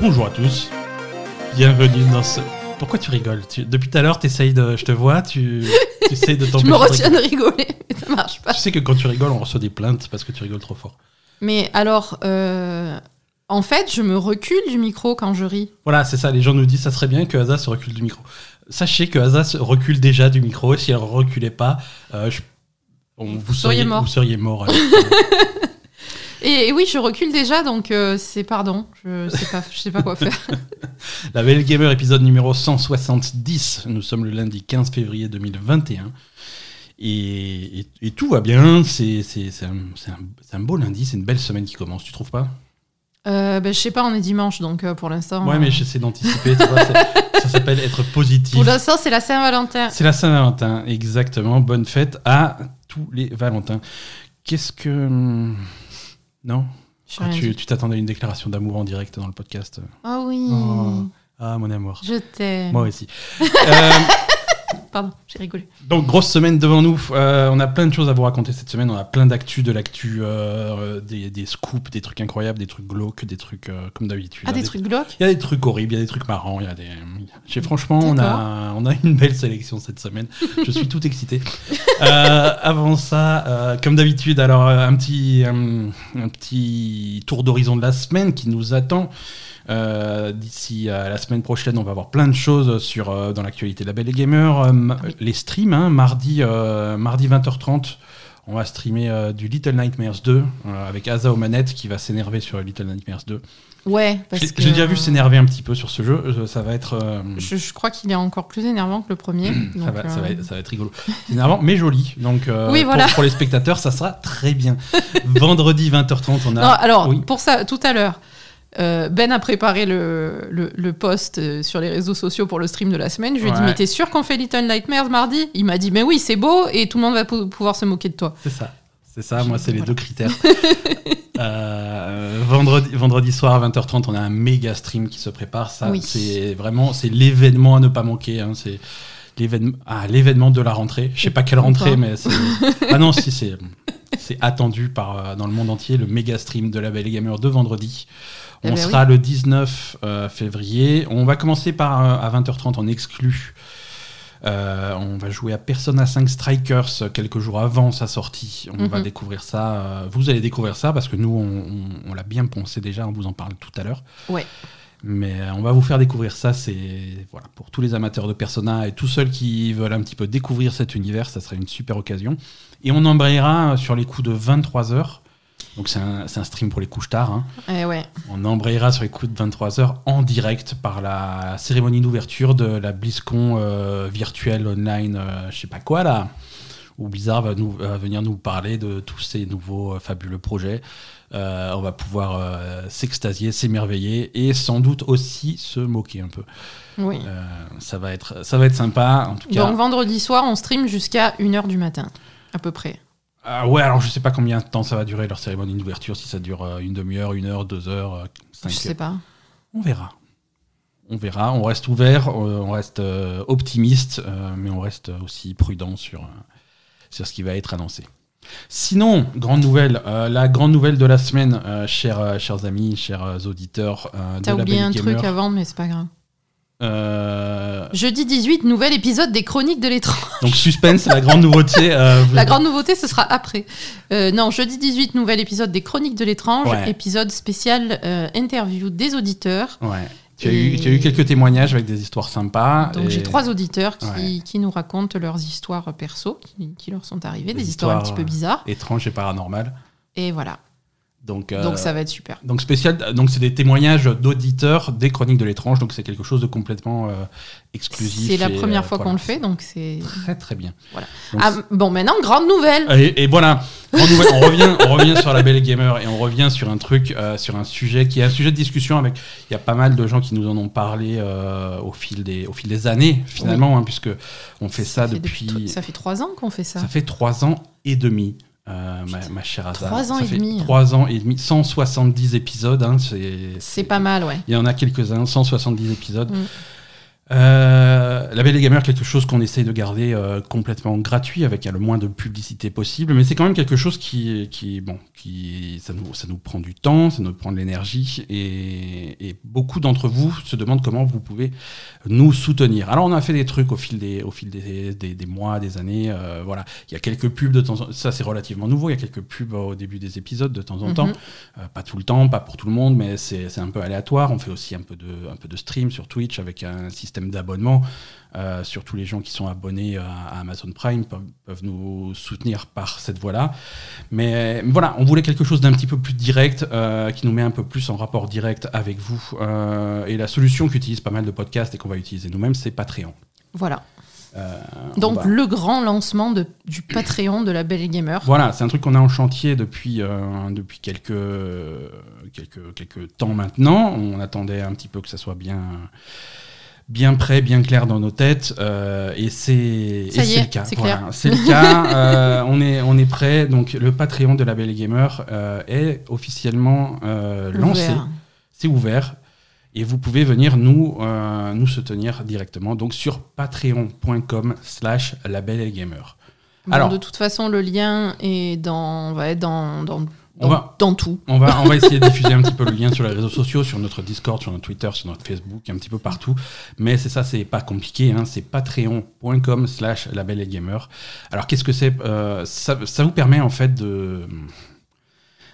Bonjour à tous. Bienvenue dans ce. Pourquoi tu rigoles? Tu- Depuis tout à l'heure, t'essayes de. Je te vois, tu, tu essayes de Je t'empêcher. me de retiens de rigoler. mais ça marche pas. Tu sais que quand tu rigoles, on reçoit des plaintes parce que tu rigoles trop fort. Mais alors, euh, en fait, je me recule du micro quand je ris. Voilà, c'est ça. Les gens nous disent ça serait bien que Asa se recule du micro. Sachez que Asa se recule déjà du micro. Et si elle ne reculait pas, euh, je- on- vous, seriez seriez, mort. Vous seriez mort. Et, et oui, je recule déjà, donc euh, c'est pardon. Je sais pas, je sais pas quoi faire. La Belle Gamer, épisode numéro 170. Nous sommes le lundi 15 février 2021. Et, et- et tout va bien. C'est un, un- beau lundi. C'est une belle semaine qui commence. Tu trouves pas? Euh, ben, je sais pas, on est dimanche, donc euh, pour l'instant. Ouais, euh, mais j'essaie d'anticiper. ça s'appelle être positif. Pour l'instant, c'est la Saint-Valentin. C'est la Saint-Valentin, exactement. Bonne fête à tous les Valentins. Qu'est-ce que. Non Ah, Tu t'attendais à une déclaration d'amour en direct dans le podcast. Ah oui, Oh. Ah, mon amour. je t'aime. Moi aussi. Euh, Pardon, j'ai rigolé. donc, grosse semaine devant nous. Euh, on a plein de choses à vous raconter cette semaine. On a plein d'actu, de l'actu, euh, des, des scoops, des trucs incroyables, des trucs glauques, des trucs euh, comme d'habitude. Ah, des trucs glauques Il y a des trucs horribles, il y a des trucs marrants, il y a des. J'ai- Franchement, on a, on a une belle sélection cette semaine. Je suis tout excité. Avant ça, comme d'habitude, alors un petit, un petit tour d'horizon de la semaine qui nous attend. Euh, D'ici à la semaine prochaine, on va avoir plein de choses sur, euh, dans l'actualité de la Belle et Gamer. Euh, les streams, hein, mardi, euh, mardi 20h30. On va streamer euh, du Little Nightmares 2 euh, avec Asa aux manettes qui va s'énerver sur Little Nightmares 2. Ouais, parce J'ai que. j'ai déjà vu s'énerver un petit peu sur ce jeu. euh, Ça va être, euh, Je, je crois qu'il est encore plus énervant que le premier. ça, donc, va, ça euh, va être, ça va être rigolo. C'est énervant, mais joli. Donc euh, Oui, pour- voilà. pour, les spectateurs, ça sera très bien. Vendredi 20h30, on a. Non, alors, Oui. pour ça, tout à l'heure, euh, Ben a préparé le, le, le post euh, sur les réseaux sociaux pour le stream de la semaine. Je lui ai dit, mais t'es sûr qu'on fait Little Nightmares mardi? Il m'a dit, mais oui, c'est beau et tout le monde va pou- pouvoir se moquer de toi. C'est ça. C'est ça, moi, c'est les Voilà. deux critères. Euh, vendredi, vendredi soir à 20h30, on a un méga stream qui se prépare. Ça, Oui. c'est vraiment c'est l'événement à ne pas manquer. hein. C'est l'événement ah, l'événement de la rentrée. Je sais pas quelle rentrée, mais c'est. ah non, si, c'est. Attendu par, euh, dans le monde entier, le méga stream de la Belle Gamer de vendredi. Eh On ben sera le 19 euh, février. On va commencer par euh, à 20h30 en exclu. Euh, on va jouer à Persona 5 Strikers quelques jours avant sa sortie. On Mhm. va découvrir ça. euh, vous allez découvrir ça parce que nous, on, on- on l'a bien poncé déjà. On vous en parle tout à l'heure. Ouais. Mais on va vous faire découvrir ça. C'est voilà pour tous les amateurs de Persona et tous ceux qui veulent un petit peu découvrir cet univers, ça serait une super occasion. Et on embrayera sur les coups de 23 heures. Donc c'est un, stream pour les couches tard. hein. Eh ouais. On embrayera sur les coups de 23h en direct par la cérémonie d'ouverture de la BlizzCon euh, virtuelle online, euh, je sais pas quoi là, où Blizzard va, nous, va venir nous parler de tous ces nouveaux euh, fabuleux projets. Euh, on va pouvoir s'extasier, s'émerveiller et sans doute aussi se moquer un peu. Oui. Ça, va être, ça va être sympa en tout cas. Donc vendredi soir, on stream jusqu'à 1h du matin, à peu près. Ah ouais, alors je sais pas combien de temps ça va durer leur cérémonie d'ouverture, si ça dure euh, une demi-heure, une heure, deux heures, euh, cinq Je heures. sais pas. On verra. On verra. On reste ouvert, euh, on reste optimiste, mais on reste aussi prudent sur, sur ce qui va être annoncé. Sinon, grande nouvelle, euh, la grande nouvelle de la semaine, euh, chers, euh, chers amis, chers auditeurs T'as oublié un Gamer. truc avant, mais c'est pas grave. Euh, Jeudi 18, nouvel épisode des Chroniques de l'étrange. donc suspense, la grande nouveauté. euh, vous- La grande nouveauté, ce sera après. Euh, non, jeudi 18, nouvel épisode des Chroniques de l'étrange, Ouais. épisode spécial interview des auditeurs. Ouais. Tu as, eu, tu as eu quelques témoignages avec des histoires sympas. Donc et j'ai trois auditeurs qui, Ouais. qui nous racontent leurs histoires perso, qui, qui leur sont arrivées, des, histoires, un petit peu bizarres. étranges et paranormales. Et voilà. Donc, euh, Donc ça va être super. Donc spécial, donc c'est des témoignages d'auditeurs des chroniques de l'étrange, donc c'est quelque chose de complètement euh, exclusif. C'est la première euh, fois voilà. qu'on le fait, donc c'est. Très très bien. Voilà. Donc, Ah, bon, maintenant, grande nouvelle. et, et voilà, grande nouvelle, on revient, on revient sur la Belle Gamer et on revient sur un truc, euh, sur un sujet qui est un sujet de discussion avec. Il y a pas mal de gens qui nous en ont parlé euh, au fil des, au fil des années finalement, hein, puisque on fait ça, fait depuis. ça fait trois ans qu'on fait ça. Ça fait trois ans et demi. Euh, ma, ma chère Azar. Trois ans Ça et fait demi. Trois ans et demi, 170 épisodes. hein, c'est C'est pas mal, ouais. Il y en a quelques-uns, 170 épisodes. Mm. Euh, la Belle et Gamer, quelque chose qu'on essaye de garder euh, complètement gratuit, avec le moins de publicité possible, mais c'est quand même quelque chose qui, qui bon, qui, ça nous, ça nous prend du temps, ça nous prend de l'énergie, et, et beaucoup d'entre vous se demandent comment vous pouvez nous soutenir. Alors, on a fait des trucs au fil des, au fil des, des, des mois, des années, euh, voilà. Il y a quelques pubs de temps en temps, ça c'est relativement nouveau, il y a quelques pubs au début des épisodes de temps en temps, Mhm. Pas tout le temps, pas pour tout le monde, mais c'est c'est un peu aléatoire. On fait aussi un peu de, un peu de stream sur Twitch avec un système d'abonnement. Euh, surtout les gens qui sont abonnés à, à Amazon Prime peuvent, peuvent nous soutenir par cette voie-là. Mais voilà, on voulait quelque chose d'un petit peu plus direct, euh, qui nous met un peu plus en rapport direct avec vous. Euh, et la solution qu'utilisent pas mal de podcasts et qu'on va utiliser nous-mêmes, c'est Patreon. Voilà. Euh, on Donc va- le grand lancement de- du Patreon de la Belle et Gamer. Voilà, c'est un truc qu'on a en chantier depuis, euh, depuis quelques, quelques, quelques temps maintenant. On attendait un petit peu que ça soit bien, bien prêt, bien clair dans nos têtes. euh, et c'est le cas. c'est Voilà, le cas. euh, on, est, on est prêt. Donc le Patreon de la Belle Gamer euh, est officiellement euh, lancé. C'est ouvert. Et vous pouvez venir nous, nous soutenir directement donc sur patreon.com slash label et gamer. Bon, Alors- de toute façon, le lien est dans, va être dans, dans, On va- dans tout. On va, on va essayer de diffuser un petit peu le lien sur les réseaux sociaux, sur notre Discord, sur notre Twitter, sur notre Facebook, un petit peu partout. Mais c'est ça, c'est pas compliqué. Hein, c'est patreon.com slash label et gamer. Alors qu'est-ce que c'est Euh, ça, ça vous permet en fait de,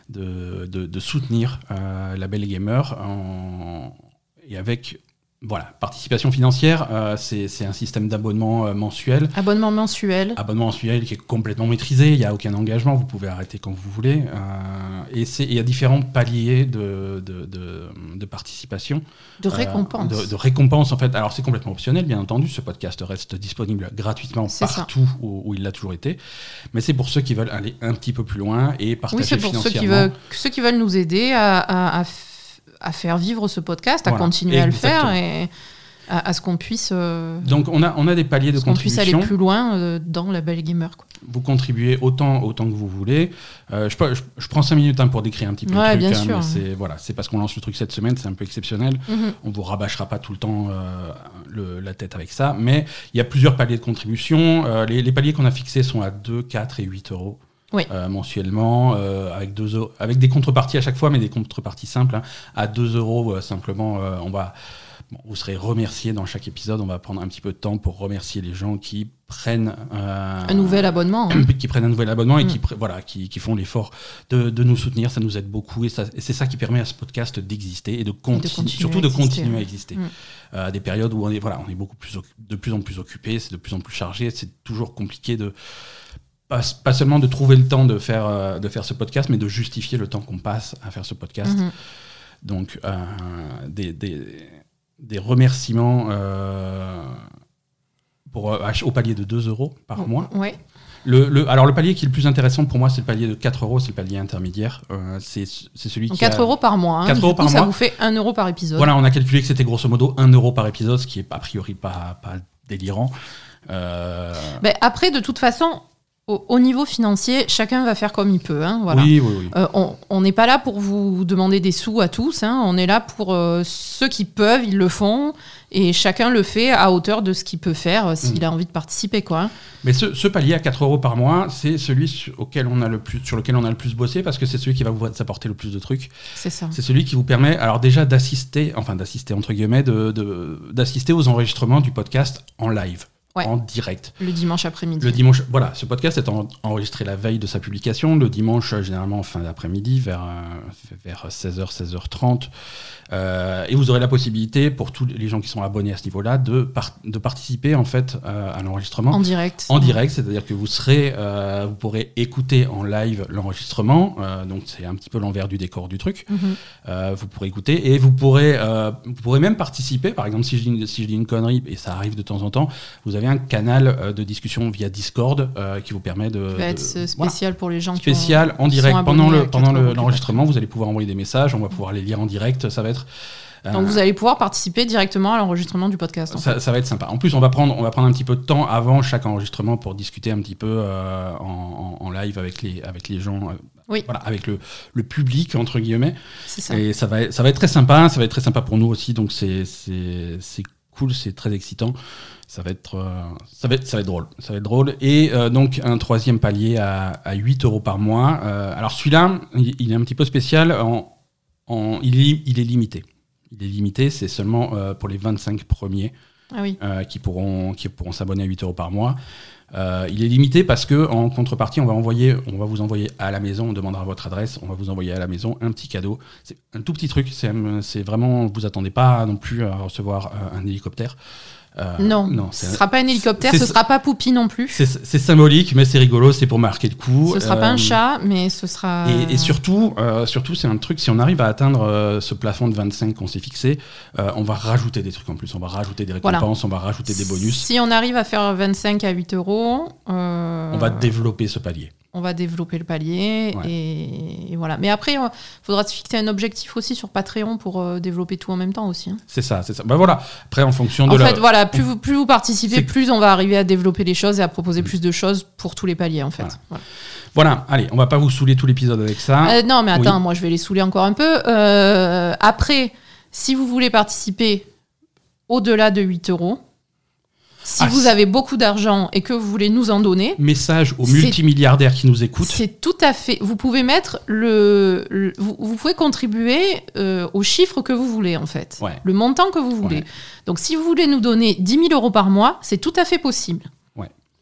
de, de, de soutenir euh, label et gamer en- et avec voilà, participation financière. euh, c'est un système d'abonnement euh, mensuel. Abonnement mensuel. Abonnement mensuel qui est complètement maîtrisé, il n'y a aucun engagement, vous pouvez arrêter quand vous voulez. euh, et il y a différents paliers de, de, de- de participation. de récompense. de, de récompense, en fait. Alors, c'est complètement optionnel, bien entendu. Ce podcast reste disponible gratuitement partout où, où il l'a toujours été. Mais c'est pour ceux qui veulent aller un petit peu plus loin et partager Oui, c'est pour ceux qui, financièrement. veulent, ceux qui veulent nous aider à, à- à f- à faire vivre ce podcast, à Voilà, continuer à le faire et à, à ce qu'on puisse, euh, Donc, on a, on a des paliers de ce qu'on puisse aller contribution. plus loin euh, dans la Belle Gamer. Quoi. Vous contribuez autant, autant que vous voulez. Euh, je, peux- je- je prends 5 minutes hein, pour décrire un petit peu Ouais, le truc. bien hein, sûr. mais c'est voilà, c'est parce qu'on lance le truc cette semaine, c'est un peu exceptionnel. Mhm. On vous rabâchera pas tout le temps le- la tête avec ça, mais il y a plusieurs paliers de contribution. Les, les paliers qu'on a fixés sont à 2, 4 et 8 euros. Oui. euh, mensuellement, euh, avec, 2 euros, avec des contreparties à chaque fois, mais des contreparties simples. hein. À 2 euros, euh, simplement, on va, bon, vous serez remerciés dans chaque épisode. On va prendre un petit peu de temps pour remercier les gens qui prennent Un nouvel abonnement. hein. qui prennent un nouvel abonnement et Mm. qui, pr- voilà, qui, qui font l'effort de, de nous soutenir. Ça nous aide beaucoup et, ça- et c'est ça qui permet à ce podcast d'exister et de, continu- continuer surtout de continuer à exister. Mm. Euh, à des périodes où on est, voilà, on est beaucoup plus, de plus en plus occupé, c'est de plus en plus chargé, c'est toujours compliqué de. Pas, pas seulement de trouver le temps de faire, euh, de faire ce podcast, mais de justifier le temps qu'on passe à faire ce podcast. Mhm. Donc, euh, des, des, des remerciements euh, pour, euh, au palier de 2 euros par mois. Ouais. Le, le- alors le palier qui est le plus intéressant pour moi, c'est le palier de 4 euros, c'est le palier intermédiaire. C'est celui Donc qui a- 4 euros par mois. hein. 4 Du euros coup, par ça mois. vous fait 1 euro par épisode. Voilà, on a calculé que c'était grosso modo 1 euro par épisode, ce qui est a priori pas, pas délirant. Ben, après, de toute façon, au, au niveau financier, chacun va faire comme il peut. hein, voilà. Oui, oui, oui. Euh, on- n'est pas là pour vous demander des sous à tous. hein. On est là pour euh, ceux qui peuvent, ils le font. Et chacun le fait à hauteur de ce qu'il peut faire euh, s'il Mm. a envie de participer. Quoi, hein. Mais ce, ce palier à 4 euros par mois, c'est celui sur, auquel on a le plus, sur lequel on a le plus bossé parce que c'est celui qui va vous apporter le plus de trucs. C'est ça. C'est celui qui vous permet, alors déjà d'assister, enfin d'assister entre guillemets, de- de- d'assister aux enregistrements du podcast en live, Ouais. en direct. Le dimanche après-midi. Le dimanche, voilà, ce podcast est en- enregistré la veille de sa publication, le dimanche, euh, généralement en fin d'après-midi, vers, euh, vers 16h, 16h30. Euh, et vous aurez la possibilité, pour tous les gens qui sont abonnés à ce niveau-là, de, par- de participer en fait euh, à l'enregistrement. En direct. En direct, c'est-à-dire que vous serez, euh, vous pourrez écouter en live l'enregistrement, donc c'est un petit peu l'envers du décor du truc. Mhm. Vous pourrez écouter et vous pourrez, vous pourrez même participer. Par exemple, si je, dis, une- si je dis une connerie, et ça arrive de temps en temps, vous avez un canal de discussion via Discord qui vous permet de. Ça va être de- voilà. spécial pour les gens qui ont- Spécial en qui direct pendant le pendant 4 le- euros du l'enregistrement. Vous allez pouvoir envoyer des messages, on va pouvoir les lire en direct. Ça va être. Euh, Donc vous allez pouvoir participer directement à l'enregistrement du podcast. en ça, ça va être sympa. En plus, on va prendre, on va prendre un petit peu de temps avant chaque enregistrement pour discuter un petit peu euh, en, live avec les, avec les gens, euh, Oui. voilà, avec le, le public entre guillemets. ça. Et ça va, être- ça va être très sympa. Ça va être très sympa pour nous aussi. Donc c'est, cool, c'est très excitant. Ça va être, euh, ça va être, ça va être drôle. Ça va être drôle. Et euh, donc un troisième palier à, à 8 euros par mois. Euh, alors celui-là, il, il est un petit peu spécial. En, en- il, est, il est limité. Il est limité. C'est seulement euh, pour les 25 premiers Ah oui. euh, qui pourront, qui pourront s'abonner à 8 euros par mois. Euh, il est limité parce que en contrepartie, on va envoyer, on va vous envoyer à la maison, on demandera votre adresse, on va vous envoyer à la maison un petit cadeau. C'est un tout petit truc. C'est, vraiment, vous attendez pas non plus à recevoir un hélicoptère. Euh, non, non, ce c'est, sera pas un hélicoptère, ce sera pas Poupi non plus. c'est, symbolique, mais c'est rigolo. C'est pour marquer le coup. Ce sera pas un Euh, chat, mais ce sera. et, et surtout, euh, surtout, c'est un truc, si on arrive à atteindre ce plafond de 25 qu'on s'est fixé, on va rajouter des trucs en plus. On va rajouter des Voilà. récompenses, on va rajouter des bonus. Si on arrive à faire 25 à 8 euros, On va développer ce palier. On va développer le palier. Ouais. Et, et voilà. Mais après, il faudra se fixer un objectif aussi sur Patreon pour euh, développer tout en même temps aussi. hein. C'est ça, c'est ça. Bah voilà. Après, en fonction de En la- fait, voilà, plus vous, plus vous participez, plus on va arriver à développer les choses et à proposer plus de choses pour tous les paliers, en fait. Voilà. Voilà. Voilà. Allez, on va pas vous saouler tout l'épisode avec ça. Euh, non, mais attends, Oui. moi je vais les saouler encore un peu. Euh, après, si vous voulez participer au-delà de 8 euros, si Ah, vous avez beaucoup d'argent et que vous voulez nous en donner, Message aux multimilliardaires qui nous écoutent. c'est tout à fait. Vous pouvez mettre le. le- vous, vous pouvez contribuer euh, au chiffre que vous voulez, en fait. Ouais. Le montant que vous voulez. Ouais. Donc, si vous voulez nous donner 10 000 euros par mois, c'est tout à fait possible.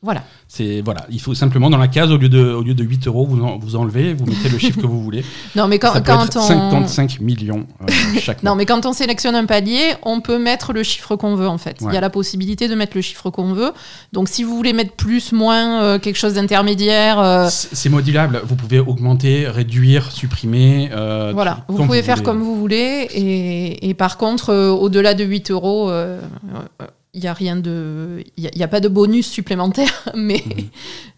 Voilà. C'est voilà. Il faut simplement dans la case au lieu de au lieu de 8 euros, vous en- vous enlevez, vous mettez le chiffre que vous voulez. Non, mais quand, ça peut quand être on. 55 millions euh, chaque Non, mois. mais quand on sélectionne un palier, on peut mettre le chiffre qu'on veut en fait. Il y a la possibilité de mettre le chiffre qu'on veut. Donc si vous voulez mettre plus, moins, euh, quelque chose d'intermédiaire, euh, C'est modulable. Vous pouvez augmenter, réduire, supprimer. euh, voilà, vous pouvez faire voulez. comme vous voulez. Et, et par contre, au-delà de 8 euros, il n'y a rien de, il y a- a, pas de bonus supplémentaire. Mais, Mhm.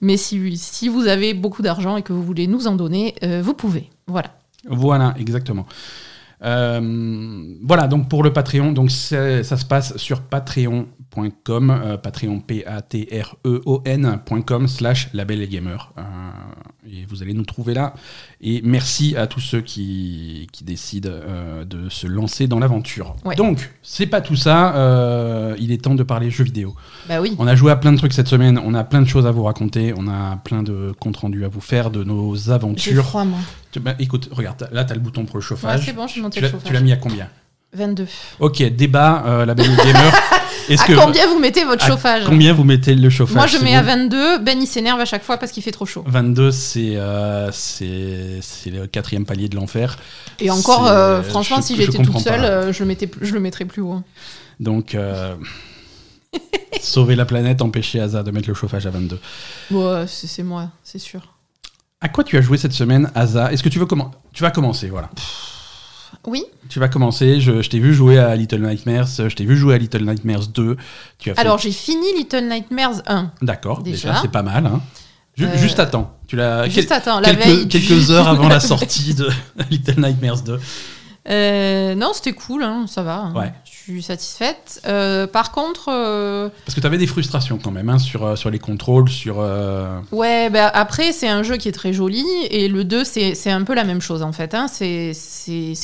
mais si, si vous avez beaucoup d'argent et que vous voulez nous en donner, euh, vous pouvez. Voilà. Voilà, exactement. Euh, voilà, donc pour le Patreon, donc ça se passe sur patreon.com, euh, patreon, P-A-T-R-E-O-N.com slash label et gamer. Et vous allez nous trouver là. Et merci à tous ceux qui, qui décident euh, de se lancer dans l'aventure. Ouais. Donc, c'est pas tout ça, euh, il est temps de parler jeux vidéo. Bah oui. On a joué à plein de trucs cette semaine, on a plein de choses à vous raconter, on a plein de comptes rendus à vous faire de nos aventures. froid moi. Bah, écoute, regarde, t'as- là, tu as le bouton pour le Ouais, chauffage. c'est bon, je vais monter tu le chauffage. tu l'as mis à combien? 22. Ok, débat, euh, la belle gamer. Est-ce À que combien vous mettez votre à chauffage combien vous mettez le chauffage Moi, je mets bon à 22. Ben, il s'énerve à chaque fois parce qu'il fait trop chaud. 22, c'est euh, c'est c'est le quatrième palier de l'enfer. Et encore, C'est- euh, franchement, je- si je j'étais comprends toute seule, euh, je, le mettais, je le mettrais plus haut. Donc, euh, sauver la planète, empêcher Asa de mettre le chauffage à 22. Ouais, c'est c'est moi, c'est sûr. À quoi tu as joué cette semaine, Asa? Est-ce que tu veux comment Tu vas commencer, voilà. Oui, Tu vas commencer. Je, je t'ai vu jouer à Little Nightmares. Je t'ai vu jouer à Little Nightmares 2. Tu as fait... alors j'ai fini Little Nightmares 1. D'accord, déjà, déjà. c'est pas mal. hein. Euh, Juste à temps. Tu l'as Juste quel- attends, la quelques, veille. quelques heures avant la La sortie de Little Nightmares 2. Euh, non, c'était cool, hein, ça va. hein. Ouais. Suis satisfaite. Euh, par contre, euh, Parce que tu avais des frustrations quand même hein, sur, euh, sur les contrôles, sur. euh, ouais, bah, après, c'est un jeu qui est très joli. Et le 2, c'est un peu la même chose en fait. hein. C'est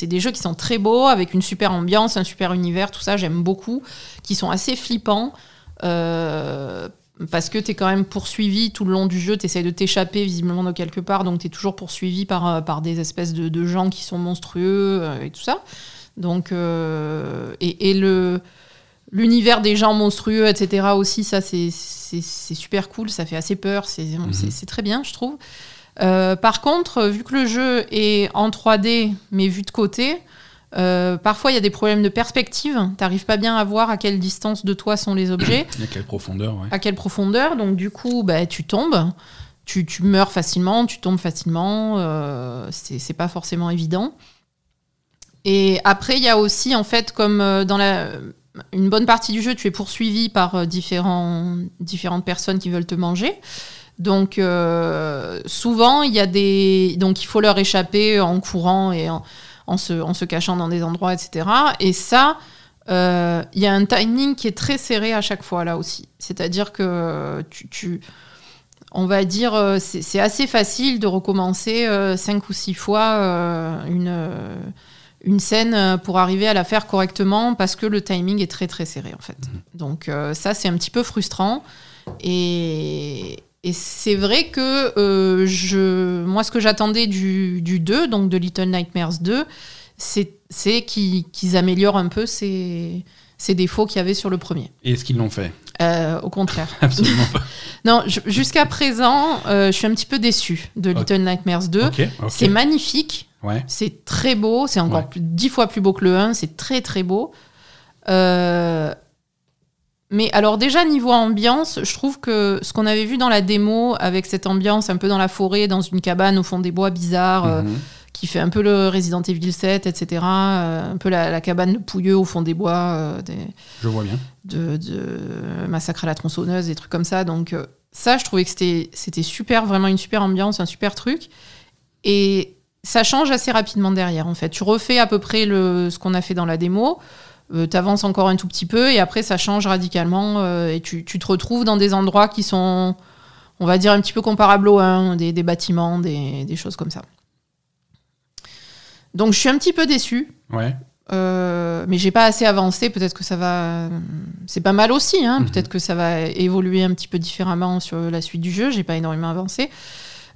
des jeux qui sont très beaux, avec une super ambiance, un super univers, tout ça, j'aime beaucoup. Qui sont assez flippants. parce que tu es quand même poursuivi tout le long du jeu, tu essayes de t'échapper visiblement de quelque part, donc tu es toujours poursuivi par, par des espèces de, de gens qui sont monstrueux et tout ça. Donc, euh, et, et le l'univers des gens monstrueux, etc. aussi, ça c'est super cool, ça fait assez peur, c'est c'est très bien, je trouve. Euh, par contre, vu que le jeu est en 3D mais vu de côté, euh, parfois il y a des problèmes de perspective. T'arrives pas bien à voir à quelle distance de toi sont les objets a quelle profondeur, ouais. à quelle profondeur. Donc du coup, bah, tu tombes, tu, tu meurs facilement, tu tombes facilement. euh, c'est c'est pas forcément évident. Et après, il y a aussi, en fait, comme euh, dans la, une bonne partie du jeu, tu es poursuivi par euh, différents, différentes personnes qui veulent te manger. Donc euh, souvent, il y a des, donc il faut leur échapper en courant et en, en se, en se cachant dans des endroits, etc. Et ça, il y a un timing qui est très serré à chaque fois là aussi. C'est-à-dire que tu, tu- on va dire, c'est assez facile de recommencer euh, cinq ou six fois une, une scène euh, pour arriver à la faire correctement parce que le timing est très très serré en fait. Donc euh, ça c'est un petit peu frustrant et, et c'est vrai que euh, je, moi ce que j'attendais du, du 2, donc de Little Nightmares 2, c'est qu'ils qu'ils améliorent un peu ces, ces défauts qu'il y avait sur le premier. Et est-ce qu'ils l'ont fait? Euh, au contraire. Absolument pas. Non, jusqu'à présent, je suis un petit peu déçue de. Little Nightmares 2. Ok, ok. C'est magnifique, Ouais. c'est très beau, c'est encore Ouais. dix fois plus beau que le 1, c'est très très beau. Euh, Mais alors déjà, niveau ambiance, je trouve que ce qu'on avait vu dans la démo, avec cette ambiance un peu dans la forêt, dans une cabane au fond des bois bizarres, euh, Mhm. qui fait un peu le Resident Evil 7, etc., euh, un peu la, la cabane de pouilleux au fond des bois, euh, des, Je vois bien. de, de Massacre à la tronçonneuse, des trucs comme ça. Donc ça, je trouvais que c'était c'était super, vraiment une super ambiance, un super truc. Et ça change assez rapidement derrière, en fait. Tu refais à peu près le, ce qu'on a fait dans la démo, tu avances encore un tout petit peu, et après, ça change radicalement, euh, et tu, tu te retrouves dans des endroits qui sont, on va dire, un petit peu comparables au 1, des, des bâtiments, des, des choses comme ça. Donc je suis un petit peu déçue. Ouais. Euh, mais j'ai pas assez avancé. Peut-être que ça va. C'est pas mal aussi. Hein. Mhm. Peut-être que ça va évoluer un petit peu différemment sur la suite du jeu. J'ai pas énormément avancé.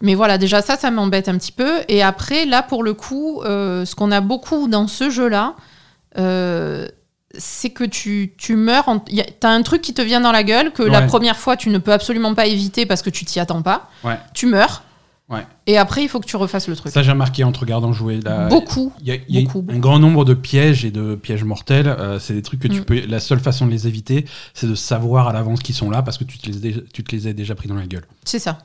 Mais voilà, déjà ça, ça m'embête un petit peu. Et après, là, pour le coup, euh, ce qu'on a beaucoup dans ce jeu-là, euh, c'est que tu, tu meurs. En... T'as un truc qui te vient dans la gueule que la première fois, tu ne peux absolument pas éviter parce que tu t'y attends pas. Ouais. Tu meurs. Ouais. Et après, il faut que tu refasses le truc. Ça, j'ai remarqué en te regardant jouer. Là, Beaucoup. Il y a, il y a Beaucoup, un beaucoup. grand nombre de pièges et de pièges mortels. euh, c'est des trucs que tu Mm. peux. La seule façon de les éviter, c'est de savoir à l'avance qu'ils sont là parce que tu te les, ai- tu te les as déjà pris dans la gueule. C'est ça.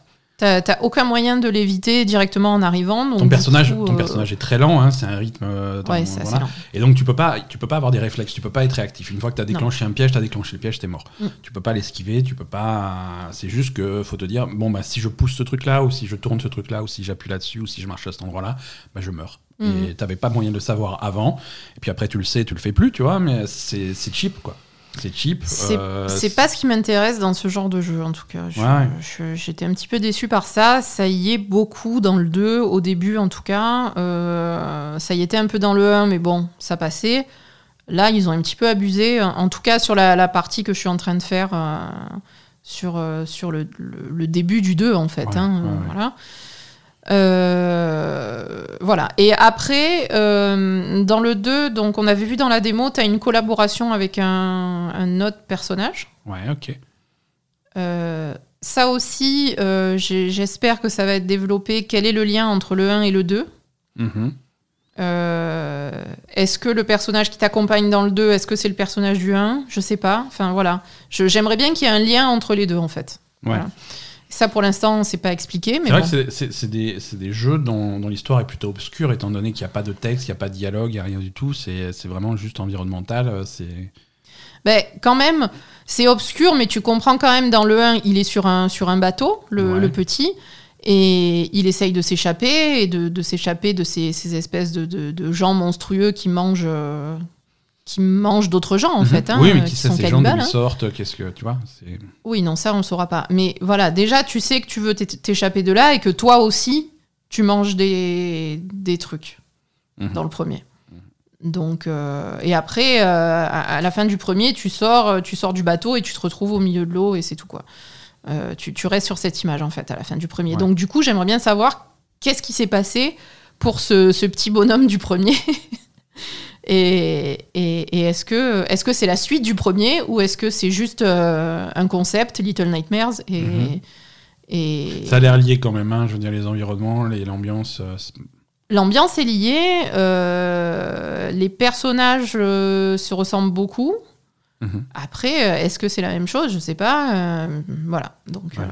T'as t'as aucun moyen de l'éviter directement en arrivant. donc Ton personnage, coup, ton euh, personnage est très lent. hein, c'est un rythme. euh, Ouais, c'est assez voilà. lent. Et donc tu peux pas, tu peux pas avoir des réflexes. Tu peux pas être réactif. Une fois que tu as déclenché un piège, tu as déclenché le piège, t'es mort. Mm. Tu peux pas l'esquiver. Tu peux pas. C'est juste que faut te dire bon bah si je pousse ce truc là ou si je tourne ce truc là ou si j'appuie là-dessus ou si je marche à cet endroit là, bah je meurs. Mhm. Et t'avais pas moyen de le savoir avant. Et puis après tu le sais, tu le fais plus, tu vois. Mais c'est c'est cheap quoi. C'est cheap. C'est euh, c'est pas ce qui m'intéresse dans ce genre de jeu, en tout cas. Ouais. J'étais un petit peu déçue par ça. Ça y est beaucoup dans le 2, au début en tout cas. Euh, ça y était un peu dans le 1, mais bon, ça passait. Là, ils ont un petit peu abusé, en tout cas sur la, la partie que je suis en train de faire, euh, sur, euh, sur le, le- le début du 2, en fait. Ouais, hein, ouais, euh, ouais. Voilà. Euh, voilà. Et après, euh, dans le 2, donc on avait vu dans la démo, tu as une collaboration avec un, un autre personnage. Ouais, ok. Euh, ça aussi, j'espère que ça va être développé. Quel est le lien entre le 1 et le 2 Mhm. Est-ce que le personnage qui t'accompagne dans le 2, est-ce que c'est le personnage du 1 Je sais pas. Enfin voilà. J'aimerais bien qu'il y ait un lien entre les deux en fait. Ouais. Voilà. Ça pour l'instant, c'est pas expliqué, mais C'est vrai bon. que c'est- des, jeux dont, dont l'histoire est plutôt obscure, étant donné qu'il n'y a pas de texte, il n'y a pas de dialogue, il n'y a rien du tout. C'est vraiment juste environnemental. euh, C'est Ben, quand même, c'est obscur, mais tu comprends quand même dans le 1, il est sur un, sur un bateau, le, Ouais. le petit, et il essaye de s'échapper, et de, de s'échapper de ces, ces espèces de, de- de gens monstrueux qui mangent, euh, qui mangent d'autres gens, en fait, hein, Mhm. oui, mais euh, qui qui sait sont ces gens hein. sortent, qu'est-ce que tu vois Oui, non, ça, on ne saura pas. Mais voilà, déjà, tu sais que tu veux t'é- t'échapper de là, et que toi aussi, tu manges des, des trucs Mhm. dans le premier. Donc, euh, et après, euh, à, à la fin du premier, tu sors, tu sors du bateau et tu te retrouves au milieu de l'eau et c'est tout quoi. Euh, tu, tu restes sur cette image en fait à la fin du premier. Ouais. Donc du coup, j'aimerais bien savoir qu'est-ce qui s'est passé pour ce, ce petit bonhomme du premier. et et- et est-ce que est-ce que c'est la suite du premier ou est-ce que c'est juste euh, un concept Little Nightmares et Mhm. et Ça a l'air lié quand même, hein, je veux dire, les environnements, l'ambiance. euh, c'est- L'ambiance est liée, euh, les personnages se ressemblent beaucoup. Mhm. Après, est-ce que c'est la même chose? Je sais pas. voilà. Donc, Ouais.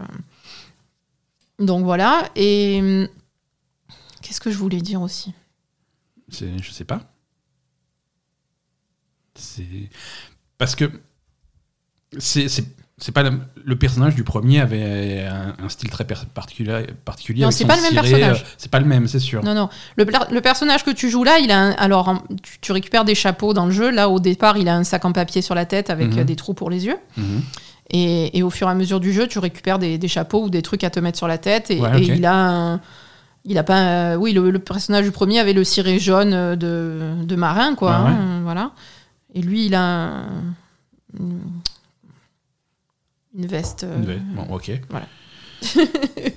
donc voilà. Et hum, qu'est-ce que je voulais dire aussi? C'est- Je sais pas. C'est. Parce que. C'est. c'est- pas le, personnage du premier avait un, un style très particulier. particulier Non, c'est pas le même personnage. euh, C'est pas le même, c'est sûr. Non, non. Le, le personnage que tu joues là, il a un- alors tu, tu récupères des chapeaux dans le jeu. Là, au départ, il a un sac en papier sur la tête avec Mhm. euh, des trous pour les yeux. Mhm. Et, et au fur et à mesure du jeu, tu récupères des, des chapeaux ou des trucs à te mettre sur la tête. Et, Ouais, et ok. il a un, Il a pas. euh, oui, le, le personnage du premier avait le ciré jaune euh, de, de marin, quoi. Ouais. hein, voilà. Et lui, il a un- une, une veste. euh, Une veste. Bon, ok. voilà.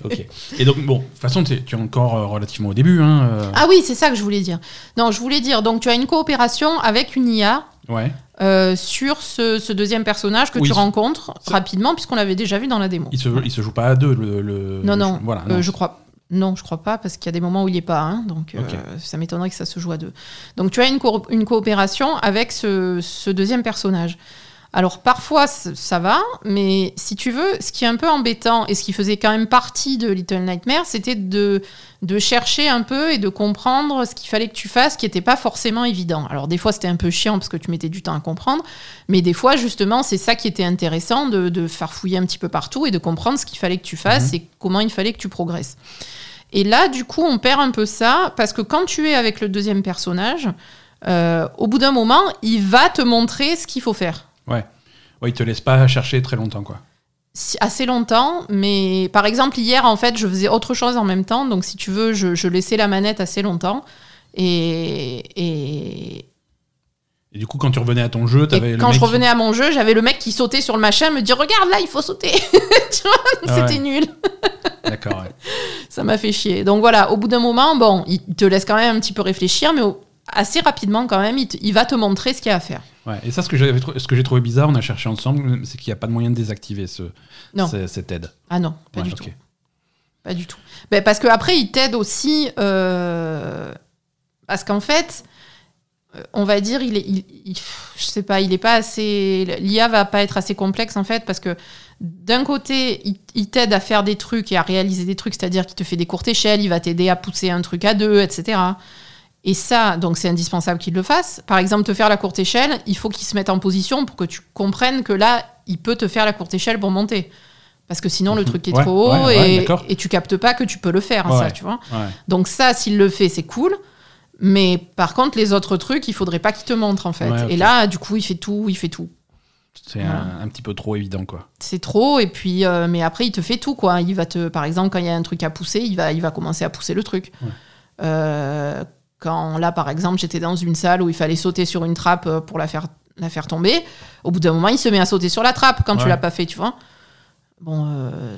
ok. Et donc, bon, de toute façon, tu es encore euh, relativement au début. Hein, euh, Ah oui, c'est ça que je voulais dire. Non, je voulais dire, donc tu as une coopération avec une IA Ouais. euh, sur ce, ce deuxième personnage que Oui, tu rencontres rapidement, puisqu'on l'avait déjà vu dans la démo. Il se, il se joue pas à deux. Le, le- Non, non, Voilà. Euh, non. je crois. Non, je crois pas, parce qu'il y a des moments où il est pas, hein, donc euh, ça m'étonnerait que ça se joue à deux. Donc tu as une, co- une coopération avec ce, ce deuxième personnage. Alors parfois ça va, mais si tu veux, ce qui est un peu embêtant et ce qui faisait quand même partie de Little Nightmares, c'était de, de chercher un peu et de comprendre ce qu'il fallait que tu fasses, qui n'était pas forcément évident. Alors des fois c'était un peu chiant parce que tu mettais du temps à comprendre, mais des fois justement c'est ça qui était intéressant, de, de farfouiller un petit peu partout et de comprendre ce qu'il fallait que tu fasses Mhm. et comment il fallait que tu progresses. Et là, du coup, on perd un peu ça parce que quand tu es avec le deuxième personnage, euh, au bout d'un moment, il va te montrer ce qu'il faut faire. Ouais. Ouais, il te laisse pas chercher très longtemps, quoi. Si- assez longtemps, mais par exemple, hier, en fait, je faisais autre chose en même temps. Donc, si tu veux, je, je laissais la manette assez longtemps. Et, et, Et du coup, quand tu revenais à ton jeu, t'avais quand je qui- revenais à mon jeu, j'avais le mec qui sautait sur le machin, me dit Regarde, là, il faut sauter. Tu vois, Ah C'était ouais. nul. D'accord, ouais. Ça m'a fait chier. Donc voilà, au bout d'un moment, bon, il te laisse quand même un petit peu réfléchir, mais au- assez rapidement quand même, il, te- il va te montrer ce qu'il y a à faire. Ouais. Et ça, ce que trou- j'ai trouvé bizarre, on a cherché ensemble, c'est qu'il n'y a pas de moyen de désactiver ce, Non. cette aide. Ah non, pas Ouais, du tout. Pas du tout. Ben, parce qu'après, il t'aide aussi. euh, Parce qu'en fait, euh, on va dire, il est, il, il- je sais pas, il est pas assez. L'IA va pas être assez complexe en fait, parce que d'un côté, il, il t'aide à faire des trucs et à réaliser des trucs, c'est-à-dire qu'il te fait des courtes échelles, il va t'aider à pousser un truc à deux, etc. Et ça, donc c'est indispensable qu'il le fasse. Par exemple, te faire la courte échelle, il faut qu'il se mette en position pour que tu comprennes que là, il peut te faire la courte échelle pour monter. Parce que sinon, le Mhm. truc est Ouais, trop haut ouais, et, tu captes pas que tu peux le faire, hein, ça, tu vois. Donc ça, s'il le fait, c'est cool. Mais par contre, les autres trucs, il faudrait pas qu'il te montre, en fait. Et là, du coup, il fait tout, il fait tout. C'est Voilà. un, un petit peu trop évident, quoi. C'est trop, et puis, euh, mais après, il te fait tout, quoi. Il va te, par exemple, quand il y a un truc à pousser, il va, il va commencer à pousser le truc. Euh, quand là, par exemple, j'étais dans une salle où il fallait sauter sur une trappe euh, pour la faire, la faire tomber, au bout d'un moment, il se met à sauter sur la trappe quand tu Ouais. l'as pas fait, tu vois. Bon, euh,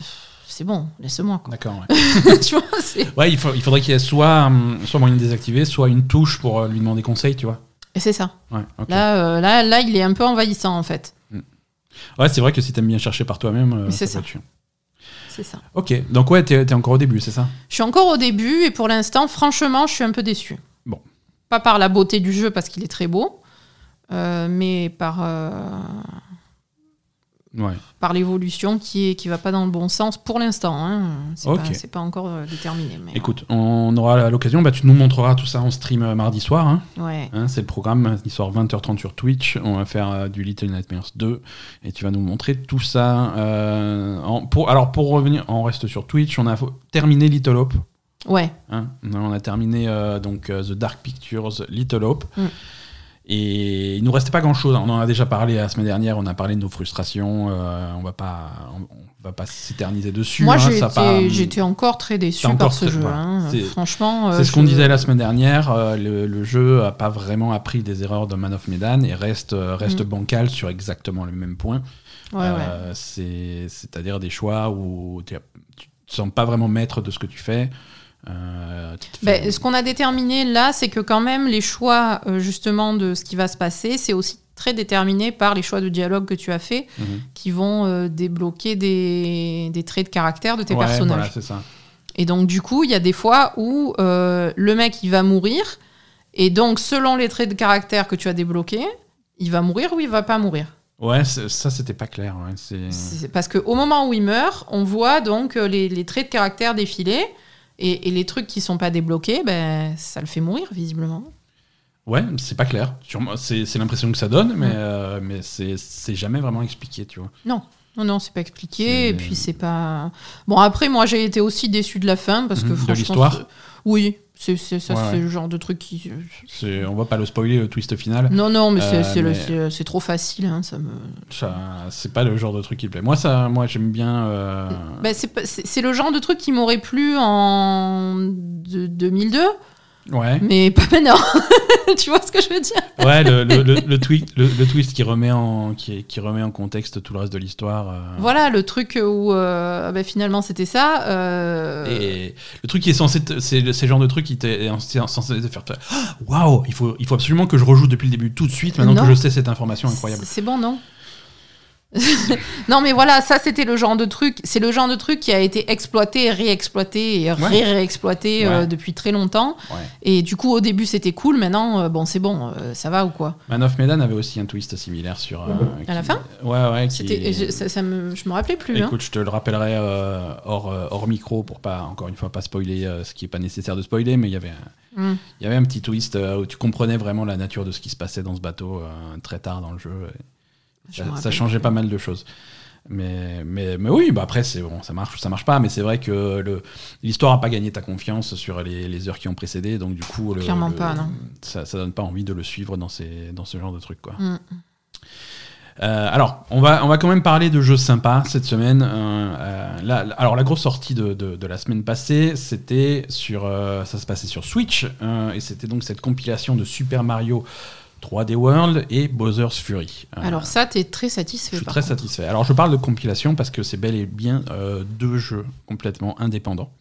c'est bon, laisse-moi. D'accord, ouais. tu vois, c'est- Ouais, il, faut- il faudrait qu'il y ait soit, hum, soit moyen de désactiver, soit une touche pour euh, lui demander conseil, tu vois. Et c'est ça. Ouais. Là, euh, là, là, il est un peu envahissant, en fait. Ouais, c'est vrai que si t'aimes bien chercher par toi-même, euh, c'est ça. C'est ça. Ok, donc ouais, t'es t'es encore au début, c'est ça? Je suis encore au début et pour l'instant, franchement, je suis un peu déçue. Pas par la beauté du jeu parce qu'il est très beau, euh, mais par, euh, Ouais. par l'évolution qui est qui va pas dans le bon sens pour l'instant. Hein. C'est pas, encore euh, déterminé. Mais, Écoute, on aura l'occasion, bah, tu nous montreras tout ça en stream mardi soir. Hein. Ouais. Hein, c'est le programme, il sort 20h30 sur Twitch. On va faire euh, du Little Nightmares 2 et tu vas nous montrer tout ça. en- pour, alors, pour revenir, on reste sur Twitch. On a terminé Little Hope. Ouais. hein. on a terminé euh, donc euh, The Dark Pictures Little Hope. Mm. Et il nous restait pas grand chose. On en a déjà parlé la semaine dernière. On a parlé de nos frustrations. euh, on va pas, on, va pas s'éterniser dessus. Moi, hein, j'étais encore très déçu par ce jeu. voilà. hein. C'est- Franchement. euh, C'est ce qu'on disait la semaine dernière. euh, le, le jeu a pas vraiment appris des erreurs de Man of Medan et reste, reste Mm. bancal sur exactement le même point. Ouais, ouais. C'est- C'est-à-dire des choix où tu tu te sens pas vraiment maître de ce que tu fais. Euh, Ben, ce qu'on a déterminé là, c'est que quand même les choix euh, justement de ce qui va se passer, c'est aussi très déterminé par les choix de dialogue que tu as fait, Mhm. qui vont euh, débloquer des, des traits de caractère de tes Ouais, personnages. voilà, c'est ça. Et donc du coup, il y a des fois où le mec il va mourir, et donc selon les traits de caractère que tu as débloqués, il va mourir ou il va pas mourir. Ouais, ça c'était pas clair. ouais, parce qu'au moment où il meurt, on voit donc les, les traits de caractère défiler. Et, et les trucs qui sont pas débloqués, ben, ça le fait mourir, visiblement. Ouais, c'est pas clair. C'est l'impression que ça donne, mais, euh, mais c'est jamais vraiment expliqué, tu vois. Non, non, non, c'est pas expliqué. Et puis c'est pas. Bon, après, moi, j'ai été aussi déçu de la fin parce que Mhm, de franchement. l'histoire c'est- Oui, C'est ça, Ouais, le genre de truc qui. C'est- On va pas le spoiler, le twist final. Non, non, mais c'est Euh, c'est trop facile. hein, ça me... Ça, C'est pas le genre de truc qui me plaît. Moi, ça, moi j'aime bien. euh, Bah, c'est le genre de truc qui m'aurait plu en de- 2002, Ouais. mais pas maintenant. tu vois ce que je veux dire? Ouais, le, le, le, le tweet, le, twist qui remet, en, qui, qui remet en contexte tout le reste de l'histoire. euh, Voilà, le truc où euh, bah, finalement c'était ça. euh, Et le truc qui est censé, c'est le genre de truc qui t'est censé te faire, Ah, waouh, il faut, il faut absolument que je rejoue depuis le début tout de suite, maintenant Non. que je sais cette information incroyable. C'est bon, non? Non, mais voilà, ça c'était le genre de truc. C'est le genre de truc qui a été exploité, réexploité et ré-réexploité euh, Ouais. depuis très longtemps. Ouais. Et du coup, au début c'était cool. Maintenant, euh, bon, c'est bon, euh, ça va ou quoi? Man of Medan avait aussi un twist similaire sur. euh, À la fin? Ouais, ouais. qui- C'était, je, ça, ça me, je me rappelais plus. hein. Écoute, je te le rappellerai euh, hors, euh, hors micro pour pas, encore une fois, pas spoiler euh, ce qui est pas nécessaire de spoiler, mais il y avait un, Mm. il y avait un petit twist euh, où tu comprenais vraiment la nature de ce qui se passait dans ce bateau euh, très tard dans le jeu. et ça, changeait pas mal de choses. Mais, mais, mais oui, bah après, c'est bon, ça marche ou ça marche pas, mais c'est vrai que l'histoire a pas gagné ta confiance sur les, les heures qui ont précédé, donc du coup, le- Clairement le- pas, non. Ça, ça donne pas envie de le suivre dans, ces, dans ce genre de truc, quoi. Mm. Euh, alors, on va, on va quand même parler de jeux sympas cette semaine. Euh, euh, alors, la grosse sortie de, de- de la semaine passée, c'était sur, ça se passait sur Switch, et c'était donc cette compilation de Super Mario 3D World et Bowser's Fury. Euh, Alors ça, t'es très satisfait. je suis par très contre. satisfait. Alors, je parle de compilation parce que c'est bel et bien euh, deux jeux complètement indépendants.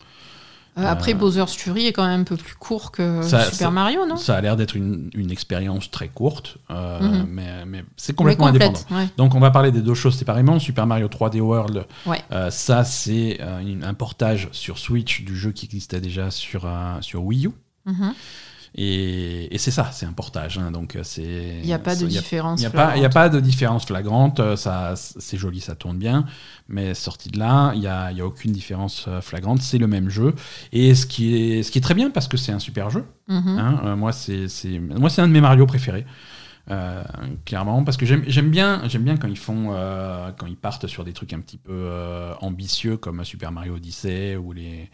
Euh, après, Euh, Bowser's Fury est quand même un peu plus court que Ça- Super ça- Mario, non? Ça a l'air d'être une, une expérience très courte, Mhm. mais, mais c'est Mais complètement indépendant. ouais. Donc on va parler des deux choses séparément. Super Mario 3D World, Ouais. ça c'est un portage sur Switch du jeu qui existait déjà sur, sur Wii U. Mhm. Et, et c'est ça, c'est un portage. hein, donc euh, c'est. Il n'y a pas de différence. il n'y a, pas- a de différence flagrante, euh, ça, c'est joli, ça tourne bien, mais sorti de là, il n'y a, y a aucune différence euh, flagrante, c'est le même jeu. Et ce qui est, ce qui est très bien parce que c'est un super jeu, Mhm. Hein, euh, moi, c'est c'est- moi, c'est un de mes Mario préférés. Euh, clairement, parce que j'aime bien, j'aime bien quand ils font, euh, quand ils partent sur des trucs un petit peu ambitieux comme Super Mario Odyssey ou les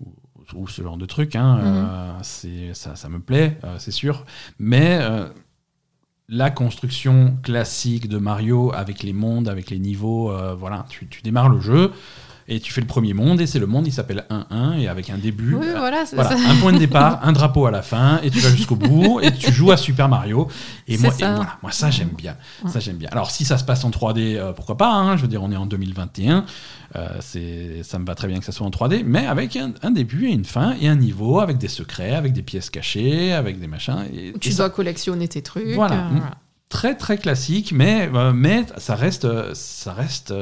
ou, ou ce genre de trucs. Hein, euh, c'est ça, ça me plaît, euh, c'est sûr. Mais euh, la construction classique de Mario avec les mondes, avec les niveaux, voilà, tu, tu démarres le jeu. Et tu fais le premier monde, et c'est le monde, il s'appelle 1-1, et avec un début, Oui, voilà, c'est voilà, ça. un point de départ, un drapeau à la fin, et tu vas jusqu'au bout, et tu joues à Super Mario. Et moi, ça. et voilà, moi ça j'aime bien. Ouais. Ça j'aime bien. Alors si ça se passe en 3D, euh, pourquoi pas hein, Je veux dire, on est en 2021, euh, c'est, ça me va très bien que ça soit en 3D, mais avec un, un début et une fin et un niveau, avec des secrets, avec des pièces cachées, avec des machins. Et, Tu et ça- dois collectionner tes trucs. Voilà. euh, très très classique, mais, mais ça reste, ça reste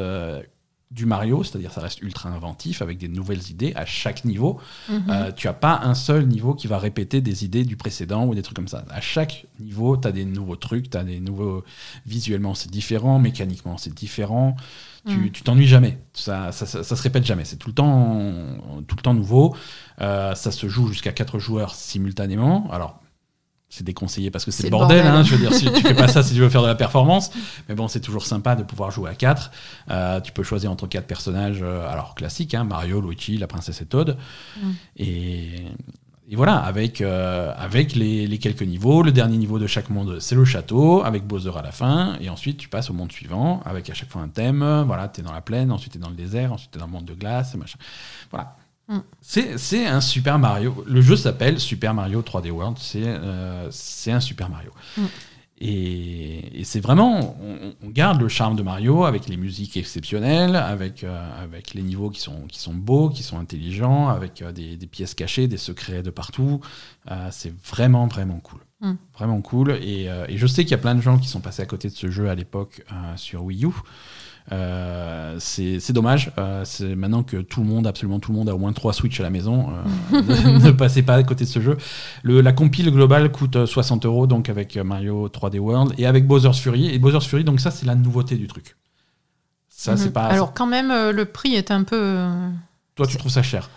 du Mario, c'est-à-dire ça reste ultra inventif avec des nouvelles idées à chaque niveau. Mhm. Euh, tu as pas un seul niveau qui va répéter des idées du précédent ou des trucs comme ça. À chaque niveau, tu as des nouveaux trucs, tu as des nouveaux. Visuellement, c'est différent, mécaniquement, c'est différent. Tu tu t'ennuies jamais. Ça, ça, ça, ça se répète jamais. C'est tout le temps, tout le temps nouveau. Euh, ça se joue jusqu'à 4 joueurs simultanément. Alors. C'est déconseillé parce que c'est le bordel. bordel. hein. je veux dire, si tu fais pas ça si tu veux faire de la performance. Mais bon, c'est toujours sympa de pouvoir jouer à 4. tu peux choisir entre quatre personnages, euh, alors classiques, hein, Mario, Luigi, la princesse et Toad. Mm. Et, et voilà, avec, euh, avec les, les quelques niveaux. Le dernier niveau de chaque monde, c'est le château, avec Bowser à la fin. Et ensuite, tu passes au monde suivant, avec à chaque fois un thème. Voilà, tu es dans la plaine, ensuite tu es dans le désert, ensuite tu es dans le monde de glace, machin. Voilà. Mm. C'est un Super Mario. Le jeu s'appelle Super Mario 3D World. C'est euh, c'est un Super Mario. Mm. Et, et c'est vraiment, on, on garde le charme de Mario avec les musiques exceptionnelles, avec, euh, avec les niveaux qui sont, qui sont beaux, qui sont intelligents, avec euh, des, des pièces cachées, des secrets de partout. Euh, c'est vraiment, vraiment cool. Mm. Vraiment cool. Et, et je sais qu'il y a plein de gens qui sont passés à côté de ce jeu à l'époque sur Wii U. Euh, c'est dommage. Euh, c'est maintenant que tout le monde, absolument tout le monde, a au moins trois Switch à la maison. euh, ne, ne passez pas à côté de ce jeu. Le, la compile globale coûte euh, 60 euros, donc avec Mario 3D World et avec Bowser's Fury. Et Bowser's Fury, donc ça, c'est la nouveauté du truc. Ça, c'est Mhm. pas. Alors quand même, euh, le prix est un peu. Toi, tu trouves ça cher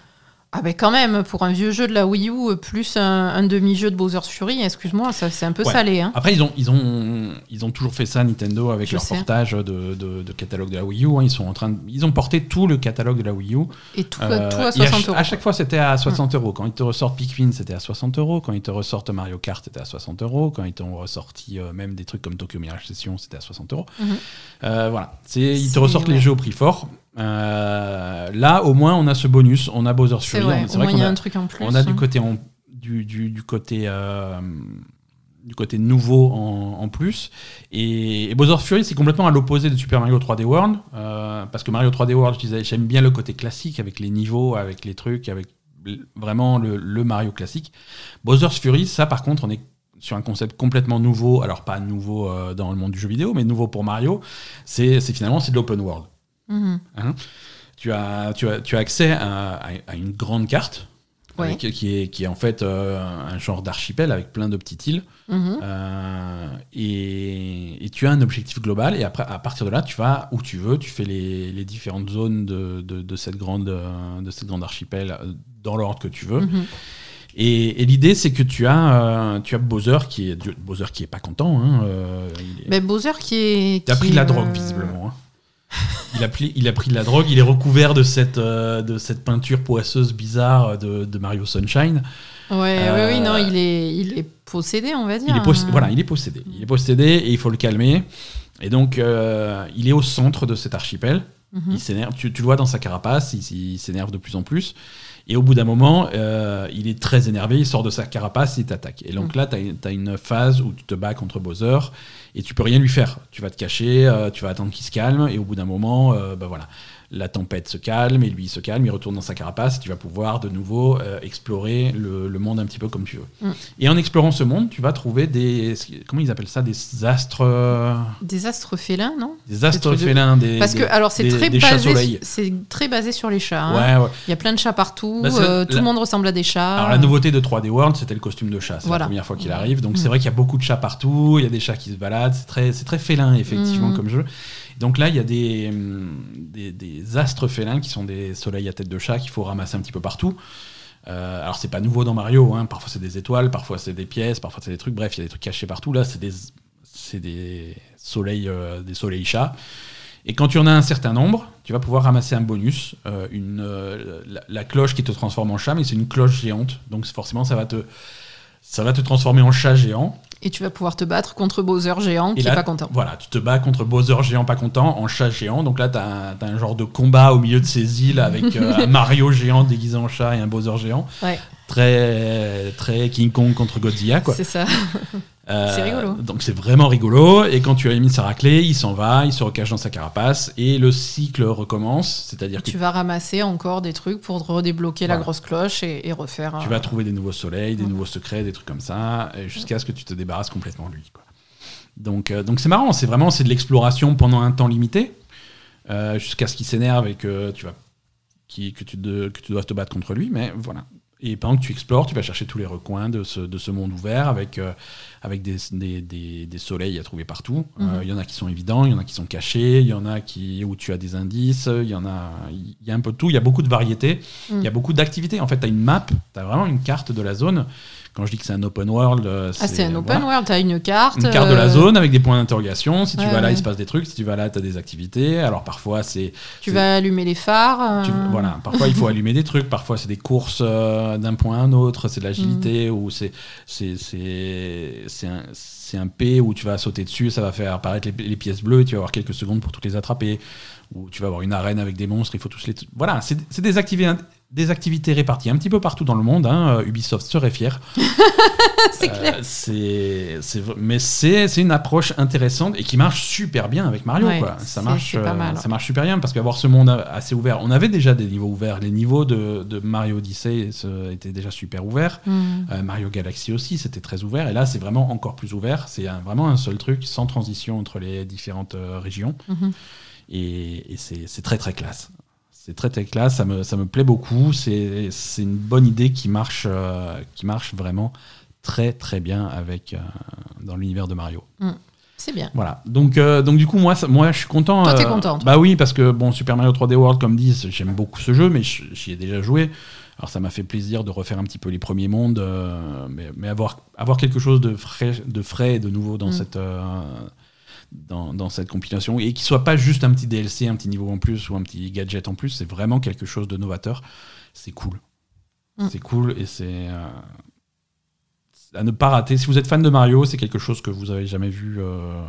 Ah ben quand même, pour un vieux jeu de la Wii U, plus un, un demi-jeu de Bowser's Fury, excuse-moi, ça c'est un peu Ouais. salé. Hein. Après, ils ont, ils, ont, ils ont toujours fait ça, Nintendo, avec Je leur sais. portage de, de- de catalogue de la Wii U. hein. Ils, sont en train de- ils ont porté tout le catalogue de la Wii U. Et tout, Euh, tout à et 60 ch- euros. À chaque fois, c'était à 60 euros. Quand ils te ressortent Pikmin, c'était à 60 euros. Quand ils te ressortent Mario Kart, c'était à 60 euros. Quand ils t'ont ressorti euh, même des trucs comme Tokyo Mirage Session, c'était à 60 euros. Mhm. Euh, voilà. Ils te ressortent les jeux au prix fort. Euh, là, au moins, on a ce bonus. On a Bowser's Fury. C'est vrai y a a, un truc en plus. on a du hein. côté, en- du, du, du côté, euh, du côté nouveau en, en plus. Et, et Bowser's Fury, c'est complètement à l'opposé de Super Mario 3D World. euh, parce que Mario 3D World, je disais, j'aime bien le côté classique avec les niveaux, avec les trucs, avec vraiment le, le Mario classique. Bowser's Fury, ça par contre, on est sur un concept complètement nouveau. Alors pas nouveau dans le monde du jeu vidéo, mais nouveau pour Mario. C'est c'est finalement c'est de l'open world. Mhm. Tu as, tu as, tu as accès à, à- à une grande carte. Ouais. avec- qui, est, qui est en fait euh, un genre d'archipel avec plein de petites îles. Mhm. Euh, et, et tu as un objectif global. Et après, à partir de là, tu vas où tu veux. Tu fais les, les différentes zones de, de, de cette grande, euh, de cette grande archipel dans l'ordre que tu veux. Mhm. Et, et l'idée, c'est que tu as, euh, tu as Bowser qui est Bowser qui est pas content. Hein, il est- Ben, Bowser qui est. qui pris de la drogue visiblement. hein. Il a, pris, il a pris de la drogue. Il est recouvert de cette, euh, de cette peinture poisseuse bizarre de, de Mario Sunshine. Ouais, Euh, ouais, oui, non, il est, il est possédé, on va dire. Il est, possédé, hein. voilà, il est possédé. Il est possédé et il faut le calmer. Et donc, euh, il est au centre de cet archipel. Mhm. Il s'énerve. Tu, tu le vois dans sa carapace. Il, il s'énerve de plus en plus. Et au bout d'un moment, euh, il est très énervé. Il sort de sa carapace et il t'attaque. Et donc Mhm. là, tu as, une phase où tu te bats contre Bowser et tu peux rien lui faire. Tu vas te cacher, euh, tu vas attendre qu'il se calme. Et au bout d'un moment, euh, bah voilà. La tempête se calme et lui il se calme, il retourne dans sa carapace et tu vas pouvoir de nouveau euh, explorer le, le monde un petit peu comme tu veux. Mm. Et en explorant ce monde, tu vas trouver des. Comment ils appellent ça Des astres. Des astres félins, non? Des astres trucs de- félins. Des, Parce que, des- alors, c'est des- très, des basé, très basé sur les chats. hein. Ouais, ouais. Il y a plein de chats partout, Bah, euh, tout la- le monde ressemble à des chats. Alors la nouveauté de 3D World, c'était le costume de chat. C'est Voilà. la première fois qu'il arrive. Donc Mm. c'est vrai qu'il y a beaucoup de chats partout. Il y a des chats qui se baladent. C'est très, très félin effectivement Mm. comme jeu. Donc là, il y a des, hum, des, astres félins qui sont des soleils à tête de chat qu'il faut ramasser un petit peu partout. Euh, alors c'est pas nouveau dans Mario. hein. Parfois c'est des étoiles, parfois c'est des pièces, parfois c'est des trucs. Bref, il y a des trucs cachés partout. Là, c'est des, des soleils, euh, des soleils chats. Et quand tu en as un certain nombre, tu vas pouvoir ramasser un bonus, euh, la, cloche qui te transforme en chat, mais c'est une cloche géante. Donc forcément, ça va te transformer en chat géant. Et tu vas pouvoir te battre contre Bowser géant qui là, est pas content. Voilà, tu te bats contre Bowser géant pas content en chat géant. Donc là, tu as, un genre de combat au milieu de ces îles avec euh, un Mario géant déguisé en chat et un Bowser géant. Ouais. Très, très King Kong contre Godzilla, quoi. C'est ça. Euh, C'est rigolo. Donc c'est vraiment rigolo. Et quand tu as mis sa raclée, il s'en va, il se recache dans sa carapace et le cycle recommence. C'est-à-dire que tu vas ramasser encore des trucs pour redébloquer la grosse cloche et, et refaire. tu vas trouver des nouveaux soleils, des Ouais. nouveaux secrets, des trucs comme ça, jusqu'à ce que tu te débarrasses complètement de lui. Quoi. Donc euh, donc c'est marrant. C'est vraiment c'est de l'exploration pendant un temps limité, euh, jusqu'à ce qu'il s'énerve et que tu vas qui, que, tu de- que tu dois te battre contre lui. Mais voilà. Et pendant que tu explores, tu vas chercher tous les recoins de ce, de ce monde ouvert avec, euh, avec des, des, des- des soleils à trouver partout. Euh, Mhm. Il y en a qui sont évidents, il y en a qui sont cachés, il y en a qui, où tu as des indices, il y en a, il y a un peu de tout, il y a beaucoup de variétés, il y a beaucoup d'activités. En fait, tu as une map, tu as vraiment une carte de la zone. Quand je dis que c'est un open world, euh, Ah, c'est un open voilà. world, t'as une carte. Une carte de la euh, zone avec des points d'interrogation. Si tu vas là, ouais. il se passe des trucs. Si tu vas là, tu as des activités. Alors parfois, c'est Tu c'est- vas allumer les phares. tu- euh, voilà, parfois il faut allumer des trucs, parfois c'est des courses d'un point à un autre, c'est de l'agilité ou c'est c'est c'est c'est un c'est un P où tu vas sauter dessus, ça va faire apparaître les, les pièces bleues, et tu vas avoir quelques secondes pour toutes les attraper ou tu vas avoir une arène avec des monstres, il faut tous les voilà, c'est c'est des activités des activités réparties un petit peu partout dans le monde. hein. Euh, Ubisoft serait fier. c'est clair. Euh, c'est, v- mais c'est, c'est une approche intéressante et qui marche super bien avec Mario. Ouais, quoi. Ça, marche, pas euh, mal. ça marche super bien parce qu'avoir ce monde assez ouvert, on avait déjà des niveaux ouverts. Les niveaux de, de Mario Odyssey étaient déjà super ouverts. Euh, Mario Galaxy aussi, c'était très ouvert. Et là, c'est vraiment encore plus ouvert. C'est vraiment un seul truc, sans transition entre les différentes euh, régions. Mhm. Et, et c'est, c'est très très classe. C'est très très classe, ça me, ça me plaît beaucoup. C'est, c'est une bonne idée qui marche, euh, qui marche vraiment très très bien avec, euh, dans l'univers de Mario. Mm. C'est bien. Voilà. Donc, euh, donc du coup, moi, ça- moi, je suis content. Toi, t'es content, toi. Bah oui, parce que bon, Super Mario 3D World, comme dit, c'est- j'aime beaucoup ce jeu, mais j'y ai déjà joué. Alors, ça m'a fait plaisir de refaire un petit peu les premiers mondes, mais, mais avoir, avoir quelque chose de frais, de frais et de nouveau dans Mm. cette. Dans, dans cette compilation et qui soit pas juste un petit DLC, un petit niveau en plus ou un petit gadget en plus, c'est vraiment quelque chose de novateur. C'est cool. Mm. C'est cool et c'est euh, à ne pas rater. Si vous êtes fan de Mario, c'est quelque chose que vous avez jamais vu euh,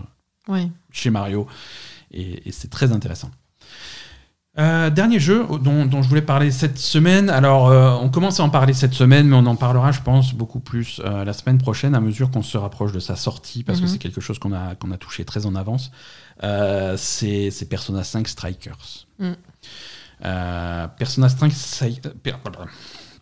Oui. chez Mario et, et c'est très intéressant. Euh, dernier jeu dont, dont je voulais parler cette semaine. Alors, euh, on commence à en parler cette semaine, mais on en parlera, je pense, beaucoup plus euh, la semaine prochaine à mesure qu'on se rapproche de sa sortie, parce Mhm. que c'est quelque chose qu'on a, qu'on a touché très en avance. C'est Persona 5 Strikers. Mm. Persona 5 Stri- per- pardon.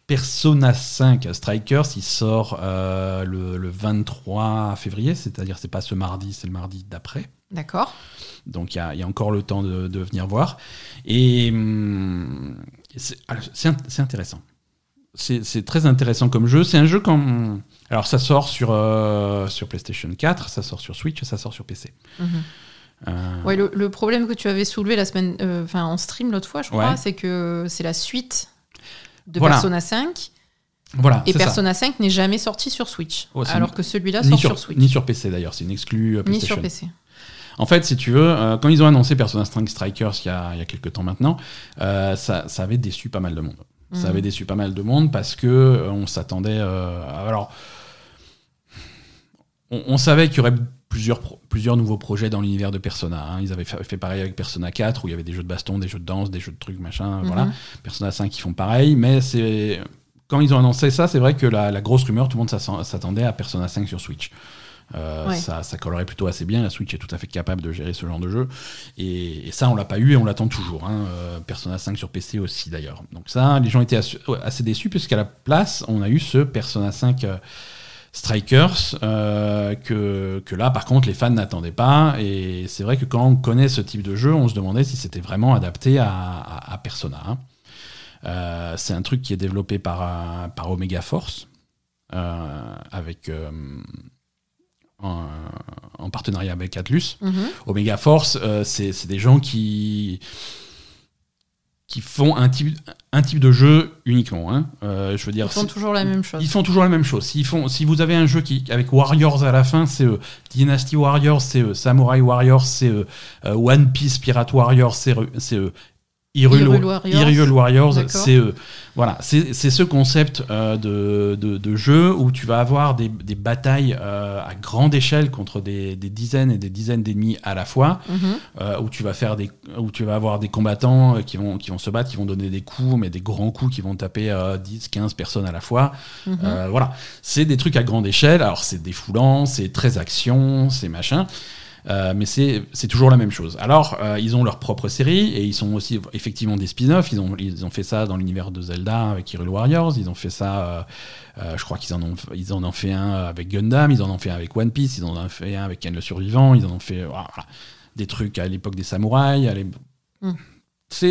Persona 5 Strikers, il sort le, le 23 février, c'est-à-dire c'est pas ce mardi, c'est le mardi d'après. D'accord. Donc il y a, il y a encore le temps de, de venir voir. Et hum, c'est intéressant. C'est très intéressant comme jeu. C'est un jeu comme... Alors ça sort sur, euh, sur PlayStation 4, ça sort sur Switch, ça sort sur PC. Mhm. Euh, Ouais, le, le problème que tu avais soulevé la semaine, euh, enfin en stream l'autre fois, je crois, Ouais. c'est que c'est la suite de Voilà. Persona 5 Voilà, et c'est ça. Persona 5 n'est jamais sorti sur Switch, Oh, alors une- que celui-là sort sur, sur Switch, ni sur PC d'ailleurs, c'est une exclue euh, ni PlayStation. sur PC. En fait, si tu veux, euh, quand ils ont annoncé Persona 5 Strikers il y a, il y a quelques temps maintenant, euh, ça, ça avait déçu pas mal de monde. Ça Mhm. avait déçu pas mal de monde parce que euh, on s'attendait. alors, on, on savait qu'il y aurait plusieurs, pro- plusieurs nouveaux projets dans l'univers de Persona. hein. Ils avaient fait, fait pareil avec Persona 4 où il y avait des jeux de baston, des jeux de danse, des jeux de trucs, machin. Mhm. Voilà. Persona 5 ils font pareil, mais c'est quand ils ont annoncé ça, c'est vrai que la, la grosse rumeur, tout le monde s'attend- s'attendait à Persona 5 sur Switch. Euh, Ouais. ça, ça collerait plutôt assez bien. La Switch est tout à fait capable de gérer ce genre de jeu. Et, et ça, on l'a pas eu et on l'attend toujours. hein. Euh, Persona 5 sur PC aussi, d'ailleurs. Donc ça, les gens étaient assez déçus puisqu'à la place, on a eu ce Persona 5 euh, Strikers euh, que, que là, par contre, les fans n'attendaient pas. Et c'est vrai que quand on connaît ce type de jeu, on se demandait si c'était vraiment adapté à, à- à Persona. hein. Euh, c'est un truc qui est développé par, par Omega Force, euh, avec, en, en partenariat avec Atlus. Mhm. Omega Force, euh, c'est des gens qui, qui font un type, un type de jeu uniquement. hein. Euh, je veux dire, Ils font toujours la même chose. ils font toujours la même chose. S'ils font, si vous avez un jeu qui, avec Warriors à la fin, c'est eux. Dynasty Warriors, c'est eux. Samurai Warriors, c'est eux. Euh, One Piece Pirate Warriors, c'est eux. Hyrule, Hyrule Warriors. Hyrule Warriors, D'accord. c'est eux. Voilà, c'est ce concept euh, de, de, de jeu où tu vas avoir des, des batailles euh, à grande échelle contre des, des dizaines et des dizaines d'ennemis à la fois Mhm. euh, où tu vas faire des où tu vas avoir des combattants euh, qui vont qui vont se battre qui vont donner des coups mais des grands coups qui vont taper euh, 10 15 personnes à la fois Mhm. Euh, voilà c'est des trucs à grande échelle alors c'est défoulant c'est très action c'est machin Euh, mais c'est toujours la même chose. Alors, euh, ils ont leur propre série et ils sont aussi effectivement des spin-offs. Ils ont, ils ont fait ça dans l'univers de Zelda avec Hyrule Warriors. Ils ont fait ça, euh, je crois qu'ils en, ont, ils en ont fait un avec Gundam. Ils en ont fait un avec One Piece. Ils en ont fait un avec Ken le Survivant. Ils en ont fait voilà, des trucs à l'époque des samouraïs. à Mm.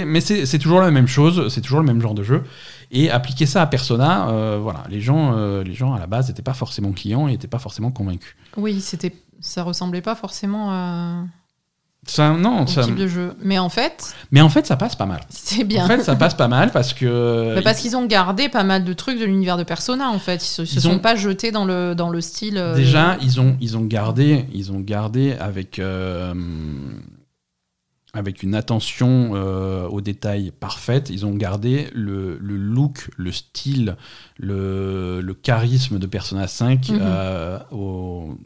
Mais c'est c'est toujours la même chose, c'est toujours le même genre de jeu. Et appliquer ça à Persona, euh, voilà, les gens, euh, les gens à la base n'étaient pas forcément clients et n'étaient pas forcément convaincus. Oui, c'était, ça ressemblait pas forcément à, Ça, non, au ça- type de jeu. Mais en fait, mais en fait, ça passe pas mal. c'est bien. En fait, ça passe pas mal parce que. Bah, parce qu'ils ont gardé pas mal de trucs de l'univers de Persona en fait. Ils se, ils se sont ont- pas jetés dans le, dans le style. euh, Déjà, ils ont, ils ont gardé, ils ont gardé avec, euh, avec une attention euh, aux détails parfaite, ils ont gardé le, le look, le style, le, le charisme de Persona 5 Mhm. euh, au-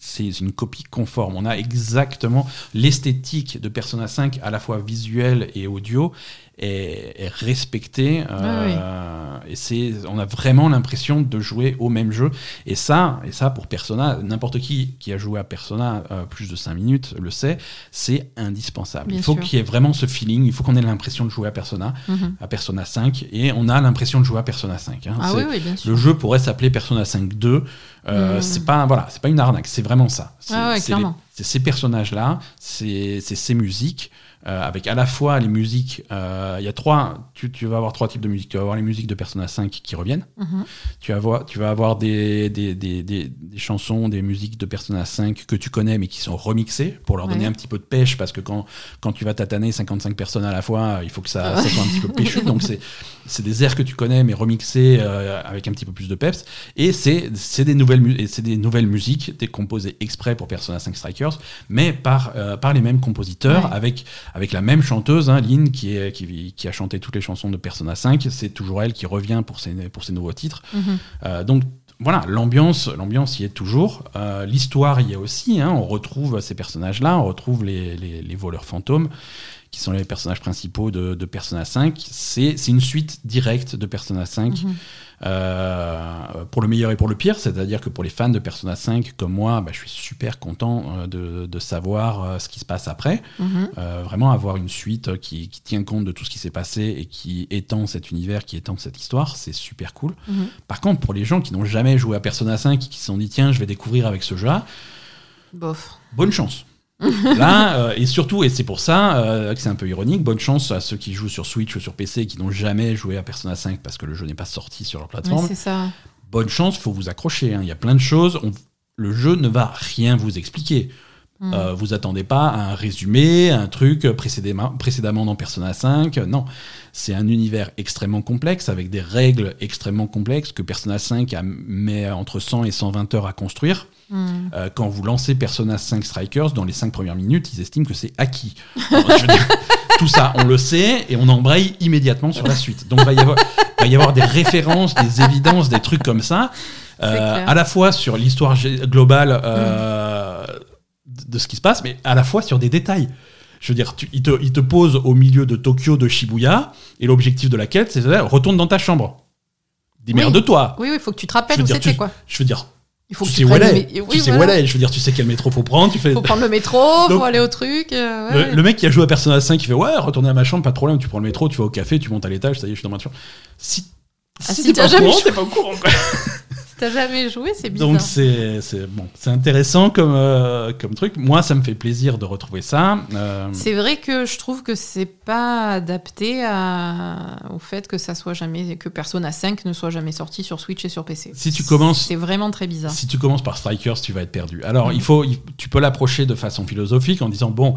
c'est une copie conforme. On a exactement l'esthétique de Persona 5, à la fois visuelle et audio, est, est respectée. euh, Et c'est, on a vraiment l'impression de jouer au même jeu. Et ça, et ça pour Persona, n'importe qui qui a joué à Persona euh, plus de 5 minutes le sait, c'est indispensable. Bien il faut sûr. qu'il y ait vraiment ce feeling, il faut qu'on ait l'impression de jouer à Persona, mhm. à Persona 5, et on a l'impression de jouer à Persona 5. hein. Ah C'est- oui, oui, bien sûr. le jeu pourrait s'appeler Persona 5 2. Euh, Mm. C'est pas voilà, c'est pas une arnaque, c'est vraiment ça. C'est Ah ouais, c'est clairement. les- c'est ces personnages là, c'est c'est ces musiques. Euh, avec à la fois les musiques. euh, Il y a trois. Tu, tu vas avoir trois types de musique. Tu vas avoir les musiques de Persona 5 qui reviennent. Mhm. Tu vas avoir, tu vas avoir des, des, des, des, des chansons, des musiques de Persona 5 que tu connais mais qui sont remixées pour leur donner un petit peu de pêche parce que quand, quand tu vas tataner 55 personnes à la fois, il faut que ça, ça soit un petit peu péchu. Donc c'est, c'est des airs que tu connais mais remixés euh, avec un petit peu plus de peps. Et c'est, c'est, des, nouvelles c'est des nouvelles musiques, des composées exprès pour Persona 5 Strikers, mais par, euh, par les mêmes compositeurs Ouais. avec, avec la même chanteuse, hein, Lynn, qui, est, qui, qui a chanté toutes les chansons de Persona 5. C'est toujours elle qui revient pour ses, pour ses nouveaux titres. Mhm. Euh, donc voilà, l'ambiance, l'ambiance y est toujours. Euh, L'histoire y est aussi. hein. on retrouve ces personnages-là, on retrouve les, les- les voleurs fantômes, qui sont les personnages principaux de, de Persona 5. C'est une suite directe de Persona 5, Mhm. euh, pour le meilleur et pour le pire. C'est-à-dire que pour les fans de Persona 5, comme moi, bah, je suis super content euh, de, de savoir euh, ce qui se passe après. Mhm. Euh, vraiment avoir une suite qui, qui tient compte de tout ce qui s'est passé et qui étend cet univers, qui étend cette histoire, c'est super cool. Mhm. Par contre, pour les gens qui n'ont jamais joué à Persona 5 et qui se sont dit tiens, je vais découvrir avec ce jeu-là, Bof. bonne chance. Là, euh, et surtout, et c'est pour ça euh, que c'est un peu ironique, bonne chance à ceux qui jouent sur Switch ou sur PC et qui n'ont jamais joué à Persona 5 parce que le jeu n'est pas sorti sur leur plateforme. c'est ça. bonne chance, faut vous accrocher. hein. Il y a plein de choses. on- le jeu ne va rien vous expliquer. Mhm. Euh, vous attendez pas à un résumé, à un truc précédemment, précédemment dans Persona 5. Non, c'est un univers extrêmement complexe avec des règles extrêmement complexes que Persona 5 a, met entre 100 et 120 heures à construire. Mhm. Euh, quand vous lancez Persona 5 Strikers, dans les 5 premières minutes, ils estiment que c'est acquis. Alors, je veux dire, tout ça, on le sait et on embraye immédiatement sur la suite. Donc, il va y avoir, va y avoir des références, des évidences, des trucs comme ça, euh, à la fois sur l'histoire globale euh, de de ce qui se passe, mais à la fois sur des détails. Je veux dire, tu, il, te, il te pose au milieu de Tokyo, de Shibuya, et l'objectif de la quête, c'est de retourne dans ta chambre. Démerde-toi. Oui, oui, il faut que tu te rappelles où c'était, quoi. Je veux dire, Il faut tu que sais tu où elle est. tu sais où elle est. Je veux dire, tu sais quel métro faut prendre. Tu fais. faut prendre le métro, Donc- faut aller au truc. euh, ouais. Le, le mec qui a joué à Persona 5, il fait ouais, retourner à ma chambre, pas de problème. Tu prends le métro, tu vas au café, tu montes à l'étage, ça y est, je suis dans ma chambre. Si, Ah, si t'es pas au courant, t'es pas au courant. quoi. T'as jamais joué, c'est bizarre. Donc c'est bon, c'est intéressant comme euh, comme truc. Moi, ça me fait plaisir de retrouver ça. Euh, C'est vrai que je trouve que c'est pas adapté à... au fait que ça soit jamais que Persona 5 ne soit jamais sorti sur Switch et sur PC. Si tu commences- c'est vraiment très bizarre. Si tu commences par Strikers, tu vas être perdu. Alors, Mhm. il faut, tu peux l'approcher de façon philosophique en disant bon,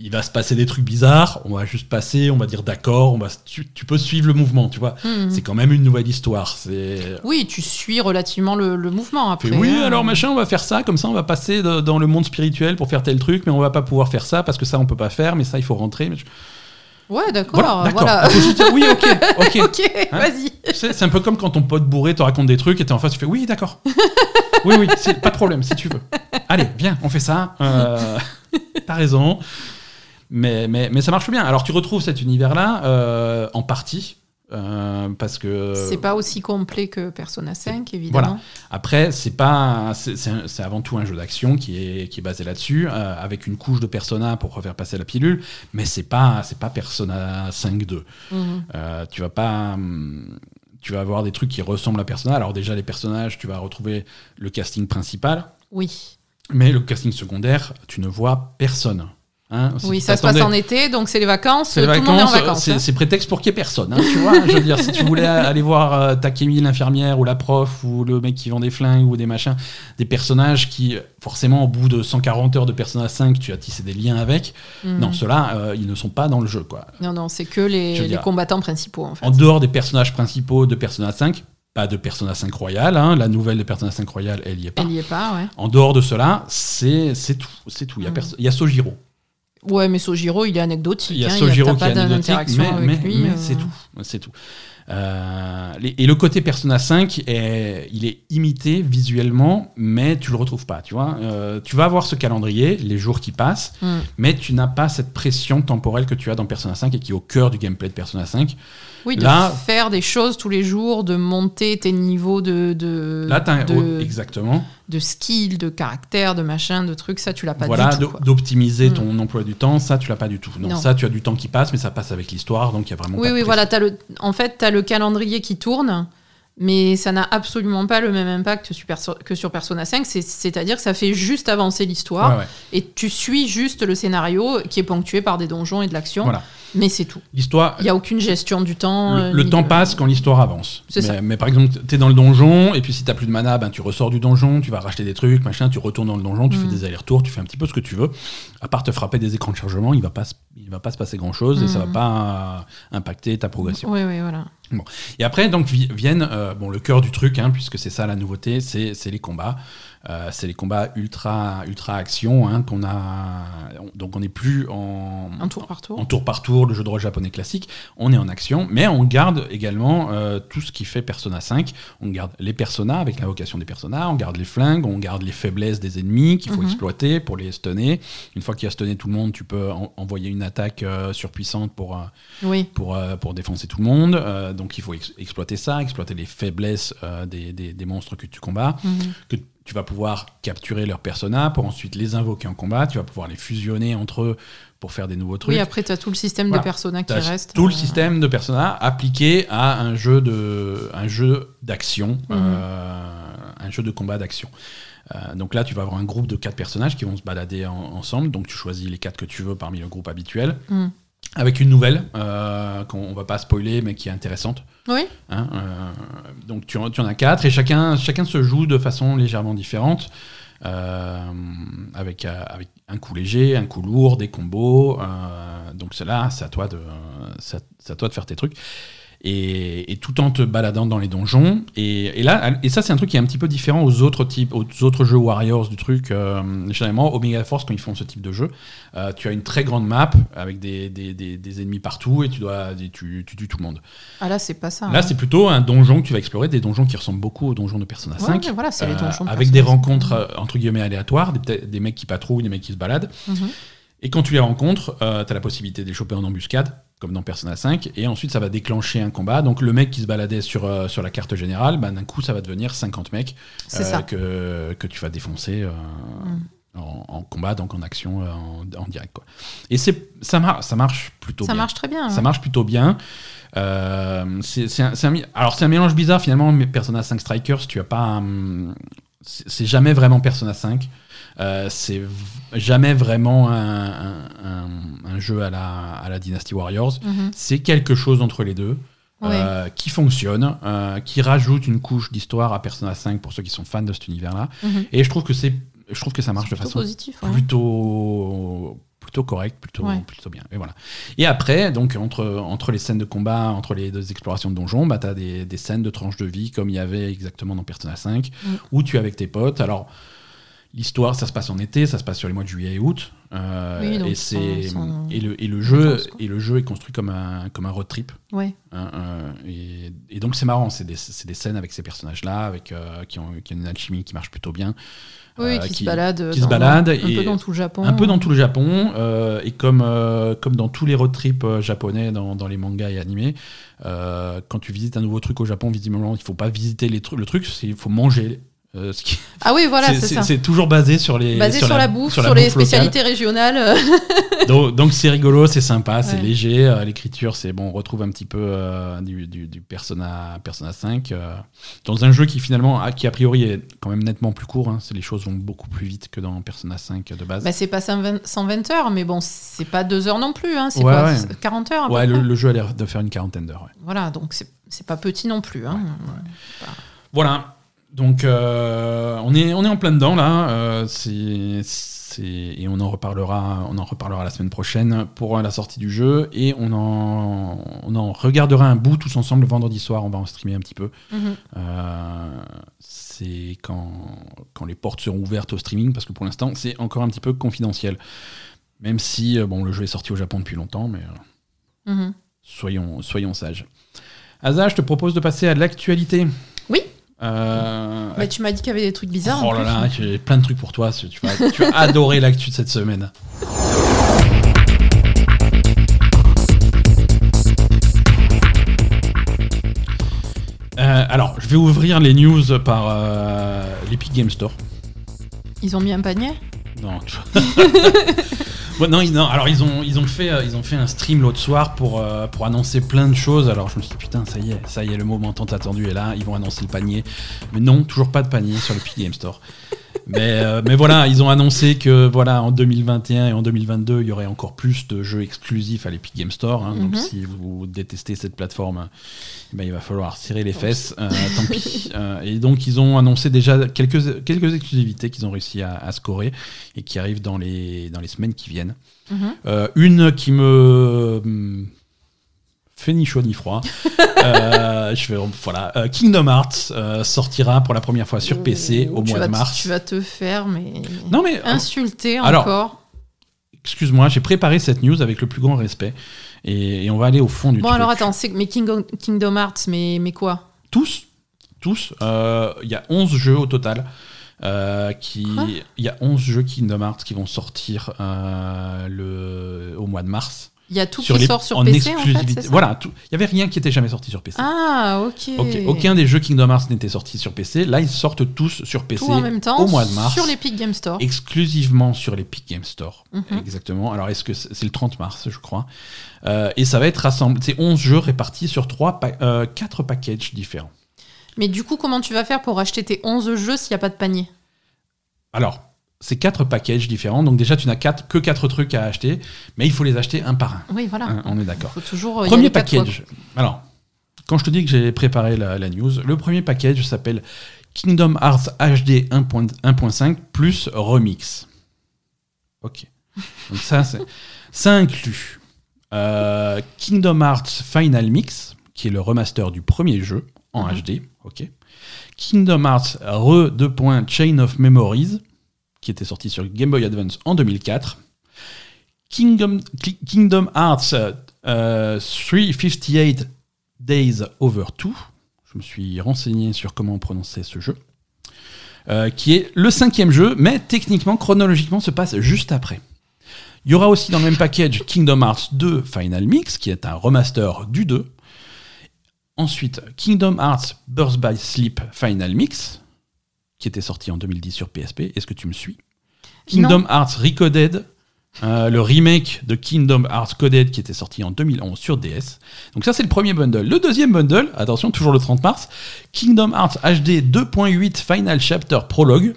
il va se passer des trucs bizarres, on va juste passer, on va dire d'accord, on va, tu, tu peux suivre le mouvement, tu vois. Mhm. C'est quand même une nouvelle histoire. C'est Oui, tu suis relativement le, le mouvement après. Oui, hein. alors machin, on va faire ça, comme ça on va passer de- dans le monde spirituel pour faire tel truc, mais on va pas pouvoir faire ça parce que ça on peut pas faire, mais ça il faut rentrer. Mais Ouais, d'accord. Voilà, Voilà, dire, oui, ok, ok. ok, Hein vas-y. C'est c'est un peu comme quand ton pote bourré te raconte des trucs et t'es en face, tu fais oui, d'accord. oui, oui, c'est pas de problème, si tu veux. Allez, viens, on fait ça. Euh, T'as raison. Mais, mais, mais ça marche bien. Alors tu retrouves cet univers-là euh, en partie. euh, parce que C'est pas aussi complet que Persona 5, évidemment. Après, c'est pas, c'est- avant tout un jeu d'action qui est, qui est basé là-dessus, euh, avec une couche de Persona pour refaire passer la pilule, mais c'est pas, c'est pas Persona 5-2. Mhm. Euh, tu vas pas, hum, tu vas avoir des trucs qui ressemblent à Persona. Alors déjà les personnages, tu vas retrouver le casting principal, Oui. mais le casting secondaire, tu ne vois personne. Hein, Oui, ça se passe en été, donc c'est les vacances. c'est les tout le monde est en vacances, c'est hein. c'est prétexte pour qu'il n'y ait personne. hein, tu vois, je veux dire, si tu voulais aller voir euh, Takemi, l'infirmière, ou la prof, ou le mec qui vend des flingues, ou des machins, des personnages qui, forcément, au bout de 140 heures de Persona 5, tu as tissé des liens avec. Mhm. Non, ceux-là, euh, ils ne sont pas dans le jeu. Quoi. Non, non, c'est que les, veux les dire, combattants principaux, en fait. En dehors des personnages principaux de Persona 5, pas de Persona 5 Royal, hein, la nouvelle de Persona 5 Royal, elle y est pas. Elle y est pas, ouais. En dehors de cela, c'est tout. C'est tout. Il y a, Mhm. il y a Sojiro. Ouais, mais Sojiro, il est anecdotique. Il y a hein, Sojiro qui est anecdotique, mais, euh. c'est tout. C'est tout. Euh, les- et le côté Persona 5, est, il est imité visuellement, mais tu le retrouves pas. Tu vois, Euh, tu vas avoir ce calendrier, les jours qui passent, Mm. mais tu n'as pas cette pression temporelle que tu as dans Persona 5 et qui est au cœur du gameplay de Persona 5. Oui, de Là- faire des choses tous les jours, de monter tes niveaux de, de, Là, t'as un- de, exactement. de skill, de caractère, de machin, de trucs, ça tu l'as pas voilà, du tout. quoi. d'optimiser Mm. ton emploi du temps, ça tu l'as pas du tout. Non, Non. ça tu as du temps qui passe, mais ça passe avec l'histoire, donc il y a vraiment Oui, pas de oui, pression. voilà, as le, en fait, tu as le calendrier qui tourne, Mais ça n'a absolument pas le même impact que sur Persona 5, c'est- c'est-à-dire que ça fait juste avancer l'histoire Ouais, ouais. et tu suis juste le scénario qui est ponctué par des donjons et de l'action, Voilà. mais c'est tout. L'histoire, Il n'y a aucune gestion du temps. le, euh, temps de- passe quand l'histoire avance. Mais, ça. mais par exemple, tu es dans le donjon, et puis si t'as plus de mana, ben, tu ressors du donjon, tu vas racheter des trucs, machin, tu retournes dans le donjon, tu Mm. fais des allers-retours, tu fais un petit peu ce que tu veux. À part te frapper des écrans de chargement, il va pas, il va pas se passer grand-chose et ça va Mm. pas euh, impacter ta progression. Oui, oui, voilà. Et après, donc, vi- viennent euh, le cœur du truc, hein, puisque c'est ça la nouveauté, c'est les combats. Euh, c'est les combats ultra, ultra action hein, qu'on a. on- Donc, on n'est plus en, Un tour par tour. en tour par tour, le jeu de rôle japonais classique. On est en action, mais on garde également euh, tout ce qui fait Persona 5. On garde les personas avec l'invocation des personas, on garde les flingues, on garde les faiblesses des ennemis qu'il faut Mhm. exploiter pour les stunner. Une fois qu'il a stunné tout le monde, tu peux en- envoyer une attaque euh, surpuissante pour. euh, Oui. pour, pour défoncer tout le monde. Euh, donc il faut ex- exploiter ça, exploiter les faiblesses des, des- des monstres que tu combats, Mhm. que tu vas pouvoir capturer leurs personas pour ensuite les invoquer en combat, tu vas pouvoir les fusionner entre eux pour faire des nouveaux trucs. Oui, après, tu as tout le système Voilà. de Persona qui reste. tout le euh, système de Persona appliqué à un jeu de un jeu d'action, Mhm. euh, un jeu de combat d'action. Euh, donc là, tu vas avoir un groupe de quatre personnages qui vont se balader en- ensemble. Donc tu choisis les quatre que tu veux parmi le groupe habituel, Mhm. Avec une nouvelle euh, qu'on on va pas spoiler, mais qui est intéressante. Oui, Hein, euh, donc tu, en- tu en as quatre et chacun, chacun se joue de façon légèrement différente. euh, avec, euh, avec un coup léger, un coup lourd, des combos. donc c'est là, c'est à toi de, c'est à, c'est à toi de faire tes trucs. Et, et tout en te baladant dans les donjons. Et, et là, et ça c'est un truc qui est un petit peu différent aux autres types, aux autres jeux Warriors du truc. euh, généralement, Omega Force quand ils font ce type de jeu, euh, tu as une très grande map avec des, des, des- des ennemis partout et tu dois, tu, tu tues tout le monde. ah là, c'est pas ça. Là, hein. c'est plutôt un donjon que tu vas explorer, des donjons qui ressemblent beaucoup aux donjons de Persona Ouais, 5. ouais, voilà, c'est les euh, donjons de avec des Persona 5. rencontres euh, entre guillemets aléatoires, des mecs qui patrouillent, des mecs qui se baladent. Mhm. Et quand tu les rencontres, tu as la possibilité de les choper en embuscade, comme dans Persona 5, et ensuite ça va déclencher un combat. Donc le mec qui se baladait sur, euh, sur la carte générale, bah, d'un coup ça va devenir 50 mecs euh, ça. que, que tu vas défoncer euh, Mm. en, en combat, donc en action, euh, en, en direct. Quoi. Et ça, mar- ça marche plutôt Ça bien. marche très bien. Ça ouais. marche plutôt bien. Euh, c'est un, alors c'est un mélange bizarre finalement, mais Persona 5 Strikers, tu as pas. hum, c'est jamais vraiment Persona 5. Euh, c'est jamais vraiment un, un- un- un jeu à la, à la Dynasty Warriors. Mhm. C'est quelque chose entre les deux. Ouais. euh, qui fonctionne, euh, qui rajoute une couche d'histoire à Persona 5 pour ceux qui sont fans de cet univers-là. Mhm. Et je trouve que c'est, je trouve que ça marche de façon positif. ouais. plutôt plutôt correct, plutôt, Ouais. plutôt bien. Et voilà. Et après, donc entre, entre les scènes de combat, entre les deux explorations de donjons, bah, tu as des, des scènes de tranches de vie comme il y avait exactement dans Persona 5, Mm. où tu es avec tes potes. Alors, l'histoire, ça se passe en été, ça se passe sur les mois de juillet et août. euh, Oui, et, c'est, et, le, et, le jeu, et le jeu est construit comme un, comme un road trip. Ouais. hein, euh, et, et donc c'est marrant, c'est des, c'est des scènes avec ces personnages-là, avec, euh, qui, ont, qui ont une alchimie qui marche plutôt bien. Oui, qui, se balade. qui se balade Un et- peu dans tout le Japon. un peu dans tout le Japon, et comme, comme dans tous les road trips japonais, dans, dans les mangas et animés, quand tu visites un nouveau truc au Japon, visiblement, il faut pas visiter les tru- le truc, c'est- il faut manger. Euh, ce qui- Ah oui, voilà, c'est- ça. c'est toujours basé sur les Basé sur, la, bouffe, sur, la les bouffe spécialités régionales. Donc c'est rigolo, c'est sympa, c'est léger. euh, L'écriture, c'est bon, on retrouve un petit peu euh, du, du, du Persona, Persona 5 euh, dans un jeu qui finalement, a- qui a priori est quand même nettement plus court. hein, les choses vont beaucoup plus vite que dans Persona 5 de base. bah, c'est pas 120, 120 heures, mais bon, c'est pas 2 heures non plus. Hein, c'est Ouais, ouais. c'est 40 heures à peu ouais, le, près le jeu a l'air de faire une quarantaine d'heures. Voilà, donc c'est c'est pas petit non plus. Hein. Voilà. Donc euh, on est on est en plein dedans là. euh, c'est c'est et on en reparlera on en reparlera la semaine prochaine pour la sortie du jeu et on en on en regardera un bout tous ensemble le vendredi soir. On va en streamer un petit peu. Mhm. Euh, c'est quand quand les portes seront ouvertes au streaming parce que pour l'instant c'est encore un petit peu confidentiel. Même si euh, bon le jeu est sorti au Japon depuis longtemps, mais euh, Mhm. soyons soyons sages. Asa, je te propose de passer à l'actualité. Euh, Bah, tu m'as dit qu'il y avait des trucs bizarres. en Oh là là, j'ai plein de trucs pour toi. Tu vas, tu vas adorer l'actu de cette semaine. Euh, alors, je vais ouvrir les news par euh, l'Epic Game Store. Ils ont mis un panier? Non, Ouais, non, non, alors ils ont, ils, ont fait, euh, ils ont fait un stream l'autre soir pour, euh, pour annoncer plein de choses. Alors je me suis dit, putain, ça y est, ça y est, le moment tant attendu est là, ils vont annoncer le panier. Mais non, toujours pas de panier sur le Game Store. Mais, euh, mais voilà, ils ont annoncé que voilà, en 2021 et en 2022, il y aurait encore plus de jeux exclusifs à l'Epic Game Store. hein. Mhm. Donc si vous détestez cette plateforme, eh ben, il va falloir serrer les fesses. Euh, tant pis. Euh, et donc ils ont annoncé déjà quelques, quelques exclusivités qu'ils ont réussi à, à scorer et qui arrivent dans les, dans les semaines qui viennent. Mhm. Euh, une qui me fait ni chaud ni froid. Euh, je vais, voilà, Euh, Kingdom Hearts euh, sortira pour la première fois sur PC au mois de mars. Tu vas te faire, mais. Non mais Insulter alors- encore. excuse-moi, j'ai préparé cette news avec le plus grand respect et, et on va aller au fond du Bon, truc. alors attends, c'est- mais Kingdom, Kingdom Hearts, mais, mais quoi? Tous, tous. Il y a 11 jeux au total. euh, qui, il y a 11 jeux Kingdom Hearts qui vont sortir euh, le, au mois de mars. Il y a tout sur qui les- sort sur en PC, en fait, exclusivité. c'est ça voilà, il y avait rien qui était jamais sorti sur PC. Ah, ok. Ok, Aucun des jeux Kingdom Hearts n'était sorti sur PC. Là, ils sortent tous sur PC Tout en même temps au mois de mars. sur l'Epic Game Store. exclusivement sur l'Epic Game Store. Mhm. Exactement. Alors, est-ce que c'est le 30 mars, je crois Euh, Et ça va être rassemblé. C'est 11 jeux répartis sur 3 4 packages différents. Mais du coup, comment tu vas faire pour acheter tes 11 jeux s'il n'y a pas de panier? Alors, c'est 4 packages différents. Donc, déjà, tu n'as quatre- que 4 trucs à acheter, mais il faut les acheter un par un. Oui, voilà. Hein, on est d'accord. Il faut toujours Premier quatre package. Alors, quand je te dis que j'ai préparé la, la news, le premier package s'appelle Kingdom Hearts HD 1.- 1.5 plus Remix. Ok. Donc ça, ça inclut euh, Kingdom Hearts Final Mix, qui est le remaster du premier jeu en Mhm. HD. Ok. Kingdom Hearts Re 2. Chain of Memories, qui était sorti sur Game Boy Advance en 2004. Kingdom, Ki- Kingdom Hearts euh, 358 Days Over 2. Je me suis renseigné sur comment on prononçait ce jeu. Euh, qui est le cinquième jeu, mais techniquement, chronologiquement, se passe juste après. Il y aura aussi dans le même package Kingdom Hearts 2 Final Mix, qui est un remaster du 2. Ensuite, Kingdom Hearts Birth by Sleep Final Mix, qui était sorti en 2010 sur PSP. Est-ce que tu me suis? Kingdom Hearts Recoded, euh, le remake de Kingdom Hearts Coded qui était sorti en 2011 sur DS. Donc ça c'est le premier bundle. Le deuxième bundle, attention toujours le 30 mars, Kingdom Hearts HD 2.8 Final Chapter Prologue.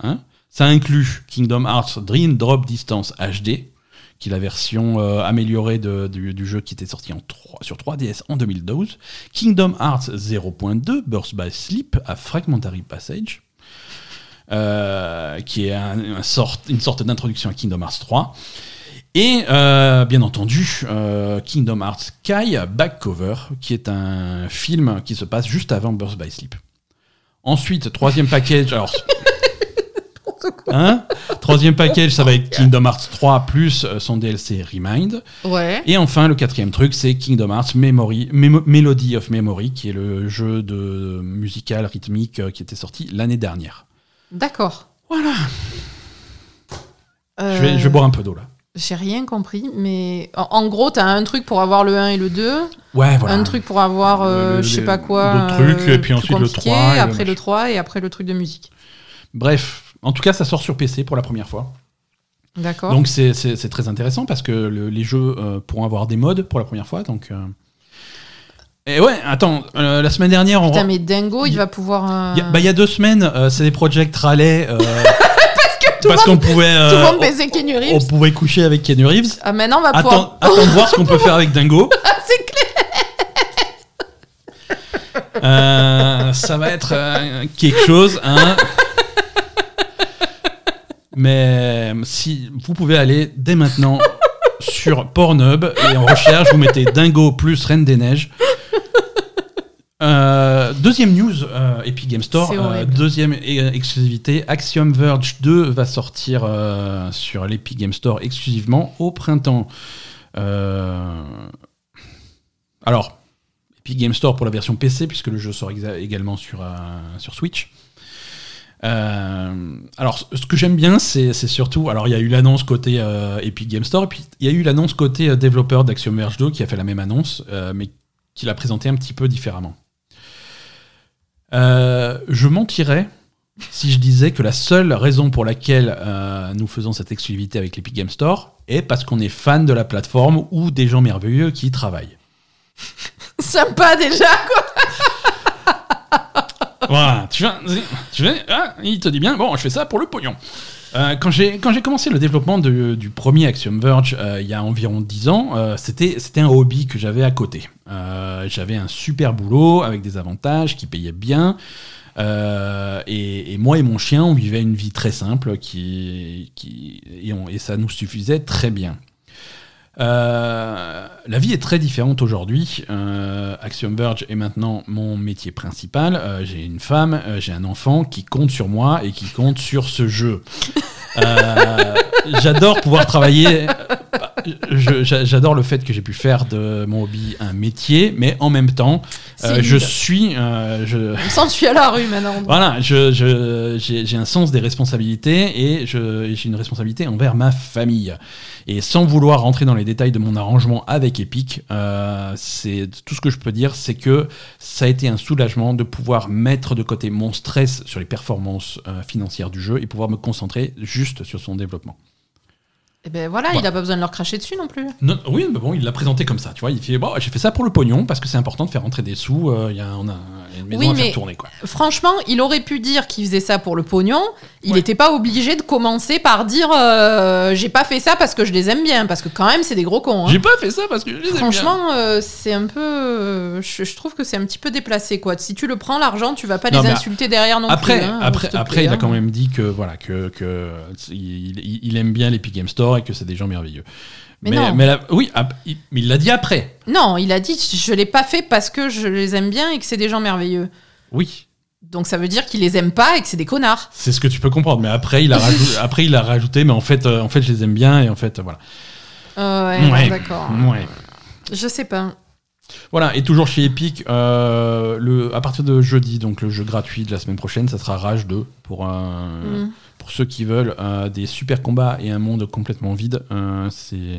Hein? Ça inclut Kingdom Hearts Dream Drop Distance HD, qui est la version euh, améliorée du, jeu qui était sorti en 3 sur 3DS en 2012. Kingdom Hearts 0.2 Burst by Sleep à Fragmentary Passage. euh, qui est une sorte d'introduction à Kingdom Hearts 3. Et euh, bien entendu, Kingdom Hearts Kai Back Cover, qui est un film qui se passe juste avant Burst by Sleep. Ensuite, troisième package. Alors, hein? Troisième package, ça va être Kingdom Hearts 3 plus euh, son DLC Remind. Ouais. Et enfin, le quatrième truc, c'est Kingdom Hearts Memory, Memo- Melody of Memory, qui est le jeu de musical rythmique euh, qui était sorti l'année dernière. D'accord. Voilà. Euh, Je, vais, je vais boire un peu d'eau là. J'ai rien compris, mais en, en gros, t'as un truc pour avoir le 1 et le 2, Ouais, voilà. un truc pour avoir euh, Le- je sais pas quoi. le truc, euh, et puis ensuite le compliqué, 3 et après le 3 et après le truc de musique. Bref, en tout cas, ça sort sur PC pour la première fois. D'accord. Donc c'est- très intéressant parce que le- les jeux euh, pourront avoir des modes pour la première fois. Donc, euh. Et ouais, attends, euh, la semaine dernière, on. Putain, mais Dingo, il va pouvoir. euh, Il y, a- bah, il y a deux semaines, euh, c'est des Project Raleigh. euh, tout le parce qu'on pouvait, Tout le euh, monde baisait Keanu on, Reeves. on pouvait coucher avec Keanu Reeves. Ah, maintenant, on va Attends, pouvoir. attends de voir ce qu'on peut faire avec Dingo. C'est clair. Euh, ça va être euh, quelque chose, hein. Mais si vous pouvez aller dès maintenant sur Pornhub et en recherche, vous mettez Dingo plus Reine des Neiges. Euh, deuxième news, euh, Epic Game Store. Euh, deuxième e- exclusivité, Axiom Verge 2 va sortir euh, sur l'Epic Game Store exclusivement au printemps. Euh, alors, Epic Game Store pour la version PC, puisque le jeu sort également sur, euh, sur Switch. Euh, alors, ce- que j'aime bien, c'est surtout. Alors, il y a eu l'annonce côté euh, Epic Game Store, et puis il y a eu l'annonce côté euh, développeur d'Axiom Verge 2 qui a fait la même annonce, mais qui l'a présenté un petit peu différemment. Je mentirais si je disais que la seule raison pour laquelle nous faisons cette exclusivité avec l'Epic Game Store est parce qu'on est fan de la plateforme ou des gens merveilleux qui y travaillent. Sympa déjà, quoi. Voilà, tu vois, tu vois ah, il te dit bien, bon, je fais ça pour le pognon. Euh, quand j'ai commencé le développement de- du premier Axiom Verge euh, il y a environ 10 ans, euh, c'était un hobby que j'avais à côté. J'avais un super boulot avec des avantages qui payaient bien. Et, et moi et mon chien, on vivait une vie très simple qui, qui, et, on- et ça nous suffisait très bien. Euh, la vie est très différente aujourd'hui. Euh, Axiom Verge est maintenant mon métier principal. Euh, j'ai une femme, j'ai un enfant qui compte sur moi et qui compte sur ce jeu. J'adore pouvoir travailler. J'adore le fait que j'ai pu faire de mon hobby un métier, mais en même temps, je suis. je, On sent que je suis à la rue maintenant. voilà, je- je- j'ai un sens des responsabilités et j'ai une responsabilité envers ma famille. Et sans vouloir rentrer dans les détails de mon arrangement avec Epic, euh, c'est tout ce que je peux dire, c'est que ça a été un soulagement de pouvoir mettre de côté mon stress sur les performances euh, financières du jeu et pouvoir me concentrer juste sur son développement. Et ben voilà, Voilà. il a pas besoin de leur cracher dessus non plus. Non, oui, mais bon, il l'a présenté comme ça, tu vois. Il fait, bon, j'ai fait ça pour le pognon parce que c'est important de faire rentrer des sous. euh, Il y a, on a une maison Oui, à faire tourner, quoi. Franchement, il aurait pu dire qu'il faisait ça pour le pognon. Il Ouais. n'était pas obligé de commencer par dire euh, j'ai pas fait ça parce que je les aime bien, parce que quand même c'est des gros cons. hein. J'ai pas fait ça parce que je les aime bien. Franchement, euh, c'est un peu. euh, je, je trouve que c'est un petit peu déplacé, quoi. Si tu le prends l'argent, tu vas pas Non, les insulter derrière non après, plus. hein, après, après plaît, il a hein. quand même dit que voilà que, que il, il- il aime bien l'Epic Game Store et que c'est des gens merveilleux. Mais non. la- oui, mais il l'a dit après. Non, il a dit je l'ai pas fait parce que je les aime bien et que c'est des gens merveilleux. Oui, Donc ça veut dire qu'il les aime pas et que c'est des connards. c'est ce que tu peux comprendre. Mais après, il a rajouté, après, il a rajouté, mais en fait, euh, en fait, je les aime bien et en fait, euh, voilà. Euh, ouais, Ouais. d'accord. Ouais. Je sais pas. Voilà, et toujours chez Epic, euh, le, à partir de jeudi, donc le jeu gratuit de la semaine prochaine, ça sera Rage 2 pour, un, Mm. Pour ceux qui veulent euh, des super combats et un monde complètement vide. euh, c'est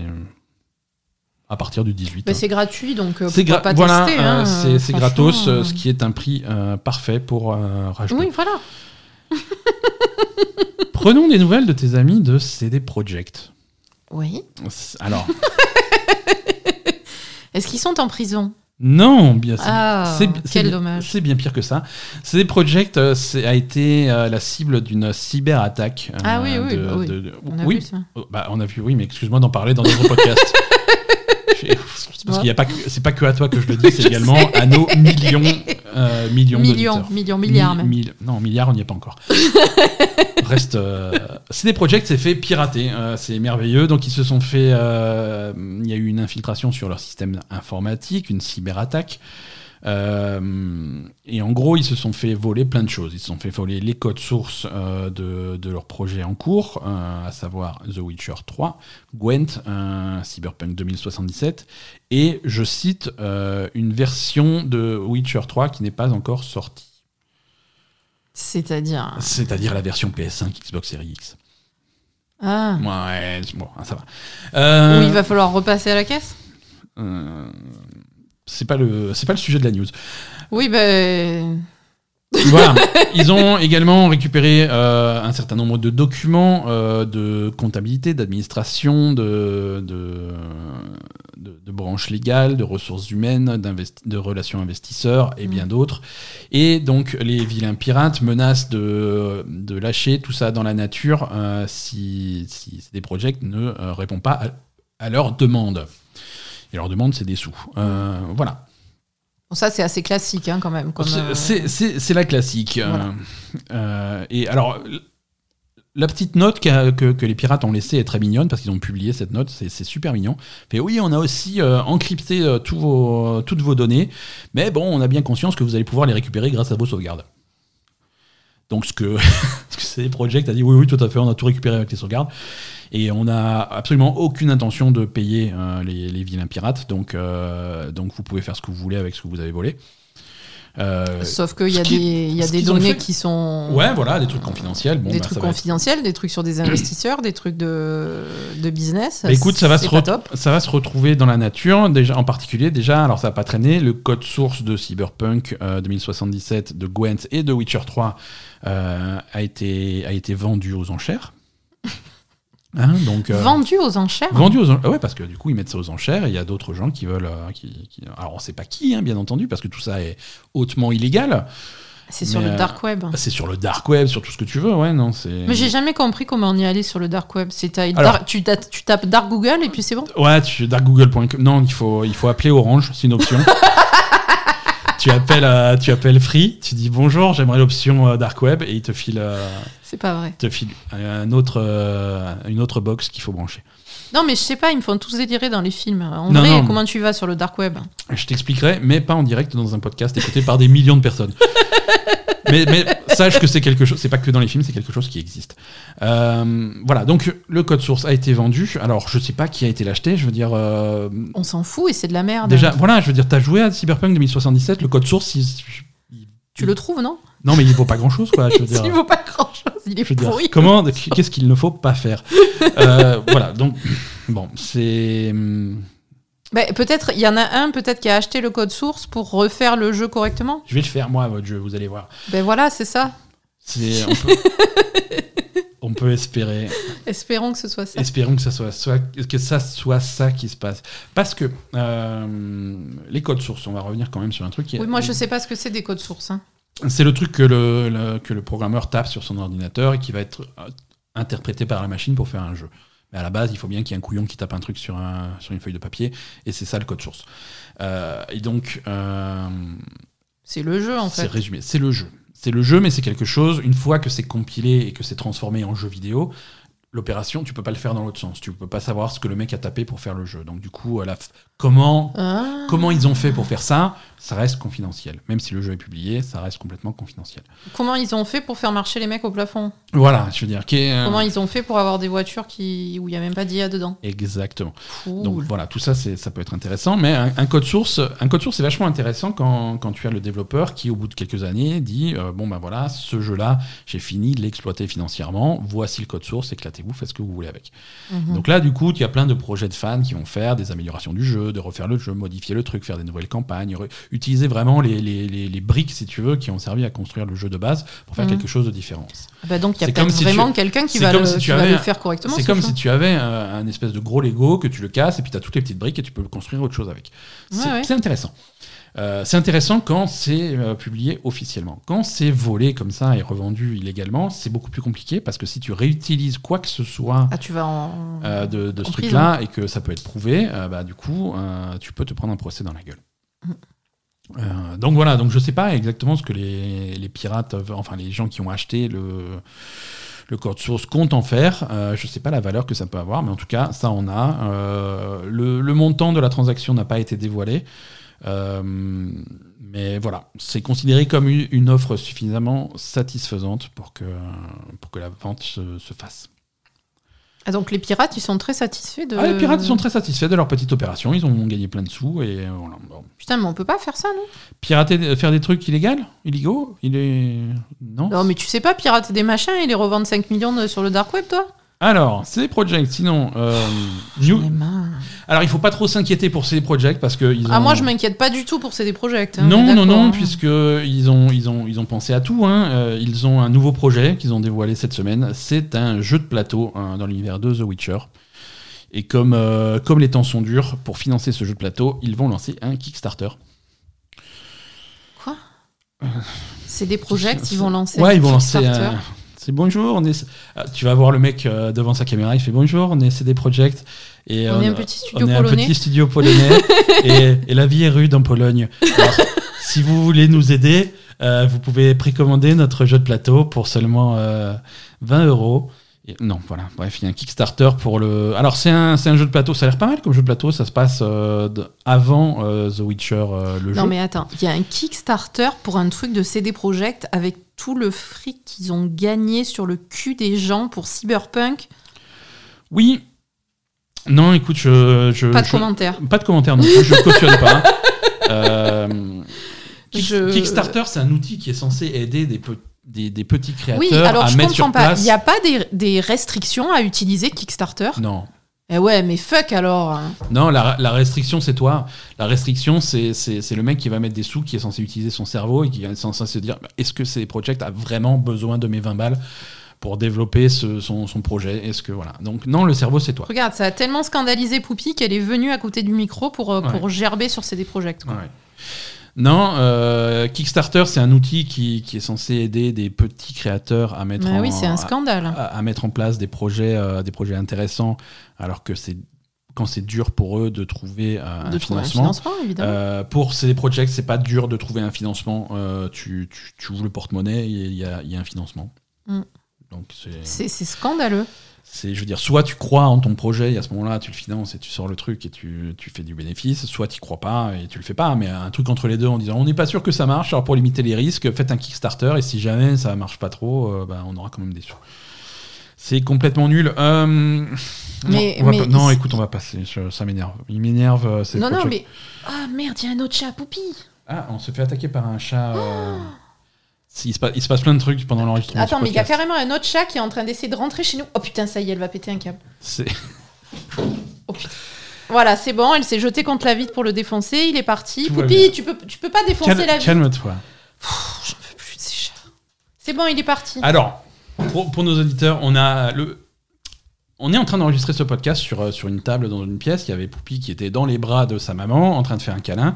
à partir du 18. Bah, c'est gratuit, donc euh, C'est gra- pas voilà, tester. hein, c'est gratos, euh. ce qui est un prix euh, parfait pour euh, 2. Oui, voilà. Prenons des nouvelles de tes amis de CD Projekt. Oui. Alors, Est-ce qu'ils sont en prison? Non, bien Ah, c'est quel bien- dommage. C'est bien pire que ça. CD Projekt euh, a été euh, la cible d'une cyberattaque. euh, Ah oui, oui, de- bah oui. de- de- On a oui, vu ça. Oh, bah, on a vu, oui, mais excuse-moi d'en parler dans notre podcast. Parce qu'il y a pas que, c'est pas que à toi que je le dis, c'est également sais. à nos millions, euh, millions Millions, millions, milliards Mi- même. mille- non, milliards, on n'y est pas encore. Reste. Euh, CD Projekt s'est fait pirater. euh, c'est merveilleux. Donc, ils se sont fait. euh, Il y a eu une infiltration sur leur système informatique, une cyberattaque. Euh, et en gros, ils se sont fait voler plein de choses. Ils se sont fait voler les codes sources euh, de, de leur projet en cours, euh, à savoir The Witcher 3, Gwent, Cyberpunk 2077, et je cite une version de Witcher 3 qui n'est pas encore sortie. C'est-à-dire? C'est-à-dire la version PS5 Xbox Series X. Ah. Ouais, bon, ça va. Où il va falloir repasser à la caisse? euh, c'est pas le, c'est pas le sujet de la news. Oui, ben. Voilà. Ils ont également récupéré euh, un certain nombre de documents euh, de comptabilité, d'administration, de, de, de, de branches légales, de ressources humaines, de relations investisseurs et bien d'autres. Et donc les vilains pirates menacent de, de lâcher tout ça dans la nature euh, si, si CD Projekt ne euh, répond pas à, à leurs demandes. Et leur demande, c'est des sous. Euh, voilà. Bon, ça, c'est assez classique, hein, quand même. C'est- euh, C'est la classique. euh, Voilà. et alors, la petite note que, que les pirates ont laissée est très mignonne parce qu'ils ont publié cette note, c'est super mignon. Fait oui, on a aussi euh, encrypté euh, vos- toutes vos données, mais bon, on a bien conscience que vous allez pouvoir les récupérer grâce à vos sauvegardes. Donc, ce que, ce que CD Projekt a dit, oui, oui, tout à fait, on a tout récupéré avec les sauvegardes. Et on n'a absolument aucune intention de payer euh, les, les vilains pirates. Donc, euh, donc, vous pouvez faire ce que vous voulez avec ce que vous avez volé. Euh, Sauf qu'il y a des, y a données qui sont. ouais, voilà, des trucs confidentiels. Bon, des bah, trucs être- confidentiels, des trucs sur des investisseurs, des trucs de, de business. Bah, écoute, ça va, se pas re- top. ça va se retrouver dans la nature, déjà, en particulier, déjà, alors ça va pas traîner, le code source de Cyberpunk euh, 2077, de Gwent et de Witcher 3 euh, a, été, a été vendu aux enchères. Hein, donc, euh, Vendu aux enchères. vendu aux enchères. Ouais, parce que du coup, ils mettent ça aux enchères et il y a d'autres gens qui veulent. euh, qui, qui- Alors, on sait pas qui, hein, bien entendu, parce que tout ça est hautement illégal. C'est sur le euh, dark web. C'est sur le dark web, sur tout ce que tu veux, ouais, non, c'est. Mais j'ai jamais compris comment on y allait sur le dark web. C'est tu, tapes, tu tapes dark Google et puis c'est bon. Ouais, tu darkgoogle.com. Non, il faut, il faut appeler Orange, c'est une option. tu, appelles, euh, tu appelles Free, tu dis bonjour, j'aimerais l'option euh, Dark Web et il te file, euh, C'est pas vrai. te file un autre, une autre box qu'il faut brancher. Non, mais je sais pas, ils me font tous délirer dans les films. En Non, vrai, non. comment tu vas sur le dark web? Je t'expliquerai, mais pas en direct dans un podcast écouté par des millions de personnes. mais, mais sache que c'est quelque chose, c'est pas que dans les films, c'est quelque chose qui existe. Euh, voilà, donc le code source a été vendu. Alors, je sais pas qui a été l'acheter, je veux dire. euh, On s'en fout et c'est de la merde. déjà, voilà, je veux dire, t'as joué à Cyberpunk 2077, le code source, il- Tu le trouves, non? Non, mais il vaut pas grand chose, quoi. Je veux dire, Il vaut pas grand chose, il est je veux dire, comment, qu'est-ce qu'il ne faut pas faire? Euh, Voilà, donc, bon, c'est. Bah, peut-être, il y en a un peut-être qui a acheté le code source pour refaire le jeu correctement. Je vais le faire, moi, votre jeu, vous allez voir. Ben voilà, c'est ça. C'est. On peut, on peut espérer. Espérons que ce soit ça. Espérons que ça soit, soit- que ça soit ça qui se passe. Parce que euh, les codes sources, on va revenir quand même sur un truc. qui est- Oui, moi je sais pas ce que c'est des codes sources. hein. C'est le truc que le, le- que le programmeur tape sur son ordinateur et qui va être euh, interprété par la machine pour faire un jeu. Mais à la base, il faut bien qu'il y ait un couillon qui tape un truc sur, un, sur une feuille de papier, et c'est ça le code source. Euh, et donc, euh, C'est le jeu en c'est fait. résumé. C'est le jeu. C'est le jeu, mais c'est quelque chose, une fois que c'est compilé et que c'est transformé en jeu vidéo, l'opération, tu peux pas le faire dans l'autre sens. Tu peux pas savoir ce que le mec a tapé pour faire le jeu. Donc, du coup, la comment, Ah. comment ils ont fait pour faire ça, ça reste confidentiel. Même si le jeu est publié, ça reste complètement confidentiel. Comment ils ont fait pour faire marcher les mecs au plafond? Voilà, je veux dire. euh, Comment ils ont fait pour avoir des voitures qui... où il y a même pas d'IA dedans? Exactement. Cool. Donc voilà, tout ça, c'est- ça peut être intéressant, mais un, un code source, un code source, c'est vachement intéressant quand, quand tu as le développeur qui, au bout de quelques années, dit euh, bon ben voilà, ce jeu-là, j'ai fini de l'exploiter financièrement. Voici le code source, éclatez-vous, faites ce que vous voulez avec. Mhm. Donc là, du coup, il y a plein de projets de fans qui vont faire des améliorations du jeu, de refaire le jeu, modifier le truc, faire des nouvelles campagnes, utiliser vraiment les, les, les- les briques, si tu veux, qui ont servi à construire le jeu de base pour faire Mhm. quelque chose de différent. Bah donc il y a peut-être si vraiment tu- quelqu'un qui va, le, si tu qui va avais le un- faire correctement. C'est ce comme jeu. si tu avais un, un espèce de gros Lego que tu le casses et puis tu as toutes les petites briques et tu peux construire autre chose avec. C'est Ouais, intéressant. Euh, c'est intéressant quand c'est euh, publié officiellement. Quand c'est volé comme ça et revendu illégalement, c'est beaucoup plus compliqué parce que si tu réutilises quoi que ce soit Ah, tu vas en. euh, de, de ce en truc-là et que ça peut être prouvé, bah, du coup, tu peux te prendre un procès dans la gueule. Mm. Donc voilà, donc je sais pas exactement ce que les, les pirates, enfin les gens qui ont acheté le, le code source comptent en faire. Euh, je sais pas la valeur que ça peut avoir, mais en tout cas, ça on a. Euh, le, le montant de la transaction n'a pas été dévoilé. Euh, mais voilà, c'est considéré comme une offre suffisamment satisfaisante pour que, pour que la vente se- se fasse. Ah, donc les pirates, ils sont très satisfaits de. Ah, les pirates ils sont très satisfaits de leur petite opération, ils ont gagné plein de sous et euh, voilà. Bon. Putain, mais on peut pas faire ça, non? Pirater, faire des trucs illégaux? Illégaux? Il est. Non? Non, mais tu sais pas pirater des machins et les revendre 5 millions de- sur le dark web, toi? Alors, CD Projekt, sinon. euh, New-. Alors, il faut pas trop s'inquiéter pour CD Projekt parce que. Ils ont... Ah, moi, je m'inquiète pas du tout pour CD Projekt. hein, Non, non, non, puisque ils ont, ils ont, ils ont pensé à tout. hein. Euh, ils ont un nouveau projet qu'ils ont dévoilé cette semaine. C'est un jeu de plateau hein, dans l'univers de The Witcher. Et comme, euh, comme les temps sont durs, pour financer ce jeu de plateau, ils vont lancer un Kickstarter. Quoi? C'est des projets ils vont lancer. Ouais, un ils vont lancer. Kickstarter? un- C'est bonjour. On est... Ah, Tu vas voir le mec euh, devant sa caméra. Il fait bonjour. On est CD Projekt. Et On est un petit studio on est polonais. un petit studio polonais. et, et la vie est rude en Pologne. Alors, si vous voulez nous aider, euh, vous pouvez précommander notre jeu de plateau pour seulement euh, 20 euros. Et- Non, voilà. Bref, il y a un Kickstarter pour le. Alors, c'est un, un jeu de plateau. Ça a l'air pas mal comme jeu de plateau. Ça se passe euh, avant euh, The Witcher, euh, le Non jeu. mais attends, il y a un Kickstarter pour un truc de CD Projekt avec tout le fric qu'ils ont gagné sur le cul des gens pour Cyberpunk. Oui. Non, écoute, je. je Pas de je- commentaire. Pas de commentaire non je cautionne pas. Kickstarter, c'est un outil qui est censé aider des, pe- des, des petits créateurs Oui, alors à je mettre sur comprends pas. place. Il n'y a pas des, des restrictions à utiliser Kickstarter? Non. Eh ouais, mais fuck alors. Non, la, la restriction, c'est toi. La restriction, c'est le mec qui va mettre des sous, qui est censé utiliser son cerveau et qui est censé se dire est-ce que ces projects a vraiment besoin de mes 20 balles pour développer ce- son, son projet? Est-ce que voilà. Donc, non, le cerveau, c'est toi. Regarde, ça a tellement scandalisé Poupie qu'elle est venue à côté du micro pour, euh, Ouais. pour gerber sur CD Projekt. quoi. Ouais. Non, euh, Kickstarter, c'est un outil qui, qui est censé aider des petits créateurs à mettre Bah en, oui, c'est un à- scandale. à, à mettre en place des projets, euh, des projets intéressants, alors que c'est quand c'est dur pour eux de trouver euh, de un trouver un financement. financement, évidemment. Pour CD Projekt, c'est pas dur de trouver un financement. Tu, tu, tu ouvres le porte-monnaie il y y a un financement. Mm. Donc c'est scandaleux. C'est, je veux dire, soit tu crois en ton projet et à ce moment-là tu le finances et tu sors le truc et tu, tu fais du bénéfice, soit tu crois pas et tu le fais pas. Mais un truc entre les deux en disant on n'est pas sûr que ça marche, alors pour limiter les risques, faites un Kickstarter et si jamais ça marche pas trop, euh, bah, on aura quand même des sous. C'est complètement nul. Euh, Mais- non, mais pas- non, écoute, on va passer. je- ça m'énerve. Il m'énerve. euh, Non, non, mais. Ah merde, il y a un autre chat, Poupie. Ah, on se fait attaquer par un chat. euh, Il, se passe, il se passe plein de trucs pendant l'enregistrement. Attends, mais il y a carrément un autre chat qui est en train d'essayer de rentrer chez nous. Oh putain, ça y est, elle va péter un câble. C'est- Voilà, c'est bon, elle s'est jetée contre la vitre pour le défoncer, il est parti. Tout bien. tu peux, tu peux pas défoncer Calme- la vitre. Calme-toi. J'en peux plus de ces chats. C'est bon, il est parti. Alors, pour, pour nos auditeurs, on a le. On est en train d'enregistrer ce podcast sur, euh, sur une table dans une pièce. Il y avait Poupie qui était dans les bras de sa maman en train de faire un câlin.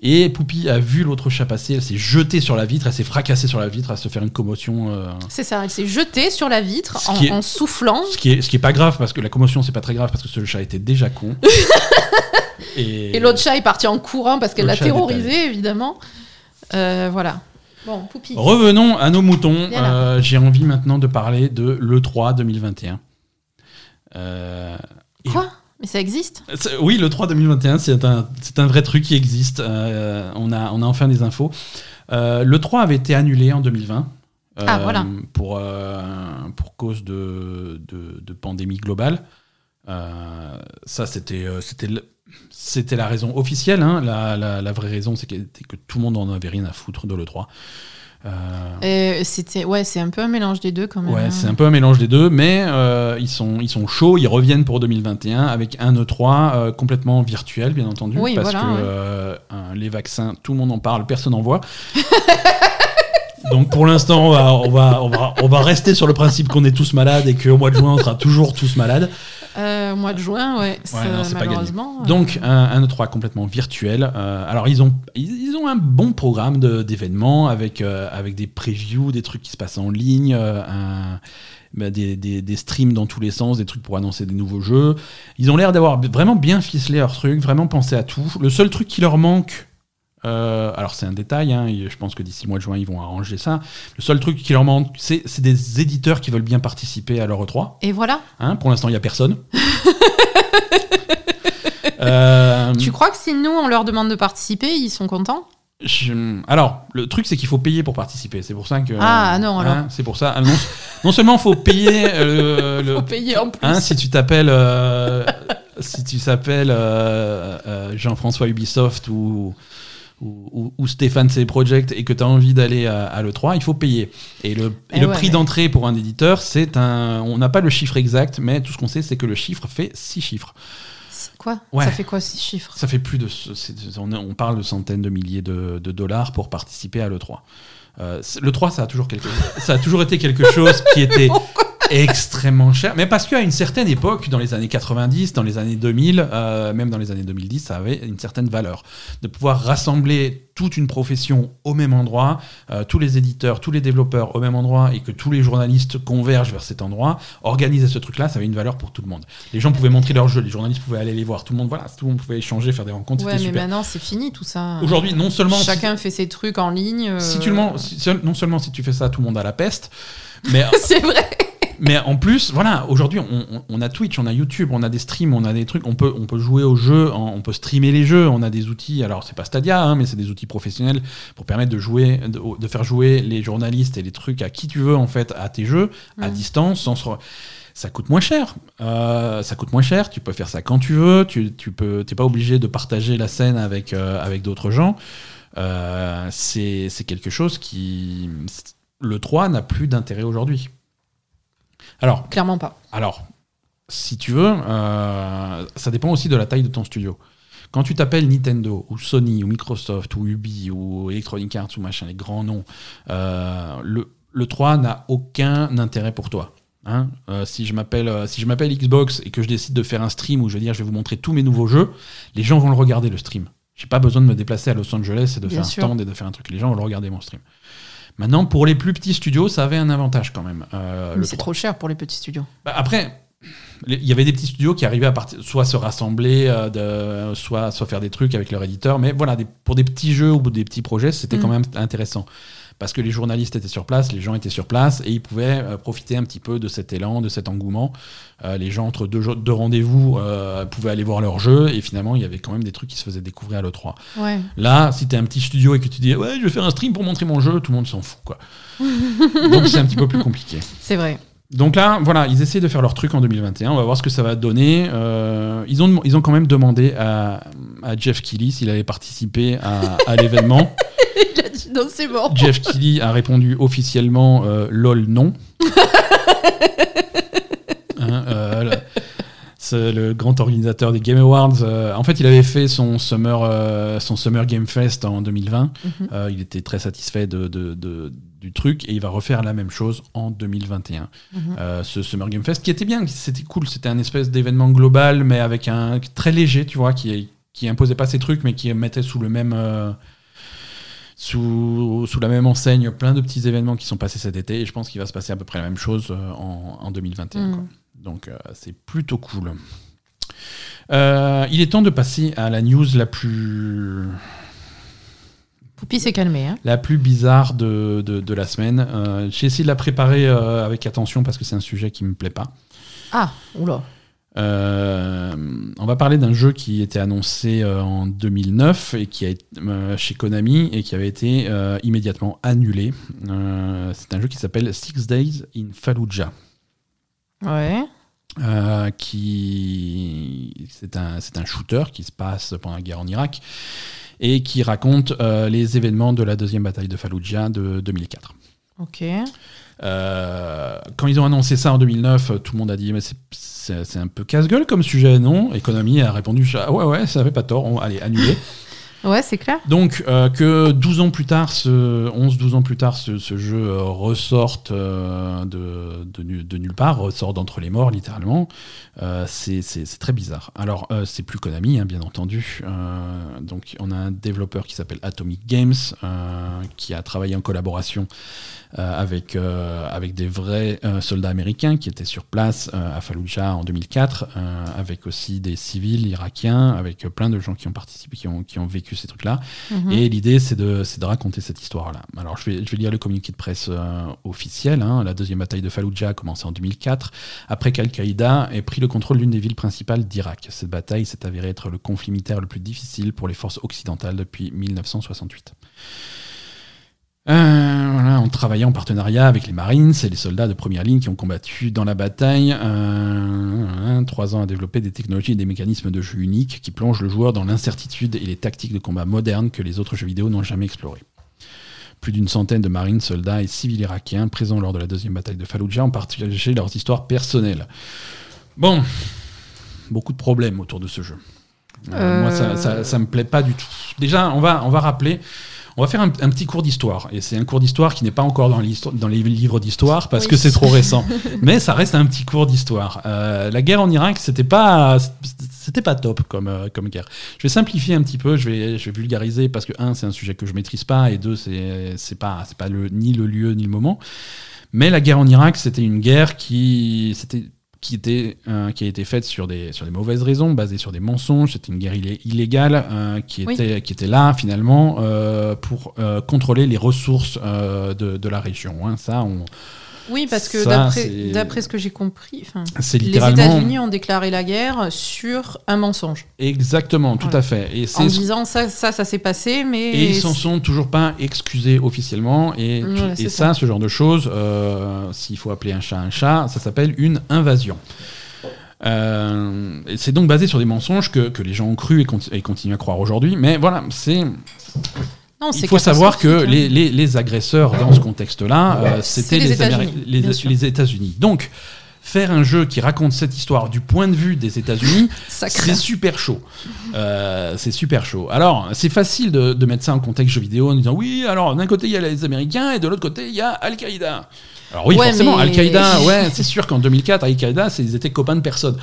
Et Poupie a vu l'autre chat passer. Elle s'est jetée sur la vitre. Elle s'est fracassée sur la vitre à se faire une commotion. euh, C'est ça, elle s'est jetée sur la vitre en, qui est- en soufflant. Ce qui est, ce qui est pas grave parce que la commotion c'est pas très grave parce que ce chat était déjà con. et Et l'autre chat est parti en courant parce qu'elle l'a terrorisé, évidemment. Euh, voilà. Bon, Poupie. Revenons à nos moutons. Euh, J'ai envie maintenant de parler de l'E3 2021. Euh, Quoi? Mais ça existe? Oui, le 3 2021, c'est un, un vrai truc qui existe. Euh, on, a, on a enfin des infos. Euh, le 3 avait été annulé en 2020. euh, Ah, voilà. Pour, euh, pour cause de, de, de pandémie globale. Euh, ça, c'était la raison officielle. hein. La, la- la vraie raison, c'est que, que tout le monde en avait rien à foutre de l'E3. Euh, C'était ouais, c'est un peu un mélange des deux quand même. Ouais, hein. c'est un peu un mélange des deux, mais euh, ils, sont, ils sont chauds, ils reviennent pour 2021 avec un E3 euh, complètement virtuel, bien entendu, Oui, parce voilà, que ouais. les vaccins, tout le monde en parle, personne n'en voit. Donc pour l'instant, on va, on, va, on, va, on va rester sur le principe qu'on est tous malades et qu'au mois de juin, on sera toujours tous malades. Euh, au mois de juin, ouais. ça, non, malheureusement. Donc un, un E3 complètement virtuel. Euh, alors ils ont, ils, ils ont un bon programme de- d'événements avec, euh, avec des previews, des trucs qui se passent en ligne, un- bah, des, des- des streams dans tous les sens, des trucs pour annoncer des nouveaux jeux. Ils ont l'air d'avoir vraiment bien ficelé leur truc, vraiment pensé à tout. Le seul truc qui leur manque, euh, alors c'est un détail, hein, je pense que d'ici le mois de juin ils vont arranger ça. Le seul truc qui leur manque, c'est c'est des éditeurs qui veulent bien participer à leur E3. Et voilà. Hein, pour l'instant, il n'y a personne. Euh, Tu crois que si nous on leur demande de participer, ils sont contents? je- Alors, le truc, c'est qu'il faut payer pour participer. C'est pour ça que. Ah, non, alors. hein, c'est pour ça. Non, non seulement il faut payer euh, le. Faut payer en plus. hein, si tu t'appelles. euh, si tu s'appelles euh, euh, Jean-François Ubisoft ou. Ou, ou- ou Stéphane C. Project et que tu as envie d'aller à, à l'E3, il faut payer. Et le, et Eh le ouais, prix d'entrée pour un éditeur, c'est un. On n'a pas le chiffre exact, mais tout ce qu'on sait, c'est que le chiffre fait six chiffres. Quoi? Ouais. Ça fait quoi ces chiffres? Ça fait plus de. on, on parle de centaines de milliers de, de dollars pour participer à l'E3. Euh, le 3, ça a, toujours quelque, ça a toujours été quelque chose qui était extrêmement cher. Mais parce qu'à une certaine époque, dans les années 90, dans les années 2000, euh, même dans les années 2010, ça avait une certaine valeur. De pouvoir rassembler toute une profession au même endroit, euh, tous les éditeurs, tous les développeurs au même endroit, et que tous les journalistes convergent vers cet endroit, organiser ce truc-là, ça avait une valeur pour tout le monde. Les gens pouvaient montrer leurs jeux, les journalistes pouvaient aller les voir, tout le monde, voilà, tout le monde pouvait échanger, faire des rencontres, Ouais, mais super. maintenant c'est fini tout ça. Aujourd'hui, non seulement si- Chacun fait ses trucs en ligne. euh, si tu le si- seul- non seulement si tu fais ça, tout le monde a la peste, mais, c'est vrai. Mais en plus, voilà, aujourd'hui, on, on- on a Twitch, on a YouTube, on a des streams, on a des trucs, on peut, on peut jouer aux jeux, on peut streamer les jeux, on a des outils, alors c'est pas Stadia, hein, mais c'est des outils professionnels pour permettre de jouer, de, de faire jouer les journalistes et les trucs à qui tu veux, en fait, à tes jeux, à distance, sans se ça coûte moins cher. Euh, ça coûte moins cher. Tu peux faire ça quand tu veux. Tu, tu peux. T'es pas obligé de partager la scène avec euh, avec d'autres gens. Euh, c'est c'est quelque chose qui. Le 3 n'a plus d'intérêt aujourd'hui. Alors, Clairement pas. alors, si tu veux, euh, ça dépend aussi de la taille de ton studio. Quand tu t'appelles Nintendo, ou Sony, ou Microsoft, ou Ubi, ou Electronic Arts, ou machin, les grands noms, euh, le, le 3 n'a aucun intérêt pour toi. Hein Euh, si je m'appelle euh, si je m'appelle Xbox et que je décide de faire un stream où je vais dire je vais vous montrer tous mes nouveaux jeux, les gens vont le regarder le stream. J'ai pas besoin de me déplacer à Los Angeles et de Bien faire sûr. un stand et de faire un truc. Les gens vont le regarder mon stream. Maintenant, pour les plus petits studios, ça avait un avantage quand même. euh, Mais c'est 3. trop cher pour les petits studios. Bah, après, il y avait des petits studios qui arrivaient à partir, soit se rassembler, euh, de, soit, soit faire des trucs avec leur éditeur. Mais voilà, des- pour des petits jeux ou des petits projets, c'était Mm. quand même intéressant. Parce que les journalistes étaient sur place, les gens étaient sur place et ils pouvaient euh, profiter un petit peu de cet élan, de cet engouement. Euh, les gens, entre deux, rendez-vous, euh, pouvaient aller voir leur jeu et finalement, il y avait quand même des trucs qui se faisaient découvrir à l'E3. Ouais. Là, si t'es un petit studio et que tu dis ouais, je vais faire un stream pour montrer mon jeu, tout le monde s'en fout quoi. Donc c'est un petit peu plus compliqué. C'est vrai. Donc là, voilà, ils essaient de faire leur truc en 2021. On va voir ce que ça va donner. Euh, ils, ont, ils ont quand même demandé à, à Jeff Keighley s'il allait participer à, à l'événement. Il a dit non, c'est bon. Jeff Keighley a répondu officiellement euh, lol non. Hein, euh, le- c'est le grand organisateur des Game Awards. Euh, en fait, il avait fait son Summer, euh, son Summer Game Fest en 2020. Mhm. Euh, il était très satisfait de, de- de- du truc et il va refaire la même chose en 2021. Mhm. Euh, ce Summer Game Fest qui était bien, c'était cool, c'était un espèce d'événement global mais avec un très léger, tu vois, qui, qui imposait pas ses trucs mais qui mettait sous le même euh, sous, sous la même enseigne plein de petits événements qui sont passés cet été et je pense qu'il va se passer à peu près la même chose euh, en, en 2021. Mhm. quoi. Donc euh, c'est plutôt cool. Il est temps de passer à la news la plus Poupie s'est calmée. Hein. la plus bizarre de, de, de la semaine. Euh, J'ai essayé de la préparer euh, avec attention parce que c'est un sujet qui me plaît pas. Ah, oula. Euh, on va parler d'un jeu qui était annoncé en 2009 et qui a été chez Konami et qui avait été immédiatement annulé. C'est un jeu qui s'appelle Six Days in Fallujah. Ouais. Euh, qui c'est un, c'est un shooter qui se passe pendant la guerre en Irak et qui raconte euh, les événements de la deuxième bataille de Fallujah de 2004. Ok. Euh, quand ils ont annoncé ça en 2009, euh, tout le monde a dit mais c'est- un peu casse-gueule comme sujet, non? Konami a répondu ah ouais ouais, ça avait pas tort, on, allez annuler. Ouais, c'est clair. Donc euh, que 12 ans plus tard, ce 11-12 ans plus tard, ce, jeu euh, ressorte euh, de, de, nu- de nulle part, ressort d'entre les morts littéralement, euh, c'est très bizarre. Alors c'est plus Konami, hein, bien entendu. Donc on a un développeur qui s'appelle Atomic Games, qui a travaillé en collaboration avec, euh, avec des vrais euh, soldats américains qui étaient sur place euh, à Fallujah en 2004, euh, avec aussi des civils irakiens, avec euh, plein de gens qui ont participé, qui ont, qui ont vécu ces trucs-là. Mhm. Et l'idée, c'est de, de raconter cette histoire-là. Alors, je vais, je vais lire le communiqué de presse euh, officiel. hein. La deuxième bataille de Fallujah a commencé en 2004, après qu'Al-Qaïda ait pris le contrôle d'une des villes principales d'Irak. Cette bataille s'est avérée être le conflit militaire le plus difficile pour les forces occidentales depuis 1968. Euh, voilà, on travaillait en partenariat avec les Marines et les soldats de première ligne qui ont combattu dans la bataille. Euh, trois ans à développer des technologies et des mécanismes de jeu uniques qui plongent le joueur dans l'incertitude et les tactiques de combat modernes que les autres jeux vidéo n'ont jamais explorées. Plus d'une centaine de marines, soldats et civils irakiens présents lors de la deuxième bataille de Fallujah ont partagé leurs histoires personnelles. Bon, beaucoup de problèmes autour de ce jeu. Euh, Moi, ça, ça, ça me plaît pas du tout. Déjà, on va, on va rappeler. On va faire un, un petit cours d'histoire. Et c'est un cours d'histoire qui n'est pas encore dans, les livres d'histoire parce Oui. que c'est trop récent. Mais ça reste un petit cours d'histoire. Euh, la guerre en Irak, c'était pas, c'était pas top comme, euh, comme guerre. Je vais simplifier un petit peu, je vais, je vais vulgariser parce que, un, c'est un sujet que je maîtrise pas, et deux, c'est, pas, c'est pas le, ni le lieu ni le moment. Mais la guerre en Irak, c'était une guerre qui, c'était, qui, était, euh, qui a été faite sur des, sur des mauvaises raisons, basée sur des mensonges. C'était une guerre illé- illégale euh, qui, Oui. était, qui était là, finalement, euh, pour euh, contrôler les ressources euh, de, de la région. hein. Ça, on, Oui, parce que d'après ce que j'ai compris, les. États-Unis ont déclaré la guerre sur un mensonge. Exactement, tout à fait. Et En disant ça, ça, ça s'est passé, mais. Et ils s'en sont toujours pas excusés officiellement. Et, Voilà, et c'est ça, ce genre de choses, euh, s'il faut appeler un chat un chat, ça s'appelle une invasion. Euh, c'est donc basé sur des mensonges que, que les gens ont cru et continuent à croire aujourd'hui. Mais voilà, c'est il faut savoir que hein. les, les, agresseurs dans ce contexte-là, euh, c'était les, les États-Unis. Donc, faire un jeu qui raconte cette histoire du point de vue des États-Unis, c'est super chaud. Euh, c'est super chaud. Alors, c'est facile de, de, mettre ça en contexte jeu vidéo en disant oui, alors d'un côté il y a les Américains et de l'autre côté il y a Al-Qaïda. Alors oui, forcément, Al-Qaïda, ouais, c'est sûr qu'en 2004, Al-Qaïda, ils étaient copains de personne.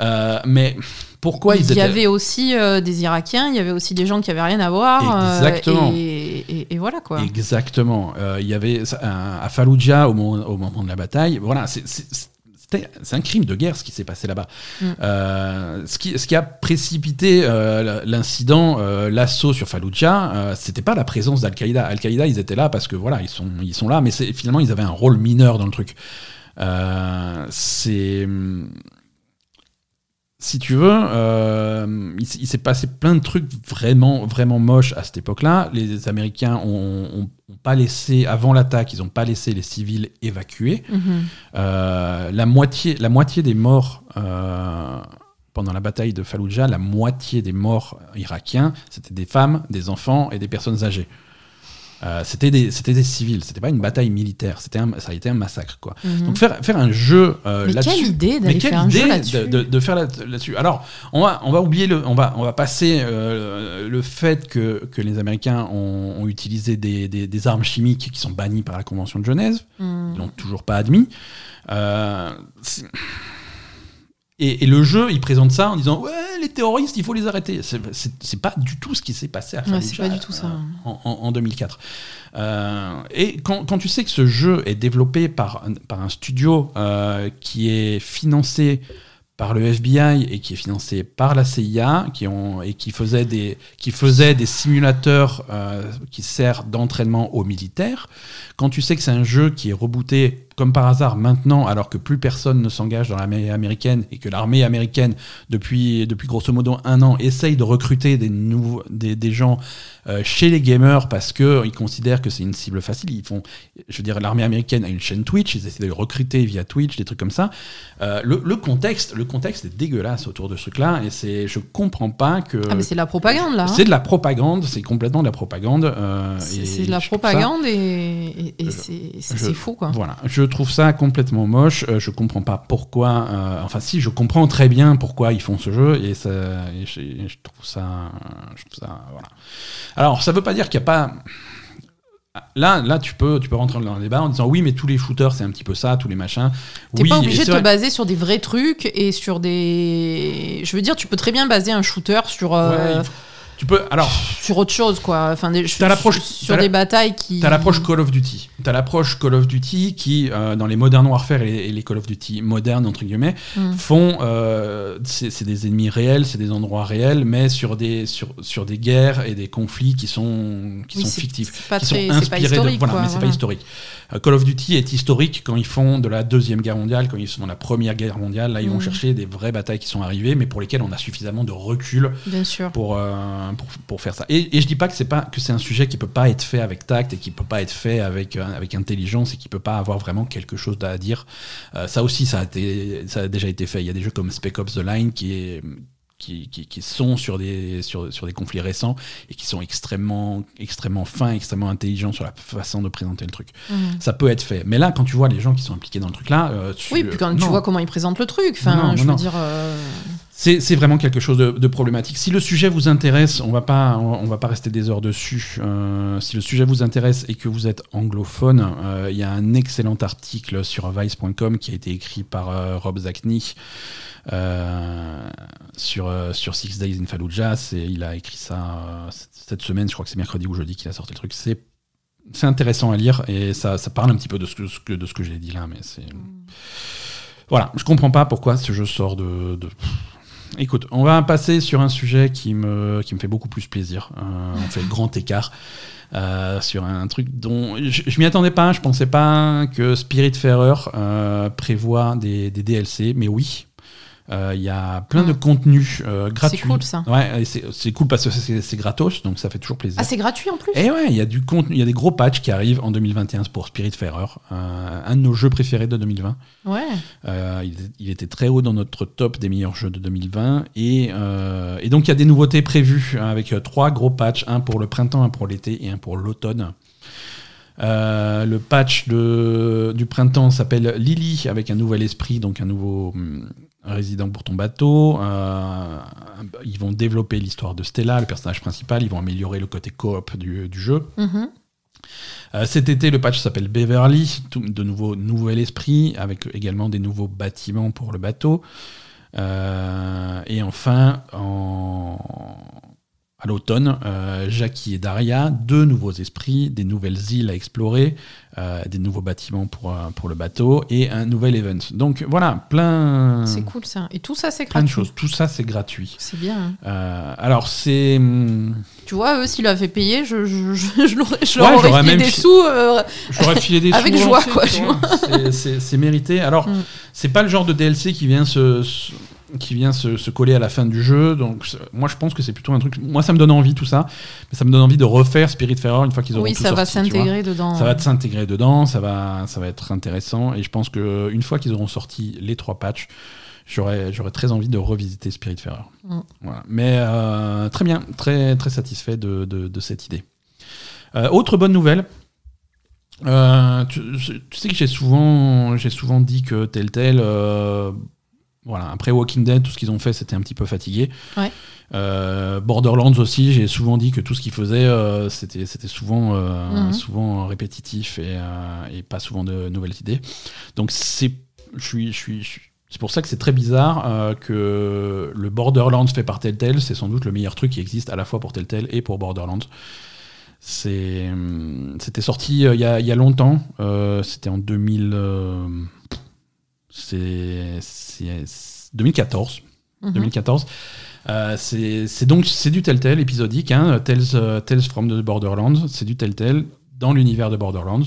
Euh, mais pourquoi ils étaient... Il y avait aussi euh, des Irakiens, il y avait aussi des gens qui avaient rien à voir. Exactement. et, voilà quoi. Exactement. il y avait à Fallujah au moment, au moment de la bataille. Voilà, c'est c'est un crime de guerre ce qui s'est passé là-bas. Mm. Euh, ce, qui, ce, qui, a précipité euh, l'incident, euh, l'assaut sur Fallujah, c'était pas la présence d'Al-Qaïda. Al-Qaïda, ils étaient là parce que voilà, ils sont, ils sont là, mais finalement, ils avaient un rôle mineur dans le truc. c'est si tu veux, euh, il, s'est passé plein de trucs vraiment, vraiment moches à cette époque-là. Les Américains ont, pas laissé, avant l'attaque, ils n'ont pas laissé les civils évacuer. Mhm. Euh, la, moitié, la moitié des morts euh, pendant la bataille de Fallujah, la moitié des morts irakiens, c'était des femmes, des enfants et des personnes âgées. Euh, c'était des, des civils, c'était pas une bataille militaire, c'était ça a été un massacre quoi. Mhm. Donc faire, faire un jeu euh, là-dessus. Quelle idée d'aller faire un jeu là-dessus. De, de, faire là-dessus. Alors on va, on va oublier le, on va, on va passer euh, le fait que, que les Américains ont, ont utilisé des, des, des, armes chimiques qui sont bannies par la Convention de Genève, mhm. ils l'ont toujours pas admis. Et, le jeu, il présente ça en disant ouais, les terroristes, il faut les arrêter. C'est pas du tout ce qui s'est passé à Fallujah du tout ça. Euh, en, 2004. Euh, et quand, quand, tu sais que ce jeu est développé par, par un studio euh, qui est financé par le FBI et qui est financé par la CIA qui ont, et qui faisait des, qui faisait des simulateurs qui servent d'entraînement aux militaires, quand tu sais que c'est un jeu qui est rebooté comme par hasard maintenant, alors que plus personne ne s'engage dans l'armée américaine et que l'armée américaine, depuis, depuis grosso modo un an, essaye de recruter des, nouveaux, des, des gens euh, chez les gamers parce qu'ils considèrent que c'est une cible facile. Ils font, je veux dire, l'armée américaine a une chaîne Twitch, ils essaient de recruter via Twitch, des trucs comme ça. Euh, le, contexte, le contexte est dégueulasse autour de ce truc-là et c'est, je comprends pas que. Ah, mais c'est de la propagande là. C'est de la propagande, c'est complètement de la propagande. Euh, c'est de la propagande et, et, c'est faux quoi. Voilà, je trouve ça complètement moche. je comprends pas pourquoi. enfin, si, je comprends très bien pourquoi ils font ce jeu et, ça, je, trouve ça, je trouve ça, voilà. Alors, ça veut pas dire qu'il n'y a pas. Là, là, tu peux, tu peux rentrer dans le débat en disant oui, mais tous les shooters, c'est un petit peu ça, tous les machins. T'es oui, pas obligé de te baser sur des vrais trucs et sur des. Je veux dire, tu peux très bien baser un shooter sur. Euh, tu peux alors sur autre chose quoi. Enfin, des, l'approche sur des batailles qui. T'as l'approche Call of Duty. T'as l'approche Call of Duty qui, euh, dans les Modern Warfare et les, Call of Duty modernes entre guillemets, mm. font euh, c'est des ennemis réels, c'est des endroits réels, mais sur des sur, sur des guerres et des conflits qui sont qui sont fictifs, pas qui sont inspirés de voilà, mais c'est pas historique. Euh, Call of Duty est historique quand ils font de la deuxième guerre mondiale, quand ils sont dans la première guerre mondiale. Là, ils vont mm. chercher des vraies batailles qui sont arrivées, mais pour lesquelles on a suffisamment de recul Pour, pour, pour, faire ça. Et, et je dis pas que c'est pas que c'est un sujet qui peut pas être fait avec tact et qui peut pas être fait avec euh, avec intelligence et qui peut pas avoir vraiment quelque chose à dire. Euh, ça aussi, ça a, été, ça a déjà été fait. Il y a des jeux comme Spec Ops The Line qui est qui, qui, sont sur des, sur, sur, des conflits récents et qui sont extrêmement, extrêmement fins, extrêmement intelligents sur la façon de présenter le truc. Mmh. Ça peut être fait. Mais là, quand tu vois les gens qui sont impliqués dans le truc là, euh, oui, puis quand tu vois comment ils présentent le truc, enfin, je veux dire. C'est vraiment quelque chose de, problématique. Si le sujet vous intéresse, on va pas, on, va pas rester des heures dessus. Euh, si le sujet vous intéresse et que vous êtes anglophone, euh, il y a un excellent article sur vice.com qui a été écrit par euh, Rob Zacny sur, sur Six Days in Fallujah. Il a écrit ça cette semaine, je crois que c'est mercredi ou jeudi qu'il a sorti le truc. C'est c'est intéressant à lire et ça, ça, parle un petit peu de ce que, de ce que j'ai dit là, mais c'est. Voilà, je comprends pas pourquoi ce jeu sort de Écoute, on va passer sur un sujet qui me, qui me fait beaucoup plus plaisir. Euh, on fait grand écart. Euh, sur un truc dont je, je m'y attendais pas, je pensais pas que Spiritfarer euh, prévoit des, des DLC, mais oui, Il y a plein de contenus euh, gratuits. C'est cool ça. Ouais, c'est cool parce que c'est gratos, donc ça fait toujours plaisir. Ah, c'est gratuit en plus? Et ouais, il y a du contenu, il y a des gros patchs qui arrivent en 2021 pour Spiritfarer, euh, un de nos jeux préférés de 2020. Ouais. Euh, il, il était très haut dans notre top des meilleurs jeux de 2020. Et, euh, et donc, il y a des nouveautés prévues hein, avec euh, trois gros patchs un pour le printemps, un pour l'été et un pour l'automne. Euh, le patch de, du printemps s'appelle Lily avec un nouvel esprit, donc un nouveau hum, résident pour ton bateau. Euh, ils vont développer l'histoire de Stella, le personnage principal. Ils vont améliorer le côté coop du, du jeu. Mhm. Euh, cet été, le patch s'appelle Beverly, tout- de nouveau nouvel esprit, avec également des nouveaux bâtiments pour le bateau. Et enfin, en- à l'automne, euh, Jackie et Daria, deux nouveaux esprits, des nouvelles îles à explorer, euh, des nouveaux bâtiments pour, euh, pour le bateau et un nouvel event. Donc voilà, plein, C'est cool ça. Et tout ça, c'est plein de gratuit. choses. Tout ça, c'est gratuit. C'est bien. hein. Euh, alors, c'est. hum, Tu vois, eux, s'ils l'avaient payé, je, je, je, je leur, je Ouais, j'aurais filé des fi- sous. J'aurais filé des Avec sous joie, volontiers, quoi. C'est- C'est c'est mérité. Alors, Mm. c'est pas le genre de DLC qui vient se, se- qui vient se, se coller à la fin du jeu. Donc, moi, je pense que c'est plutôt un truc. Moi, ça me donne envie tout ça, mais ça me donne envie de refaire Spiritfarer une fois qu'ils auront oui, tout ça va sorti, s'intégrer dedans. Ça va s'intégrer dedans, ça va, ça va être intéressant. Et je pense que une fois qu'ils auront sorti les trois patchs, j'aurais, j'aurais très envie de revisiter Spiritfarer. Mm. Voilà. Mais euh, très bien, très, très satisfait de, de- de cette idée. Euh, autre bonne nouvelle. Euh, tu, tu sais que j'ai souvent, j'ai souvent dit que tel tel, euh, voilà, après Walking Dead, tout ce qu'ils ont fait, c'était un petit peu fatigué. Ouais. Euh, Borderlands aussi, j'ai souvent dit que tout ce qu'ils faisaient, euh, c'était, c'était souvent, euh, Mhm. souvent répétitif et, euh, et pas souvent de nouvelles idées. Donc c'est, je suis, je suis, c'est pour ça que c'est très bizarre euh, que le Borderlands fait par Telltale, c'est sans doute le meilleur truc qui existe à la fois pour Telltale et pour Borderlands. C'est, hum, c'était sorti euh, il y, a, il y a longtemps, euh, c'était en 2000, euh, c'est, c'est- c'est 2014. Mhm. 2014. Euh, c'est donc c'est du Telltale épisodique, hein, Tales, euh, Tales from the Borderlands, c'est du Telltale dans l'univers de Borderlands.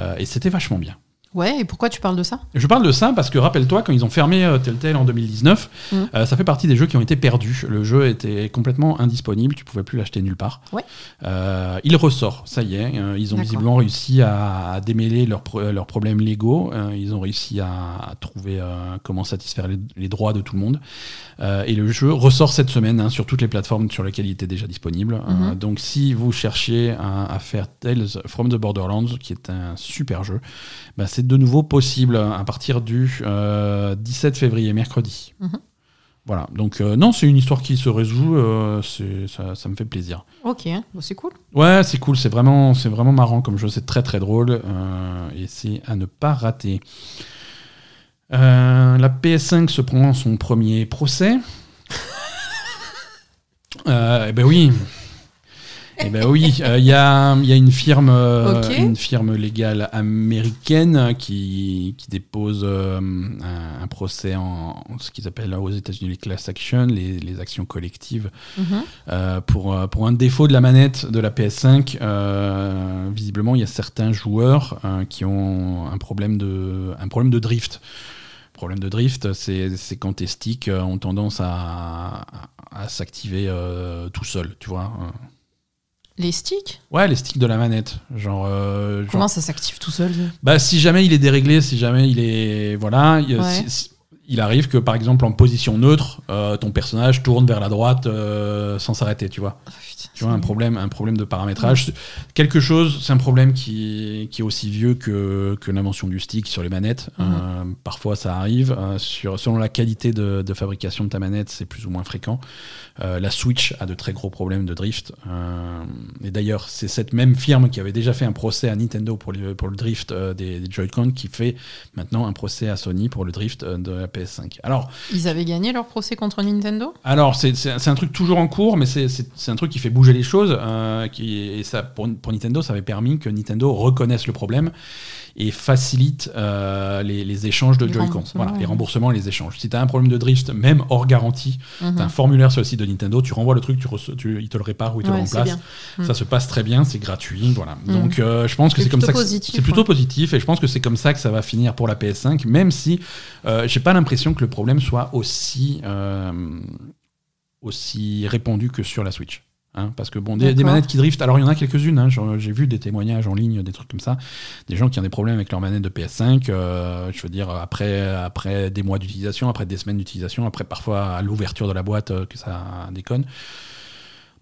Euh, et c'était vachement bien. Ouais, et pourquoi tu parles de ça? Je parle de ça parce que rappelle-toi, quand ils ont fermé euh, Telltale en 2019, Mm. euh, ça fait partie des jeux qui ont été perdus. Le jeu était complètement indisponible, tu pouvais plus l'acheter nulle part. Ouais. Euh, il ressort, ça y est. ils ont visiblement réussi à, à démêler leurs pro- leurs problèmes légaux. ils ont réussi à, à trouver comment satisfaire les, les droits de tout le monde. Et le jeu ressort cette semaine hein, sur toutes les plateformes sur lesquelles il était déjà disponible. Mhm. donc si vous cherchez à, à faire Tales from the Borderlands, qui est un super jeu, bah, c'est de nouveau possible à partir du euh, 17 février, mercredi. Mhm. Voilà, donc euh, non, c'est une histoire qui se résout, euh, ça, ça me fait plaisir. Ok, bon, c'est cool. Ouais, c'est cool, c'est vraiment, vraiment marrant comme jeu, c'est très très drôle euh, et c'est à ne pas rater. Euh, la PS5 se prend son premier procès. Euh, eh ben oui. Eh ben oui, il y, a, y a une firme, euh, une firme légale américaine qui, qui dépose euh, un, un procès en, en ce qu'ils appellent aux États-Unis les class action, les, les actions collectives, Mhm. euh, pour, euh, pour un défaut de la manette de la PS5. euh, visiblement, il y a certains joueurs euh, qui ont un problème de, un problème de drift. Problème de drift, c'est quand tes sticks euh, ont tendance à, à, à s'activer euh, tout seul, tu vois. Les sticks Ouais, les sticks de la manette. Genre, euh, genre- Comment ça s'active tout seul bah, si jamais il est déréglé, si jamais il est. Voilà. il- Ouais. si- si- il arrive que, par exemple, en position neutre, euh, ton personnage tourne vers la droite euh, sans s'arrêter, tu vois. Tu vois, un problème, un problème de paramétrage. Quelque chose, c'est un problème qui, qui est aussi vieux que, que l'invention du stick sur les manettes. Mhm. Euh, parfois, ça arrive. Euh, sur, selon la qualité de, de fabrication de ta manette, c'est plus ou moins fréquent. Euh, la Switch a de très gros problèmes de drift. Et d'ailleurs, c'est cette même firme qui avait déjà fait un procès à Nintendo pour le, pour le drift des, des Joy-Con qui fait maintenant un procès à Sony pour le drift de la PS5. Alors, Ils avaient gagné leur procès contre Nintendo? alors, c'est un truc toujours en cours, mais c'est un truc qui fait bouger les choses. euh, qui, et ça, pour, pour Nintendo, ça avait permis que Nintendo reconnaisse le problème et facilite euh, les, les échanges de Les Joy-Con. remboursements, Voilà, les remboursements et les échanges. Si tu as un problème de drift, même hors garantie, Mhm. tu as un formulaire sur le site de Nintendo, tu renvoies le truc, tu reçois- tu, il te le répare ou il te Ouais, le remplace. Ça Mm. se passe très bien, c'est gratuit. Voilà. Mm. Donc euh, je pense que C'est comme ça. plutôt que positif, C'est plutôt ouais. positif et je pense que c'est comme ça que ça va finir pour la PS5, même si euh, j'ai pas l'impression que le problème soit aussi, aussi répandu que sur la Switch. Hein, parce que bon, des, manettes qui driftent, alors il y en a quelques-unes, hein, j'en- j'ai vu des témoignages en ligne, des trucs comme ça, des gens qui ont des problèmes avec leur manette de PS5, euh, je veux dire, après, après des mois d'utilisation, après des semaines d'utilisation, après parfois à l'ouverture de la boîte euh, que ça déconne.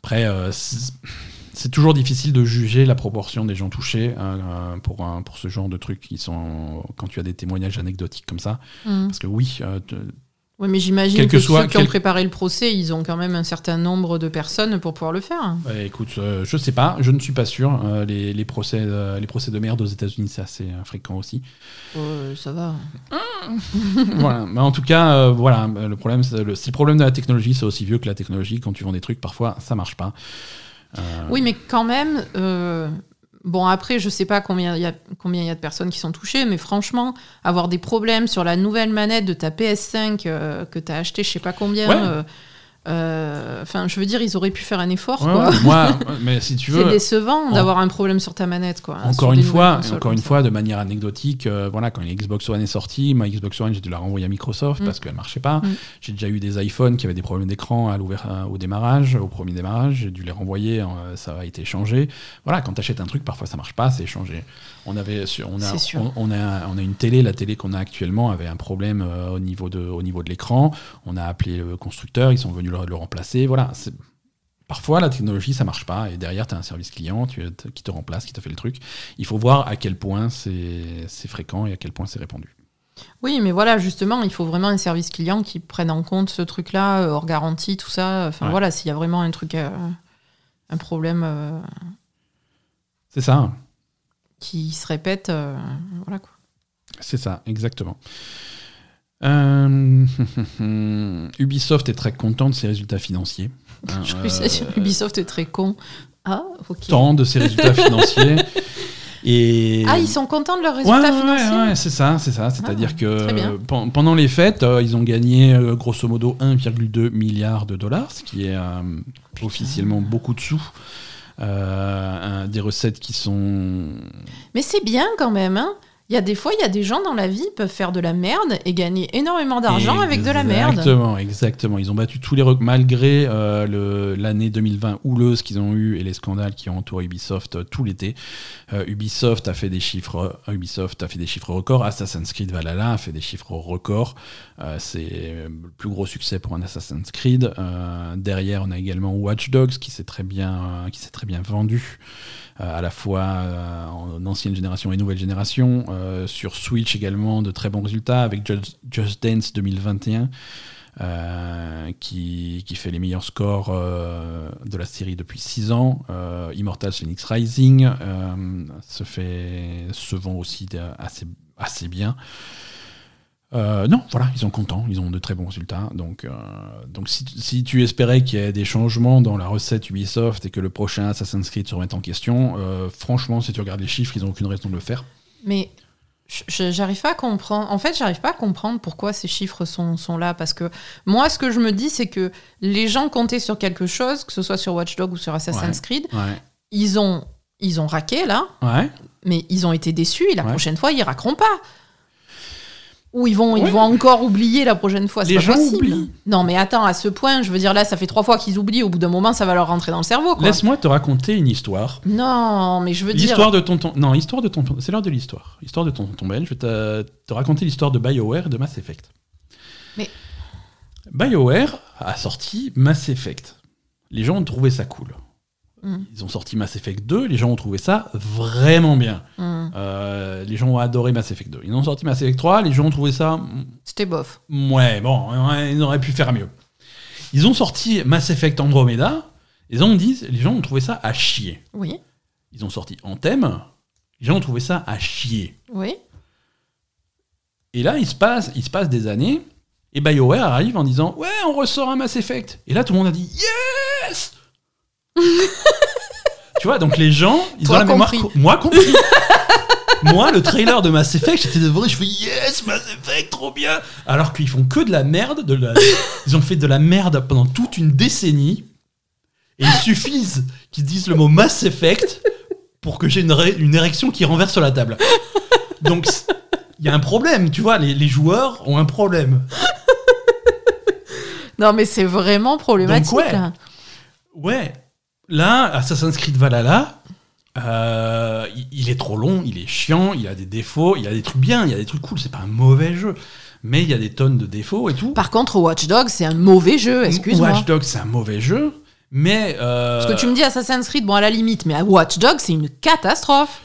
Après, euh, c'est toujours difficile de juger la proportion des gens touchés euh, pour, un- pour ce genre de trucs qui sont quand tu as des témoignages anecdotiques comme ça. Mhm. Parce que oui, Ouais, mais j'imagine que, que soit- ceux qui ont préparé le procès, ils ont quand même un certain nombre de personnes pour pouvoir le faire. ouais, écoute, euh, je sais pas, je ne suis pas sûr. Euh, les, les procès, euh, les procès de merde aux États-Unis, c'est assez fréquent aussi. Ça va. voilà. Mais en tout cas, voilà, euh, le problème, c'est le, problème de la technologie, c'est aussi vieux que la technologie. Quand tu vends des trucs, parfois, ça marche pas. Oui, mais quand même, bon, après, je sais pas combien il y, a- combien il y a de personnes qui sont touchées, mais franchement, avoir des problèmes sur la nouvelle manette de ta PS5 euh, que tu as acheté, je sais pas combien. Ouais. Euh, euh, Enfin, je veux dire, ils auraient pu faire un effort. ouais, quoi. ouais, moi, mais si tu C'est veux. décevant en- d'avoir un problème sur ta manette, quoi. Encore sur une fois, consoles encore une ça. fois, de manière anecdotique, euh, voilà, quand la Xbox One est sortie, ma Xbox One, j'ai dû la renvoyer à Microsoft Mm. parce qu'elle marchait pas. Mm. J'ai déjà eu des iPhones qui avaient des problèmes d'écran à l'ouvert- à- au démarrage, au premier démarrage. J'ai dû les renvoyer, euh, ça a été changé. Voilà, quand tu achètes un truc, parfois ça marche pas, c'est changé. On avait, on a, C'est sûr. on, on a, on a une télé, la télé qu'on a actuellement avait un problème euh, au niveau de, au niveau de l'écran. On a appelé le constructeur, ils sont venus le, le remplacer. Voilà. Parfois, la technologie, ça marche pas, et derrière, tu as un service client tu- qui te remplace, qui te fait le truc. Il faut voir à quel point c'est fréquent et à quel point c'est répandu. Oui, mais voilà, justement, il faut vraiment un service client qui prenne en compte ce truc-là, euh, hors garantie, tout ça. Enfin, Ouais. voilà, s'il y a vraiment un truc, euh, un problème euh, C'est ça, qui se répète, euh, voilà quoi. c'est ça, exactement. Euh, Ubisoft est très content de ses résultats financiers. Hein, Je euh, Ubisoft est très con. Ah, ok. tant de ses résultats financiers. Et... Ah, ils sont contents de leurs résultats ouais, financiers ouais, c'est ça, c'est ça. C'est-à-dire Ah, que pendant les fêtes, euh, ils ont gagné euh, grosso modo 1,2 milliard de dollars, ce qui est euh, officiellement beaucoup de sous. Euh, des recettes qui sont. Mais c'est bien quand même, hein il y a des fois, il y a des gens dans la vie qui peuvent faire de la merde et gagner énormément d'argent avec de la merde. Exactement, exactement. Ils ont battu tous les records, malgré euh, l'année 2020 houleuse qu'ils ont eu et les scandales qui ont entouré Ubisoft euh, tout l'été. Euh, Ubisoft a fait des chiffres, records. Assassin's Creed Valhalla a fait des chiffres records. C'est le plus gros succès pour un Assassin's Creed. Derrière, on a également Watch Dogs qui s'est très bien vendu. Euh, à la fois euh, en ancienne génération et nouvelle génération. Euh, sur Switch également, de très bons résultats avec Just, Dance 2021. euh, qui, qui fait les meilleurs scores de la série depuis 6 ans. Euh, Immortals Phoenix Rising se, fait, se vend aussi assez, assez bien. Euh, non, voilà, ils sont contents, ils ont de très bons résultats. Donc, euh, donc si, si tu espérais qu'il y ait des changements dans la recette Ubisoft et que le prochain Assassin's Creed se remette en question, euh, franchement, si tu regardes les chiffres, ils n'ont aucune raison de le faire. Mais j'arrive pas à comprendre. En fait, j'arrive pas à comprendre pourquoi ces chiffres sont, sont là. Parce que moi, ce que je me dis, c'est que les gens comptaient sur quelque chose, que ce soit sur Watch Dogs ou sur Assassin's Ouais. Creed. Ouais. Ils ont, ils ont raqué là, Ouais. mais ils ont été déçus et la Ouais. prochaine fois, ils raqueront pas. Ou ils vont, ils vont encore oublier la prochaine fois. C'est Les pas gens possible. oublient. Non, mais attends, à ce point, je veux dire, là, ça fait trois fois qu'ils oublient. Au bout d'un moment, ça va leur rentrer dans le cerveau. Laisse-moi te raconter une histoire. Non, mais je veux dire. L'histoire de tonton. Non, histoire de tonton. C'est l'heure de l'histoire. Histoire de tonton Ben. Je vais te, te raconter l'histoire de BioWare et de Mass Effect. Mais- BioWare a sorti Mass Effect. Les gens ont trouvé ça cool. Mm. Ils ont sorti Mass Effect 2, les gens ont trouvé ça vraiment bien. Hmm, Euh, les gens ont adoré Mass Effect 2. Ils ont sorti Mass Effect 3, les gens ont trouvé ça. C'était bof. mm, Ouais, bon, ils auraient pu faire mieux. Ils ont sorti Mass Effect Andromeda, les gens, disent, les gens ont trouvé ça à chier. Oui, Ils ont sorti Anthem, les gens ont trouvé ça à chier. oui. Et là, il se passe, il se passe des années, et BioWare arrive en disant Ouais, on ressort un Mass Effect. Et là, tout le monde a dit Yes Tu vois, donc les gens, ils Toi ont la mémoire. compris. Moi compris Moi, le trailer de Mass Effect, j'étais devant, je fais yes, Mass Effect, trop bien. Alors qu'ils font que de la merde, de la... ils ont fait de la merde pendant toute une décennie. Et il suffise qu'ils disent le mot Mass Effect pour que j'ai une, ré- une érection qui renverse la table. Donc, il y a un problème, tu vois, les, les joueurs ont un problème. Non, mais c'est vraiment problématique. Donc, ouais. là. Ouais, là, Assassin's Creed Valhalla, euh, il- il est trop long, il est chiant, il a des défauts, il a des trucs bien, il y a des trucs cool, c'est pas un mauvais jeu. Mais il y a des tonnes de défauts et tout. Par contre, Watch Dogs, c'est un mauvais jeu, excuse-moi. Watch Dogs, c'est un mauvais jeu, mais... euh, Parce que tu me dis Assassin's Creed, bon, à la limite, mais Watch Dogs, c'est une catastrophe.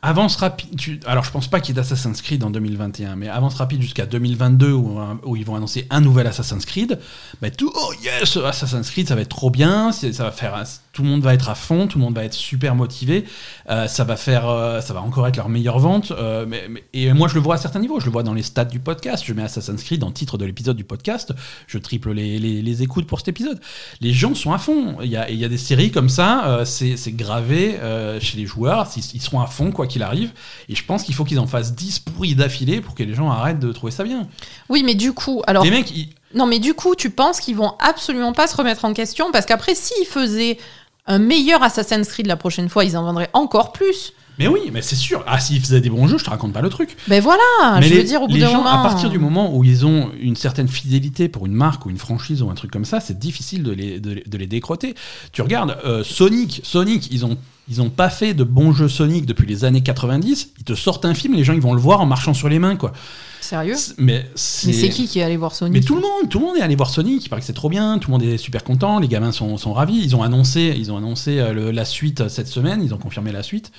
Avance rapide. Alors, je pense pas qu'il y ait d'Assassin's Creed en 2021, mais avance rapide jusqu'à 2022 où, où ils vont annoncer un nouvel Assassin's Creed. Bah, tout, oh yes, Assassin's Creed, ça va être trop bien. Ça va faire, tout le monde va être à fond, tout le monde va être super motivé. euh, ça va faire, euh, ça va encore être leur meilleure vente. euh, et moi, je le vois à certains niveaux. Je le vois dans les stats du podcast. Je mets Assassin's Creed en titre de l'épisode du podcast. Je triple les, écoutes pour cet épisode. Les gens sont à fond. Il y a, des séries comme ça. euh, c'est gravé euh, chez les joueurs. Ils, ils seront à fond quoi qu'il arrive. Et je pense qu'il faut qu'ils en fassent 10 pourris d'affilée pour que les gens arrêtent de trouver ça bien. Oui, mais du coup, alors. Les mecs, ils- Non, mais du coup, tu penses qu'ils vont absolument pas se remettre en question parce qu'après, s'ils faisaient un meilleur Assassin's Creed la prochaine fois, ils en vendraient encore plus. Mais oui, mais c'est sûr. Ah, s'ils faisaient des bons jeux, je te raconte pas le truc. Ben voilà, mais je les, veux dire, au bout les d'un gens, moment. à partir du moment où ils ont une certaine fidélité pour une marque ou une franchise ou un truc comme ça, c'est difficile de les, de, les- de les décroter. Tu regardes euh, Sonic, Sonic, ils ont ils ont pas fait de bons jeux Sonic depuis les années 90. Ils te sortent un film, les gens ils vont le voir en marchant sur les mains quoi. Sérieux C'est- Mais Mais c'est qui qui est allé voir Sonic Mais tout le monde, tout le monde est allé voir Sonic. Il paraît que c'est trop bien. Tout le monde est super content. Les gamins sont, sont ravis. Ils ont annoncé, ils ont annoncé euh, le- la suite euh, cette semaine. Ils ont confirmé la suite.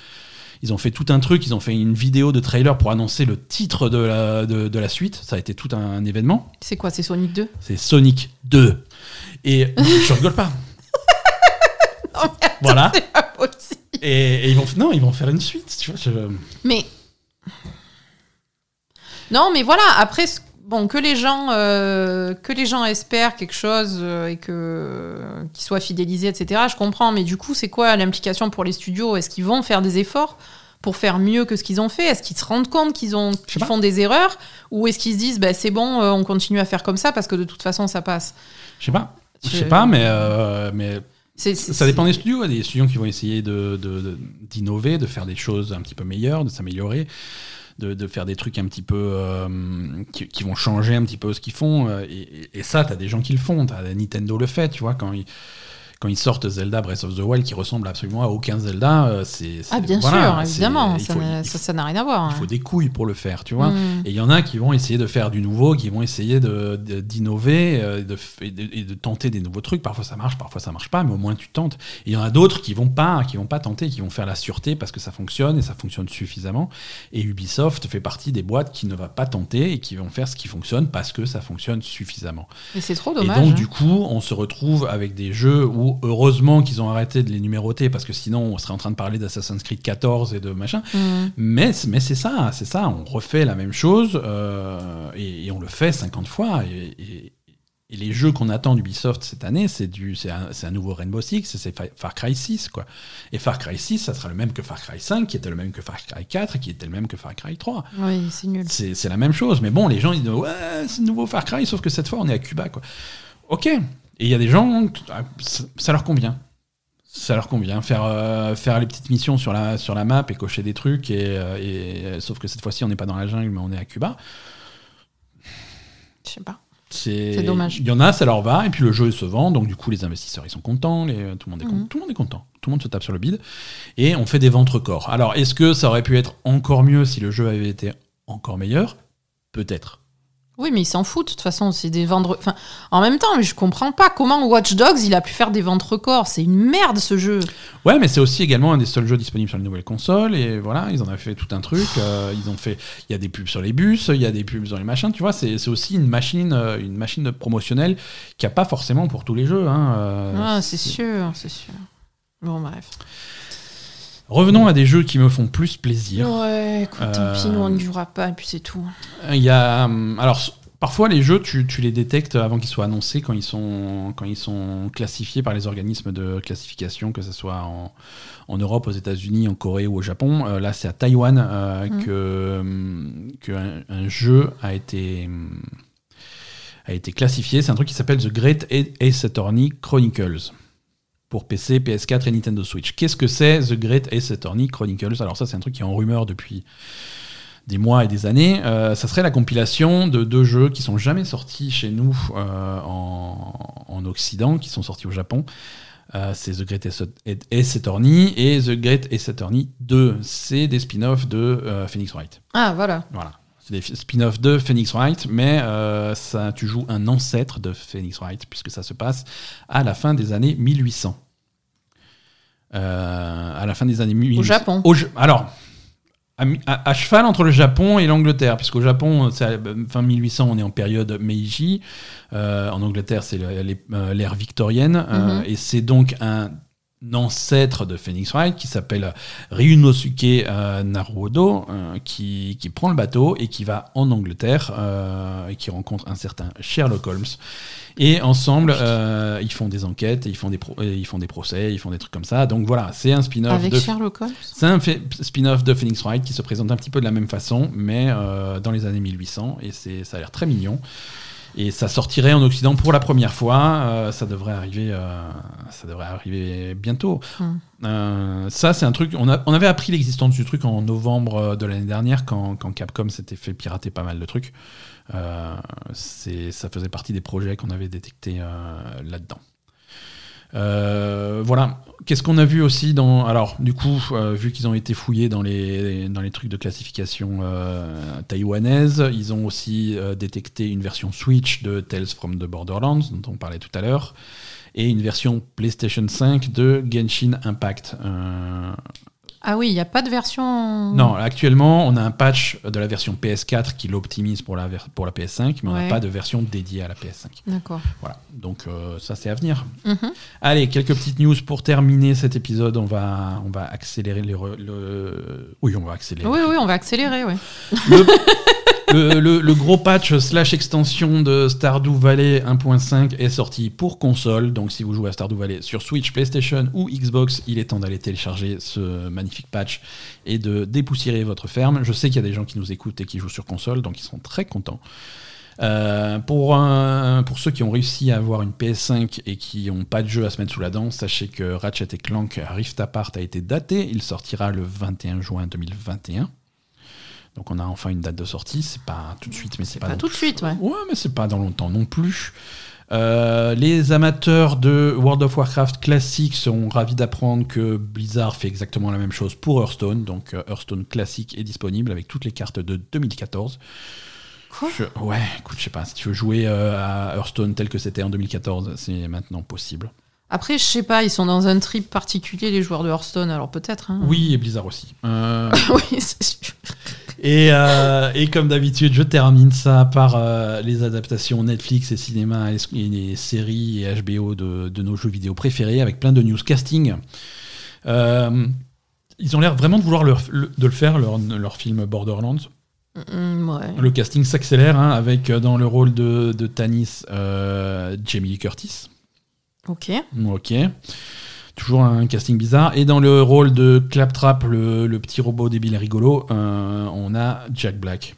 Ils ont fait tout un truc. Ils ont fait une vidéo de trailer pour annoncer le titre de la, de, de la suite. Ça a été tout un, événement. C'est quoi C'est Sonic 2 C'est Sonic 2. Et je rigole pas. Non, mais Voilà. c'est pas possible. Et, et ils vont, non, ils vont faire une suite. Tu vois, je- Mais. Non, mais voilà, après, ce- bon, que les gens, euh, que les gens espèrent quelque chose euh, et que qu'ils soient fidélisés, etc., je comprends. Mais du coup, c'est quoi l'implication pour les studios? Est-ce qu'ils vont faire des efforts pour faire mieux que ce qu'ils ont fait? Est-ce qu'ils se rendent compte qu'ils ont qu'ils pas. font des erreurs? Ou est-ce qu'ils se disent, bah, c'est bon, euh, on continue à faire comme ça parce que de toute façon, ça passe? Je sais pas. Je sais pas, mais, mais Ça dépend des studios. Il y a des studios qui vont essayer de- de- de- d'innover, de, faire des choses un petit peu meilleures, de s'améliorer, de, faire des trucs un petit peu euh, qui, vont changer un petit peu ce qu'ils font. euh, Et, et- et ça, tu as des gens qui le font. T'as- Nintendo le fait, tu vois, quand ils, quand ils sortent Zelda Breath of the Wild qui ressemble absolument à aucun Zelda, euh, c'est. Ah, bien voilà, sûr, évidemment, ça faut- n'a- ça rien à voir. il faut hein. des couilles pour le faire, tu vois. Mm. Et il y en a qui vont essayer de faire du nouveau, qui vont essayer de- de- d'innover euh, de, f- et de, et de tenter des nouveaux trucs. Parfois ça marche, parfois ça marche pas, mais au moins tu tentes. Et il y en a d'autres qui vont pas, qui vont pas tenter, qui vont faire la sûreté parce que ça fonctionne et ça fonctionne suffisamment. Et Ubisoft fait partie des boîtes qui ne va pas tenter et qui vont faire ce qui fonctionne parce que ça fonctionne suffisamment. Et c'est trop Et dommage. donc hein. du coup, on se retrouve avec des jeux où heureusement qu'ils ont arrêté de les numéroter parce que sinon on serait en train de parler d'Assassin's Creed 14 et de machin. Mm. Mais, mais c'est ça, c'est ça. On refait la même chose euh, et, et on le fait 50 fois. Et, et- et les jeux qu'on attend d'Ubisoft cette année, c'est du, c'est un, nouveau Rainbow Six, c'est Fa- Far Cry 6, quoi. Et Far Cry 6, ça sera le même que Far Cry 5, qui était le même que Far Cry 4, et qui était le même que Far Cry 3. Oui, c'est nul. C'est la même chose. Mais bon, les gens ils disent ouais, c'est le nouveau Far Cry, sauf que cette fois on est à Cuba, quoi. Ok. Et il y a des gens, ah, ça, leur convient. Ça leur convient. Faire, euh, faire les petites missions sur la, sur la map et cocher des trucs, et, euh, et- sauf que cette fois-ci on n'est pas dans la jungle, mais on est à Cuba. Je sais pas. C'est dommage. Il y en a, ça leur va, et puis le jeu se vend, donc du coup les investisseurs ils sont contents, les- tout, le monde est con- Mhm. tout le monde est content, tout le monde se tape sur le bide, et on fait des ventes records. Alors est-ce que ça aurait pu être encore mieux si le jeu avait été encore meilleur? Peut-être. Oui, mais ils s'en foutent. De toute façon, c'est des ventes. Enfin, en même temps, je comprends pas comment Watch Dogs il a pu faire des ventes records. C'est une merde ce jeu. Ouais, mais c'est aussi également un des seuls jeux disponibles sur les nouvelles consoles, et voilà, ils en avaient fait tout un truc. euh, ils ont fait, il y a des pubs sur les bus, il y a des pubs sur les machins, tu vois, c'est c'est aussi une machine, euh, une machine promotionnelle qu'il n'y a pas forcément pour tous les jeux. hein, euh, ah, c'est sûr, c'est sûr. Bon, bref. Revenons à des jeux qui me font plus plaisir. Ouais, écoute, tant pis, Euh, nous on ne jouera pas et puis c'est tout. Il y a, hum, alors, Parfois, les jeux, tu, tu les détectes avant qu'ils soient annoncés, quand ils, sont, quand ils sont classifiés par les organismes de classification, que ce soit en, en Europe, aux États-Unis, en Corée ou au Japon. Euh, là, c'est à Taïwan euh, Mm. que, que un, un jeu a été, a été classifié. C'est un truc qui s'appelle The Great Ace Attorney Chronicles pour PC, PS4 et Nintendo Switch. Qu'est-ce que c'est The Great Ace Attorney Chronicles? Alors ça, c'est un truc qui est en rumeur depuis des mois et des années. Euh, ça serait la compilation de deux jeux qui sont jamais sortis chez nous euh, en, en Occident, qui sont sortis au Japon. Euh, c'est The Great Ace Ace Attorney et The Great Ace Attorney 2. C'est des spin-offs de euh, Phoenix Wright. Ah, voilà. Voilà. C'est des spin-offs de Phoenix Wright, mais euh, ça, tu joues un ancêtre de Phoenix Wright, puisque ça se passe à la fin des années 1800. Euh, à la fin des années 1800. Au Japon. Au alors, à, mi- à- à cheval entre le Japon et l'Angleterre, puisqu'au Japon, à la fin 1800, on est en période Meiji. Euh, en Angleterre, c'est l'ère victorienne. Mhm. et c'est donc un ancêtre de Phoenix Wright qui s'appelle Ryunosuke euh, Naruhodo, euh, qui, qui prend le bateau et qui va en Angleterre euh, et qui rencontre un certain Sherlock Holmes. Et ensemble, euh, ils font des enquêtes, et ils font des, pro- et ils font des procès, ils font des trucs comme ça. Donc voilà, c'est un spin-off Avec de Sherlock Holmes. c'est un spin-off de Phoenix Wright qui se présente un petit peu de la même façon, mais dans les années 1800, et c'est, ça a l'air très mignon. Et ça sortirait en Occident pour la première fois. euh, ça devrait arriver, euh, ça devrait arriver bientôt. Hmm. Euh, ça, c'est un truc. On, a- on avait appris l'existence du truc en novembre de l'année dernière, quand, quand Capcom s'était fait pirater pas mal de trucs. Ça faisait partie des projets qu'on avait détectés là-dedans. Euh, voilà. Qu'est-ce qu'on a vu aussi dans. Alors, du coup, euh, vu qu'ils ont été fouillés dans les, trucs de classification euh, taïwanaise, ils ont aussi détecté une version Switch de Tales from the Borderlands, dont on parlait tout à l'heure, et une version PlayStation 5 de Genshin Impact. Ah oui, il n'y a pas de version. non, actuellement, on a un patch de la version PS4 qui l'optimise pour la, ver- pour la PS5, mais on n'a Ouais. pas de version dédiée à la PS5. D'accord. Voilà, donc euh, ça c'est à venir. Mhm. Allez, quelques petites news pour terminer cet épisode. On va, on va accélérer les re- le... Oui, on va accélérer. Oui, oui, on va accélérer. Le, le- gros patch slash extension de Stardew Valley 1.5 est sorti pour console. Donc si vous jouez à Stardew Valley sur Switch, PlayStation ou Xbox, il est temps d'aller télécharger ce magnifique patch et de dépoussiérer votre ferme. Je sais qu'il y a des gens qui nous écoutent et qui jouent sur console, donc ils seront très contents. Euh, pour, pour ceux qui ont réussi à avoir une PS5 et qui n'ont pas de jeu à se mettre sous la dent, sachez que Ratchet Clank Rift Apart a été daté. Il sortira le 21 juin 2021. Donc on a enfin une date de sortie. C'est pas tout de suite, mais c'est pas, Pas tout de suite, ouais. Ouais, mais c'est pas dans longtemps non plus. Euh, les amateurs de World of Warcraft classique seront ravis d'apprendre que Blizzard fait exactement la même chose pour Hearthstone. Donc euh, Hearthstone classique est disponible avec toutes les cartes de 2014. Quoi? Je- ouais, écoute, je sais pas, si tu veux jouer euh, à Hearthstone tel que c'était en 2014, c'est maintenant possible. Après, je sais pas, ils sont dans un trip particulier, les joueurs de Hearthstone, alors peut-être. Hein. Oui, et Blizzard aussi. Euh, oui, c'est sûr. Et, euh, et comme d'habitude, je termine ça par euh, les adaptations Netflix et cinéma et, les séries et HBO de, de nos jeux vidéo préférés avec plein de news casting. Euh, ils ont l'air vraiment de vouloir leur- le- de le faire, leur, leur film Borderlands. Mm, ouais. Le casting s'accélère hein, avec dans le rôle de, de Tanis Jamie Lee Curtis. Ok. Ok. Toujours un casting bizarre. Et dans le rôle de Claptrap, le, le petit robot débile et rigolo, euh, on a Jack Black.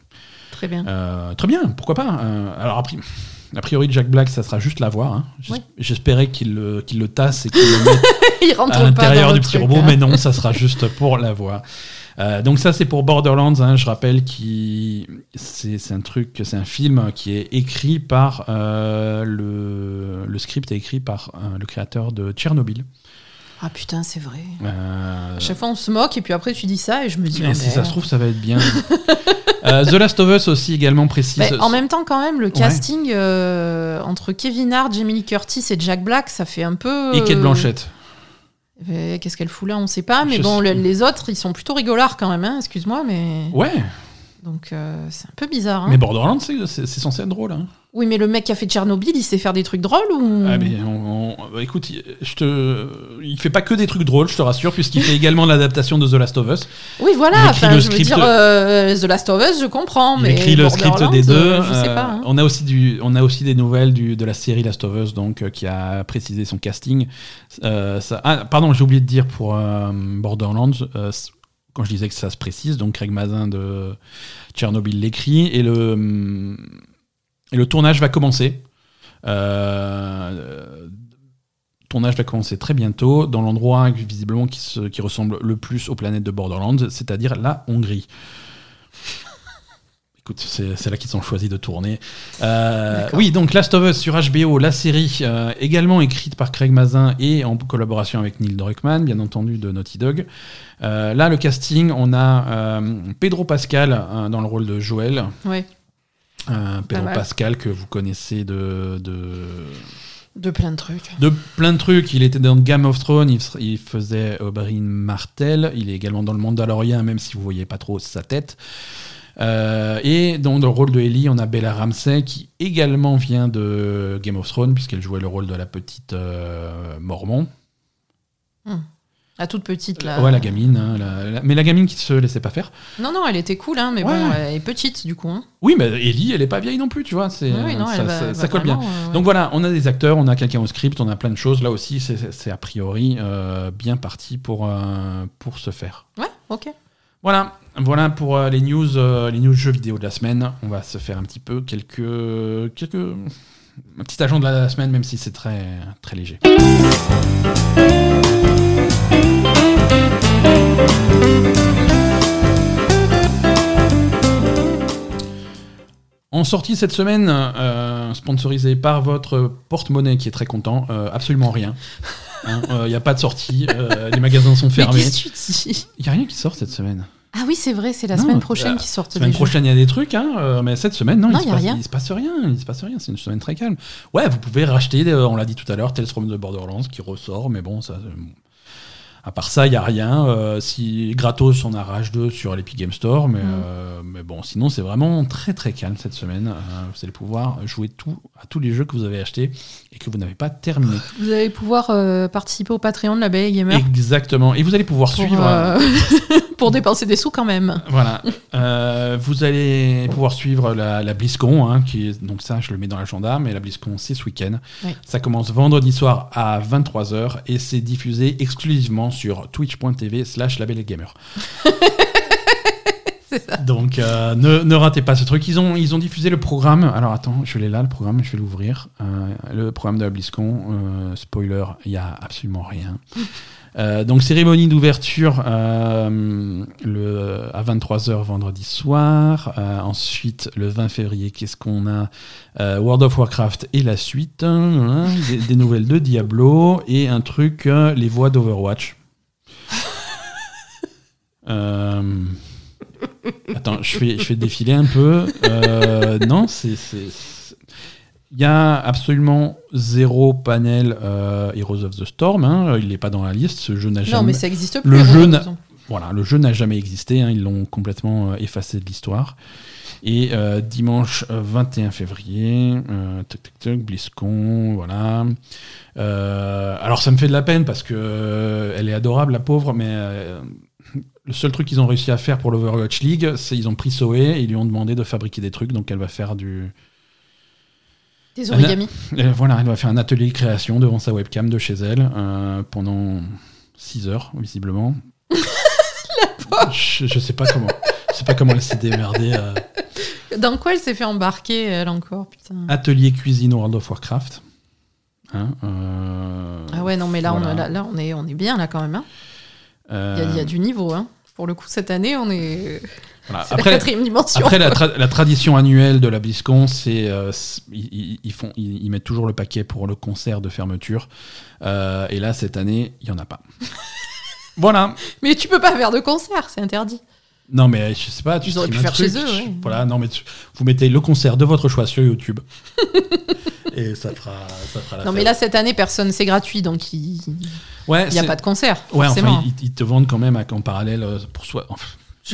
Très bien. Euh, très bien, pourquoi pas. Euh, alors, a pri- a priori, Jack Black, ça sera juste la voix. hein. J'espérais qu'il le, qu'il le tasse et qu'il le mette Il à l'intérieur du petit truc, robot, hein. mais non, ça sera juste pour la voix. Euh, donc ça c'est pour Borderlands, hein, je rappelle qui c'est c'est un truc, c'est un film qui est écrit par euh, le, le script est écrit par euh, le créateur de Tchernobyl. Ah putain, c'est vrai. Euh, À chaque fois, on se moque, et puis après, tu dis ça, et je me dis. mais oh, si ça se trouve ça va être bien. Euh, The Last of Us aussi également précise. En même temps, quand même, le casting euh, entre Kevin Hart, Jamie Lee Curtis et Jack Black, ça fait un peu. et Kate euh, Blanchett. Qu'est-ce qu'elle fout là On sait pas. Mais Je bon, sais. les autres, ils sont plutôt rigolards quand même, hein, excuse-moi, mais. Ouais. Donc euh, c'est un peu bizarre. hein. Mais Borderlands, c'est c'est- c'est censé être drôle. Hein. Oui, mais le mec qui a fait Tchernobyl, il sait faire des trucs drôles ou? Ah, mais on- on- bah, écoute, il- je te, il fait pas que des trucs drôles, je te rassure, puisqu'il fait également l'adaptation de The Last of Us. Oui, Il voilà. écrit Enfin, le je veux script- dire, euh, The Last of Us, je comprends, Il mais écrit le script Borderlands, des deux. euh, je sais pas. hein. on a aussi du, on a aussi des nouvelles du, de la série Last of Us, donc euh, qui a précisé son casting. Euh, ça- ah, pardon, j'ai oublié de dire pour euh, Borderlands. euh, quand je disais que ça se précise, donc Craig Mazin de Tchernobyl l'écrit et le et le tournage va commencer. Euh, tournage va commencer très bientôt dans l'endroit visiblement qui, se- qui ressemble le plus aux planètes de Borderlands, c'est-à-dire la Hongrie. Écoute, c'est là qu'ils ont choisi de tourner. Euh, oui, donc Last of Us sur HBO, la série, euh, également écrite par Craig Mazin et en collaboration avec Neil Druckmann, bien entendu, de Naughty Dog. Euh, là, le casting, on a Pedro Pascal euh, dans le rôle de Joël. Euh, Pedro. Pascal, que vous connaissez de, de, de plein de trucs. de plein de trucs. Il était dans Game of Thrones, il, faisait Oberyn Martell. Il est également dans le Mandalorian, même si vous voyez pas trop sa tête. Euh, et dans le rôle de Ellie, on a Bella Ramsey, qui également vient de Game of Thrones, puisqu'elle jouait le rôle de la petite euh, Mormon. La toute petite, là. Ouais, la gamine. hein, la- la- mais la gamine qui se laissait pas faire. Non, non, elle était cool, hein, mais Ouais. bon, elle est petite, du coup. hein. Oui, mais Ellie, elle est pas vieille non plus, tu vois. C'est, Oui, non, ça, va- ça- ça colle bien. euh, ouais. Donc voilà, on a des acteurs, on a quelqu'un au script, on a plein de choses. Là aussi, c'est, c'est a priori euh, bien parti pour, euh, pour se faire. Ouais, ok. Voilà, voilà pour euh, les news, euh, les news jeux vidéo de la semaine. On va se faire un petit peu quelques, quelques, un petit agent de la semaine, même si c'est très, très léger. En sortie cette semaine, euh, sponsorisé par votre porte-monnaie qui est très content, absolument rien. Il n'y a pas de sortie, euh, les magasins sont Mais fermés. qu'est-ce que tu dis Il n'y a rien qui sort cette semaine. Ah oui, c'est vrai, c'est la Non, semaine prochaine euh, qui sortent semaine les jeux. prochaine, il y a des trucs, hein, euh, mais cette semaine, non, Non, il, y se passe, rien. il se passe rien. Il se passe rien. C'est une semaine très calme. Ouais, vous pouvez racheter, euh, on l'a dit tout à l'heure, Tales from the Borderlands qui ressort, mais bon, ça. À part ça, il n'y a rien. Euh, si gratos, on a Rage 2 sur l'Epic Game Store, mais, Mm. euh, mais bon, sinon, c'est vraiment très très calme cette semaine. Euh, vous allez pouvoir jouer tout, à tous les jeux que vous avez achetés et que vous n'avez pas terminés. Vous allez pouvoir participer au Patreon de la Belle Gamer Exactement. Et vous allez pouvoir pour, suivre. pour dépenser des sous quand même. Voilà. Vous allez pouvoir suivre la, la BlizzCon, hein, qui est, donc ça, je le mets dans l'agenda, mais la BlizzCon, c'est ce week-end. Oui. Ça commence vendredi soir à 23h et c'est diffusé exclusivement sur twitch.tv slash labelgamer. C'est ça. Donc, euh, ne, ne ratez pas ce truc. Ils ont, ils ont diffusé le programme. Alors, attends, je l'ai là, le programme, je vais l'ouvrir. Euh, le programme de la BlizzCon, euh, spoiler, il n'y a absolument rien. Euh, donc, cérémonie d'ouverture euh, le, à 23h vendredi soir. Euh, ensuite, le 20 février, qu'est-ce qu'on a? World of Warcraft et la suite. hein, des, des nouvelles de Diablo et un truc, les voix d'Overwatch. Euh, Attends, je fais, je fais défiler un peu. Euh, non, c'est. Il y a absolument zéro panel euh, Heroes of the Storm. hein. Il n'est pas dans la liste. Ce jeu n'a Non, jamais. mais ça existe plus. Le Heroes jeu n'a-. Voilà, le jeu n'a jamais existé. hein. Ils l'ont complètement effacé de l'histoire. Et euh, dimanche euh, 21 février, euh, tac, tac, tac, BlizzCon, voilà. Euh, alors ça me fait de la peine parce que elle est adorable, la pauvre, mais le seul truc qu'ils ont réussi à faire pour l'Overwatch League, c'est ils ont pris Zoé et ils lui ont demandé de fabriquer des trucs, donc elle va faire du, Des origamis. euh, voilà, elle va faire un atelier de création devant sa webcam de chez elle euh, pendant 6 heures, visiblement. je, je sais pas comment. Je sais pas comment elle s'est démerdée. euh. Dans quoi elle s'est fait embarquer, elle encore Putain? Atelier cuisine World of Warcraft. Hein, euh, Ah ouais, non, mais là, voilà. on, là, là, on, est, on est bien, là, quand même. hein. Il euh, y, a, il y a du niveau. Hein. Pour le coup, cette année, on est. voilà. Après, la quatrième dimension. après la, tra- la tradition annuelle de la BlizzCon, c'est euh, ils, ils- ils font, ils, ils mettent toujours le paquet pour le concert de fermeture. Euh, et là, cette année, il y en a pas. voilà. Mais tu peux pas faire de concert, c'est interdit. Non, mais je sais pas, tu Ils auraient pu faire chez eux, ouais. Voilà, non, mais tu- vous mettez le concert de votre choix sur YouTube. et ça fera, ça fera la Non, mais là, cette année, personne, c'est gratuit, donc ouais, n'y a pas de concert. Ouais, forcément. enfin, ils, ils te vendent quand même à- en parallèle euh, pour soi. enfin,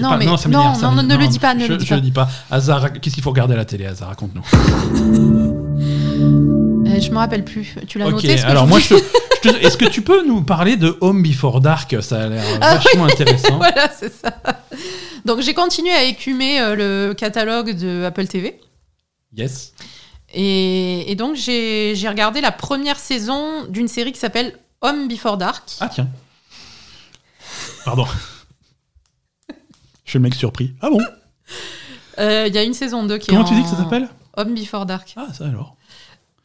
Non, pas, mais- ça non, ça non, ne le dis pas, ne je, le dis je pas. le dis pas. Hazard, qu'est-ce qu'il faut regarder à la télé, Hazard Raconte-nous. Euh, je me rappelle plus. Tu l'as Ok, noté ce que alors moi, je je est-ce que tu peux nous parler de Home Before Dark? Ça a l'air Ah vachement intéressant. voilà, c'est ça. Donc j'ai continué à écumer euh, le catalogue de Apple TV. Yes. Et, et donc j'ai regardé la première saison d'une série qui s'appelle Home Before Dark. Ah tiens. Pardon. Je suis le mec surpris. Ah bon Euh, Il y a une saison 2 qui Comment est tu dis que ça s'appelle Home Before Dark. Ah ça alors.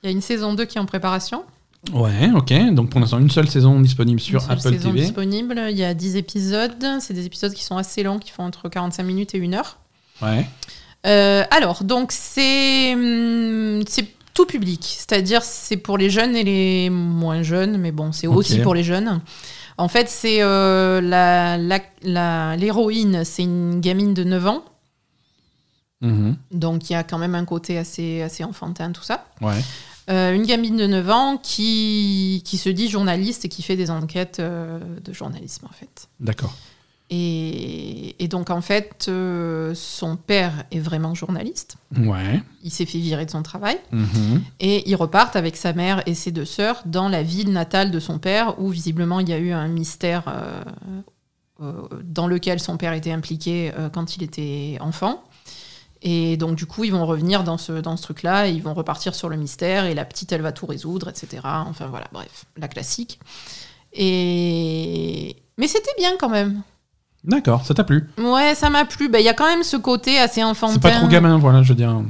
Il y a une saison 2 qui est en préparation. Ouais, ok. Donc pour l'instant, une seule saison disponible sur Une seule Apple saison TV. disponible. Il y a 10 épisodes. C'est des épisodes qui sont assez longs, qui font entre 45 minutes et 1 heure. Ouais. Euh, alors, donc c'est hum, c'est tout public, c'est-à-dire c'est pour les jeunes et les moins jeunes, mais bon, c'est aussi pour les jeunes. En fait, c'est euh, la- la- la- l'héroïne, c'est une gamine de 9 ans, Mhm. donc il y a quand même un côté assez, assez enfantin, tout ça. Ouais. Euh, une gamine de 9 ans qui, qui se dit journaliste et qui fait des enquêtes euh, de journalisme, en fait. D'accord. Et, et donc, en fait, euh, son père est vraiment journaliste. Ouais. Il s'est fait virer de son travail. Mhm. Et ils repartent avec sa mère et ses deux sœurs dans la ville natale de son père, où visiblement il y a eu un mystère euh, euh, dans lequel son père était impliqué quand il était enfant. Et donc du coup, ils vont revenir dans ce, dans ce truc-là, ils vont repartir sur le mystère, et la petite, elle va tout résoudre, etc. Enfin voilà, bref, la classique. Et... Mais c'était bien quand même. D'accord, ça t'a plu Ouais, ça m'a plu. Bah, Il y a quand même ce côté assez enfantin. C'est pas trop gamin, voilà, je veux dire.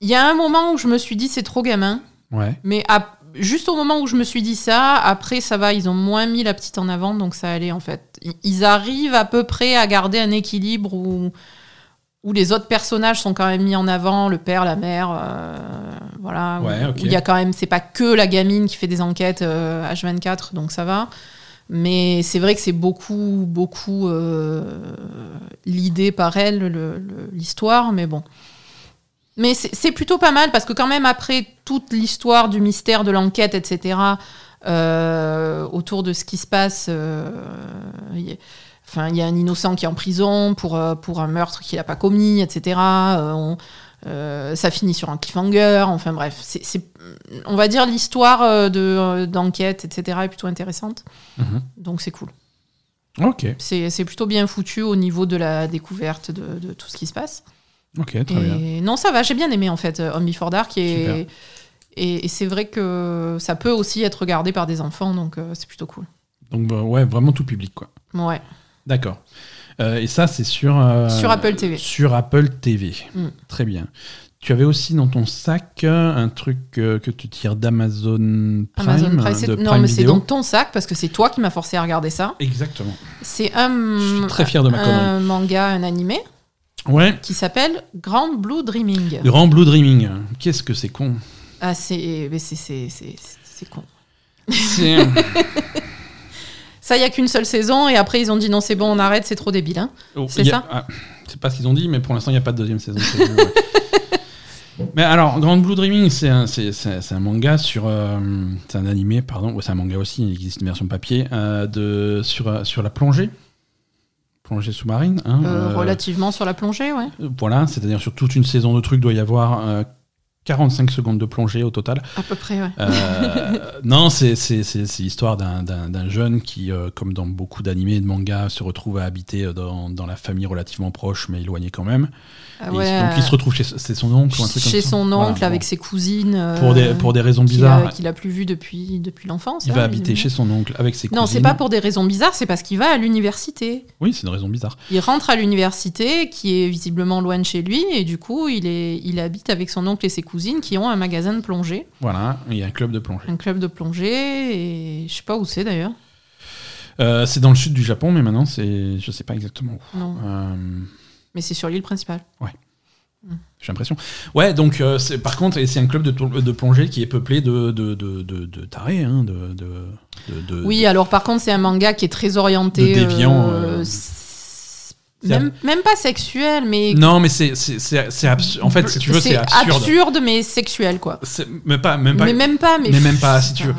Il y a un moment où je me suis dit, c'est trop gamin. Ouais. Mais à- juste au moment où je me suis dit ça, après ça va, ils ont moins mis la petite en avant, donc ça allait en fait. Ils- arrivent à peu près à garder un équilibre où, où les autres personnages sont quand même mis en avant, le père, la mère, euh, voilà. Ouais, ok. Où il y a quand même, c'est pas que la gamine qui fait des enquêtes euh, H24, donc ça va. Mais c'est vrai que c'est beaucoup, beaucoup euh, l'idée par elle, le- le- l'histoire, mais bon. Mais c'est plutôt pas mal parce que quand même après toute l'histoire du mystère de l'enquête, etc., euh, autour de ce qui se passe, euh, il y a- enfin il y a un innocent qui est en prison pour, euh, pour un meurtre qu'il n'a pas commis, etc. On- euh, ça finit sur un cliffhanger, enfin bref, c'est on va dire l'histoire euh, de- d'enquête, etc. est plutôt intéressante, Mhm. donc c'est cool. Ok, C'est plutôt bien foutu au niveau de la découverte de, de tout ce qui se passe. ok, très bien. Non, ça va, j'ai bien aimé en fait euh, Home Before Dark Super. et, et, et c'est vrai que ça peut aussi être regardé par des enfants, donc euh, c'est plutôt cool. Donc, bah, ouais, vraiment tout public, quoi. Ouais. D'accord. Euh, et ça, c'est sur. euh, Sur Apple TV. Sur Apple TV. Mm. Très bien. Tu avais aussi dans ton sac euh, un truc que tu tires d'Amazon Prime. Amazon Prime, de non, Prime mais c'est dans ton sac parce que c'est toi qui m'as forcé à regarder ça. Exactement. C'est un, Je suis très fier de ma connerie. un manga, un animé Ouais. qui s'appelle Grand Blue Dreaming. Grand Blue Dreaming. Qu'est-ce que c'est con. Ah, c'est c'est- c'est con. C'est. Ça, il y a qu'une seule saison et après ils ont dit non, c'est bon, on arrête, c'est trop débile. hein. Oh, C'est ça? ah, C'est pas ce qu'ils ont dit, mais pour l'instant, il n'y a pas de deuxième saison. ouais. mais alors, Grand Blue Dreaming, c'est un, un manga sur. euh, c'est un animé, pardon. Ouais, c'est un manga aussi, il existe une version papier. euh, de, sur, euh, sur la plongée. Plongée sous-marine. hein, Euh, euh, relativement sur la plongée, ouais. Voilà, c'est-à-dire sur toute une saison de trucs, doit y avoir euh, 45 secondes de plongée au total. À peu près, ouais. Euh, non, c'est l'histoire d'un- jeune qui, euh, comme dans beaucoup d'animés et de mangas, se retrouve à habiter euh, dans, dans la famille relativement proche, mais éloignée quand même. Ah il- donc il se retrouve chez son oncle ou un truc comme chez ça. son Voilà, oncle bon. avec ses cousines. euh, Pour des, pour des raisons bizarres, Qu'il a plus vu depuis, depuis l'enfance. il hein, va habiter chez son oncle avec ses Non, cousines. c'est pas pour des raisons bizarres, c'est parce qu'il va à l'université. Oui, c'est une raison bizarre. Il rentre à l'université, qui est visiblement loin de chez lui, et du coup, il, est, il habite avec son oncle et ses cousines qui ont un magasin de plongée, Voilà, il y a un club de plongée. un club de plongée, et je sais pas où c'est d'ailleurs. Euh, c'est dans le sud du Japon, mais maintenant, c'est je sais pas exactement où. Non, Euh, mais c'est sur l'île principale. J'ai l'impression. Ouais, donc euh, c'est- par contre, c'est un club de, plongée qui est peuplé de, de, de, de, tarés, hein, de, de, de- de- Oui, alors par contre, c'est un manga qui est très orienté. Déviant, euh, euh, s- c'est même, même pas sexuel, mais. Non, mais c'est c'est- c'est- c'est absurde. En fait, si tu veux, c'est absurde. absurde, mais sexuel, quoi. Mais pas, même pas. mais même pas, mais. mais même pas, si tu veux.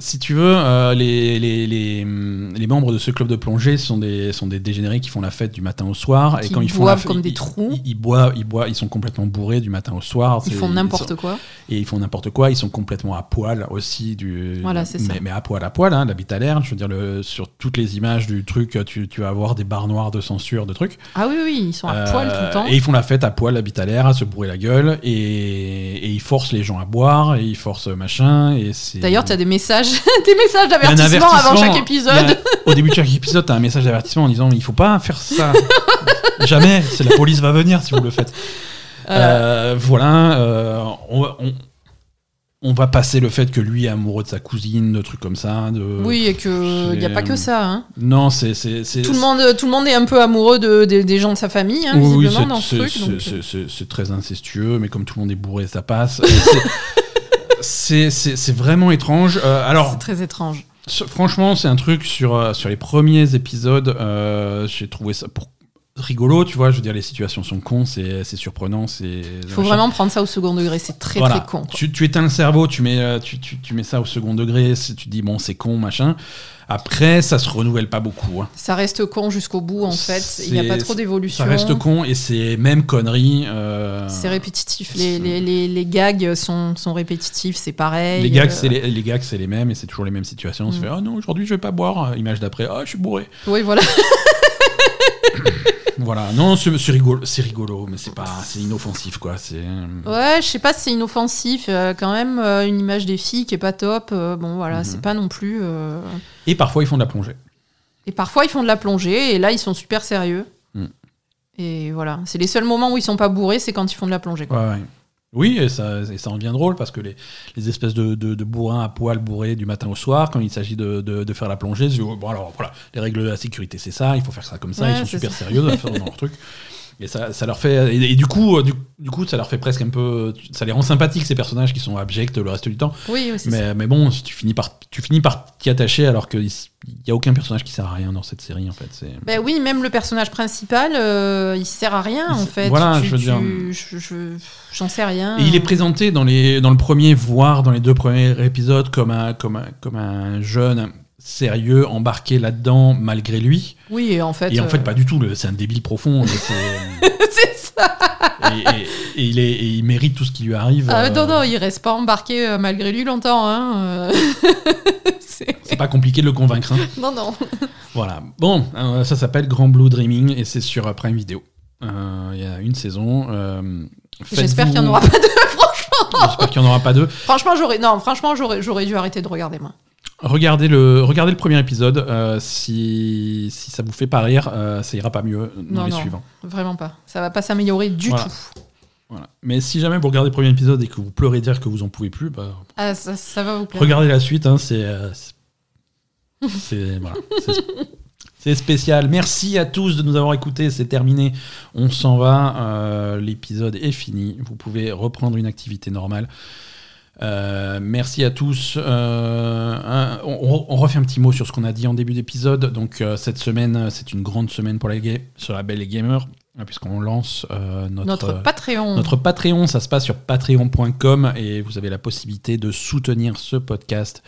Si tu veux, euh, les, les, les, les membres de ce club de plongée sont des, sont des dégénérés qui font la fête du matin au soir. Qui et quand ils font boivent fête, comme des ils- trous. Ils, ils boivent, ils boivent, ils sont complètement bourrés du matin au soir. Ils font n'importe quoi. Et ils font n'importe quoi. Ils sont complètement à poil aussi. Du, Voilà, c'est ça. mais, mais à poil, à poil, hein, l'habit à l'air. Je veux dire, le, sur toutes les images du truc, tu, tu vas avoir des barres noires de censure, de trucs. Ah oui, oui, ils sont à poil tout le Euh, temps. Et ils font la fête à poil, l'habit à l'air, à se bourrer la gueule. Et, et ils forcent les gens à boire. Et ils forcent machin. D'ailleurs, tu as des messages, des messages a un d'avertissement avant chaque épisode. A- au début de chaque épisode, tu as un message d'avertissement en disant il faut pas faire ça. Jamais, c'est la police va venir si vous le faites. Euh, voilà, euh, on, on- on va passer le fait que lui est amoureux de sa cousine, de trucs comme ça. De... Oui, et que il n'y a pas que ça. hein. Non, c'est. Tout le, monde, tout le monde est un peu amoureux de, de- des gens de sa famille, hein, Oui, visiblement, c'est- dans ce c'est- truc. c'est- donc, euh. très incestueux, mais comme tout le monde est bourré, ça passe. C'est- vraiment étrange. Euh, alors, C'est très étrange. Franchement, c'est un truc sur, euh, sur les premiers épisodes, euh, j'ai trouvé ça pour rigolo, tu vois. Je veux dire, les situations sont cons, c'est surprenant. Il faut vraiment prendre ça au second degré. C'est très voilà. très con. Tu, tu éteins le cerveau, tu mets, tu, tu, tu mets ça au second degré, tu dis bon, c'est con, machin. Après, ça se renouvelle pas beaucoup. hein. Ça reste con jusqu'au bout, en fait. Il n'y a pas trop d'évolution. Ça reste con et c'est même connerie. euh, C'est répétitif. Les, les, les, les gags sont, sont répétitifs, c'est pareil. Les gags, Euh, c'est les, les gags, c'est les mêmes et c'est toujours les mêmes situations. On se Mm. fait, oh non, aujourd'hui je vais pas boire. Image d'après, oh, je suis bourré. Oui, voilà. Voilà, non, c'est rigolo, c'est rigolo, mais c'est pas, c'est inoffensif quoi. C'est Ouais, je sais pas si c'est inoffensif. euh, quand même, euh, une image des filles qui est pas top. euh, bon, voilà, Mhm. c'est pas non plus. euh, et parfois ils font de la plongée. Et parfois, ils font de la plongée, et là, ils sont super sérieux. Mm. Et voilà, c'est les seuls moments où ils sont pas bourrés, c'est quand ils font de la plongée. quoi. Ouais, ouais. Oui, et ça, et ça en devient drôle parce que les, les espèces de, de, de bourrins à poil bourrés du matin au soir, quand il s'agit de, de, de faire la plongée, c'est, bon alors voilà, les règles de la sécurité c'est ça, il faut faire ça comme ça, Ouais, ils sont super ça. sérieux dans leur truc. Et ça, ça leur fait et, et du coup euh, du, du coup ça leur fait presque un peu ça les rend sympathiques ces personnages qui sont abjects le reste du temps. Oui, oui, ça. Mais, mais bon, tu finis par tu finis par t'y attacher alors qu'il y a aucun personnage qui sert à rien dans cette série en fait. C'est Ben oui, même le personnage principal, euh, il sert à rien en fait. voilà, Tu- je veux tu- dire- je- je- J'en sais rien. Et il est présenté dans, les, dans le premier, voire dans les deux premiers épisodes, comme un, comme un, comme un jeune sérieux embarqué là-dedans malgré lui. Oui, et en fait. Et en fait, euh, pas du tout. le- C'est un débile profond. c'est- ça. et, et- et il est, et il mérite tout ce qui lui arrive. Ah, euh, non, non, il reste pas embarqué euh, malgré lui longtemps. Hein. C'est- pas compliqué de le convaincre. hein. non, non. Voilà. Bon, ça s'appelle Grand Blue Dreaming et c'est sur Prime Video. Il y a une saison. J'espère qu'il n'y en aura pas deux, franchement. J'espère qu'il n'y en aura pas deux. Franchement, j'aurais, non, franchement, j'aurais, j'aurais dû arrêter de regarder moi. Regardez le, regardez le premier épisode. euh, si, si ça vous fait pas rire, euh, ça ira pas mieux dans Non, les non. suivants. Vraiment pas. Ça va pas s'améliorer du Voilà. tout. Voilà. Mais si jamais vous regardez le premier épisode et que vous pleurez dire que vous en pouvez plus, bah, Ah, ça, ça va vous plaire. regardez la suite. hein, c'est, euh, c'est- voilà, spécial. Merci à tous de nous avoir écoutés. C'est terminé. On s'en va. l'épisode est fini. Vous pouvez reprendre une activité normale. Euh, merci à tous. Euh, un- on, on refait un petit mot sur ce qu'on a dit en début d'épisode. Donc euh, cette semaine, c'est une grande semaine pour les gays, sur la belle les gamers, hein, puisqu'on lance notre, Notre Patreon. notre Patreon, ça se passe sur patreon.com et vous avez la possibilité de soutenir ce podcast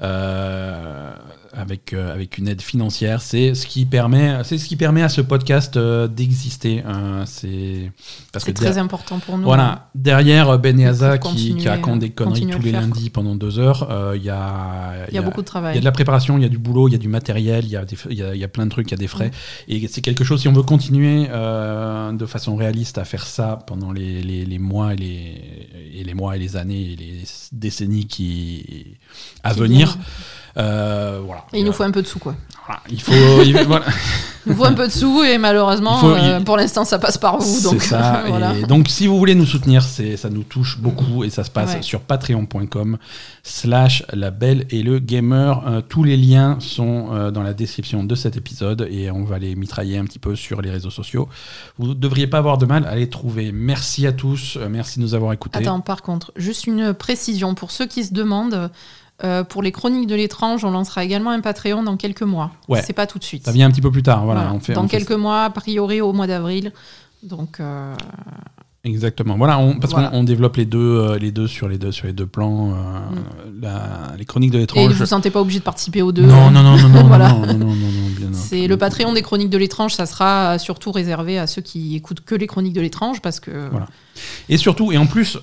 euh, avec, euh, avec une aide financière. C'est ce qui permet, c'est ce qui permet à ce podcast euh, d'exister. hein. c'est parce C'est que très important pour nous. voilà, derrière Ben et De Aza qui, qui raconte des conneries tous le les faire, lundis pendant deux heures, euh, il y a, Il y a beaucoup de il travail. y a de la préparation, il y a du boulot, il y a du matériel, il y a, il y a, il y a plein de trucs, il y a des frais. Et c'est quelque chose, si on veut continuer euh, de façon réaliste à faire ça pendant les, les- les mois et les, et les mois et les années et les décennies qui, à Qui venir. Euh, voilà. Et il nous faut un peu de sous, quoi. Voilà, il faut. il- voilà. Il nous faut un peu de sous et malheureusement, faut- euh, il- pour l'instant, ça passe par vous. Donc, ça. voilà. Et donc, si vous voulez nous soutenir, c'est, ça nous touche beaucoup et ça se passe Ouais. sur patreon.com slash la belle et le gamer. Euh, tous les liens sont euh, dans la description de cet épisode et on va les mitrailler un petit peu sur les réseaux sociaux. Vous ne devriez pas avoir de mal à les trouver. Merci à tous. euh, merci de nous avoir écoutés. Attends, par contre, juste une précision pour ceux qui se demandent. Euh, pour les chroniques de l'étrange, on lancera également un Patreon dans quelques mois. Ouais. C'est pas tout de suite. Ça vient un petit peu plus tard. Voilà, Voilà. on fait, dans on fait quelques mois, a priori au mois d'avril. Donc, euh, Exactement. Voilà, on, parce Voilà. qu'on on développe les deux, euh, les deux sur les deux sur les deux plans. la- les chroniques de Et l'étrange. vous vous sentez pas obligé de participer aux deux. Non, non, non, non, non, Voilà. non, non, non. C'est le Patreon des chroniques de l'étrange, ça sera surtout réservé à ceux qui écoutent que les chroniques de l'étrange parce que Voilà. Et surtout, et en plus,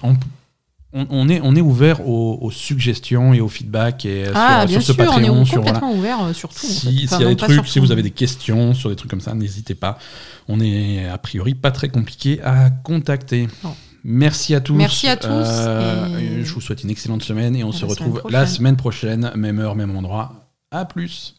on- on est, on est ouvert aux, aux suggestions et aux feedbacks et euh, ah sur, bien sur ce sûr, on est Patreon, voilà. complètement ouvert euh, sur tout. en Si-. S'il y a des trucs, vous avez des questions sur des trucs comme ça, n'hésitez pas. On est a priori pas très compliqué à contacter. Non. Merci à tous. Merci à tous, Euh, et- Je vous souhaite une excellente semaine et on À se retrouve semaine la semaine prochaine, même heure, même endroit. À plus.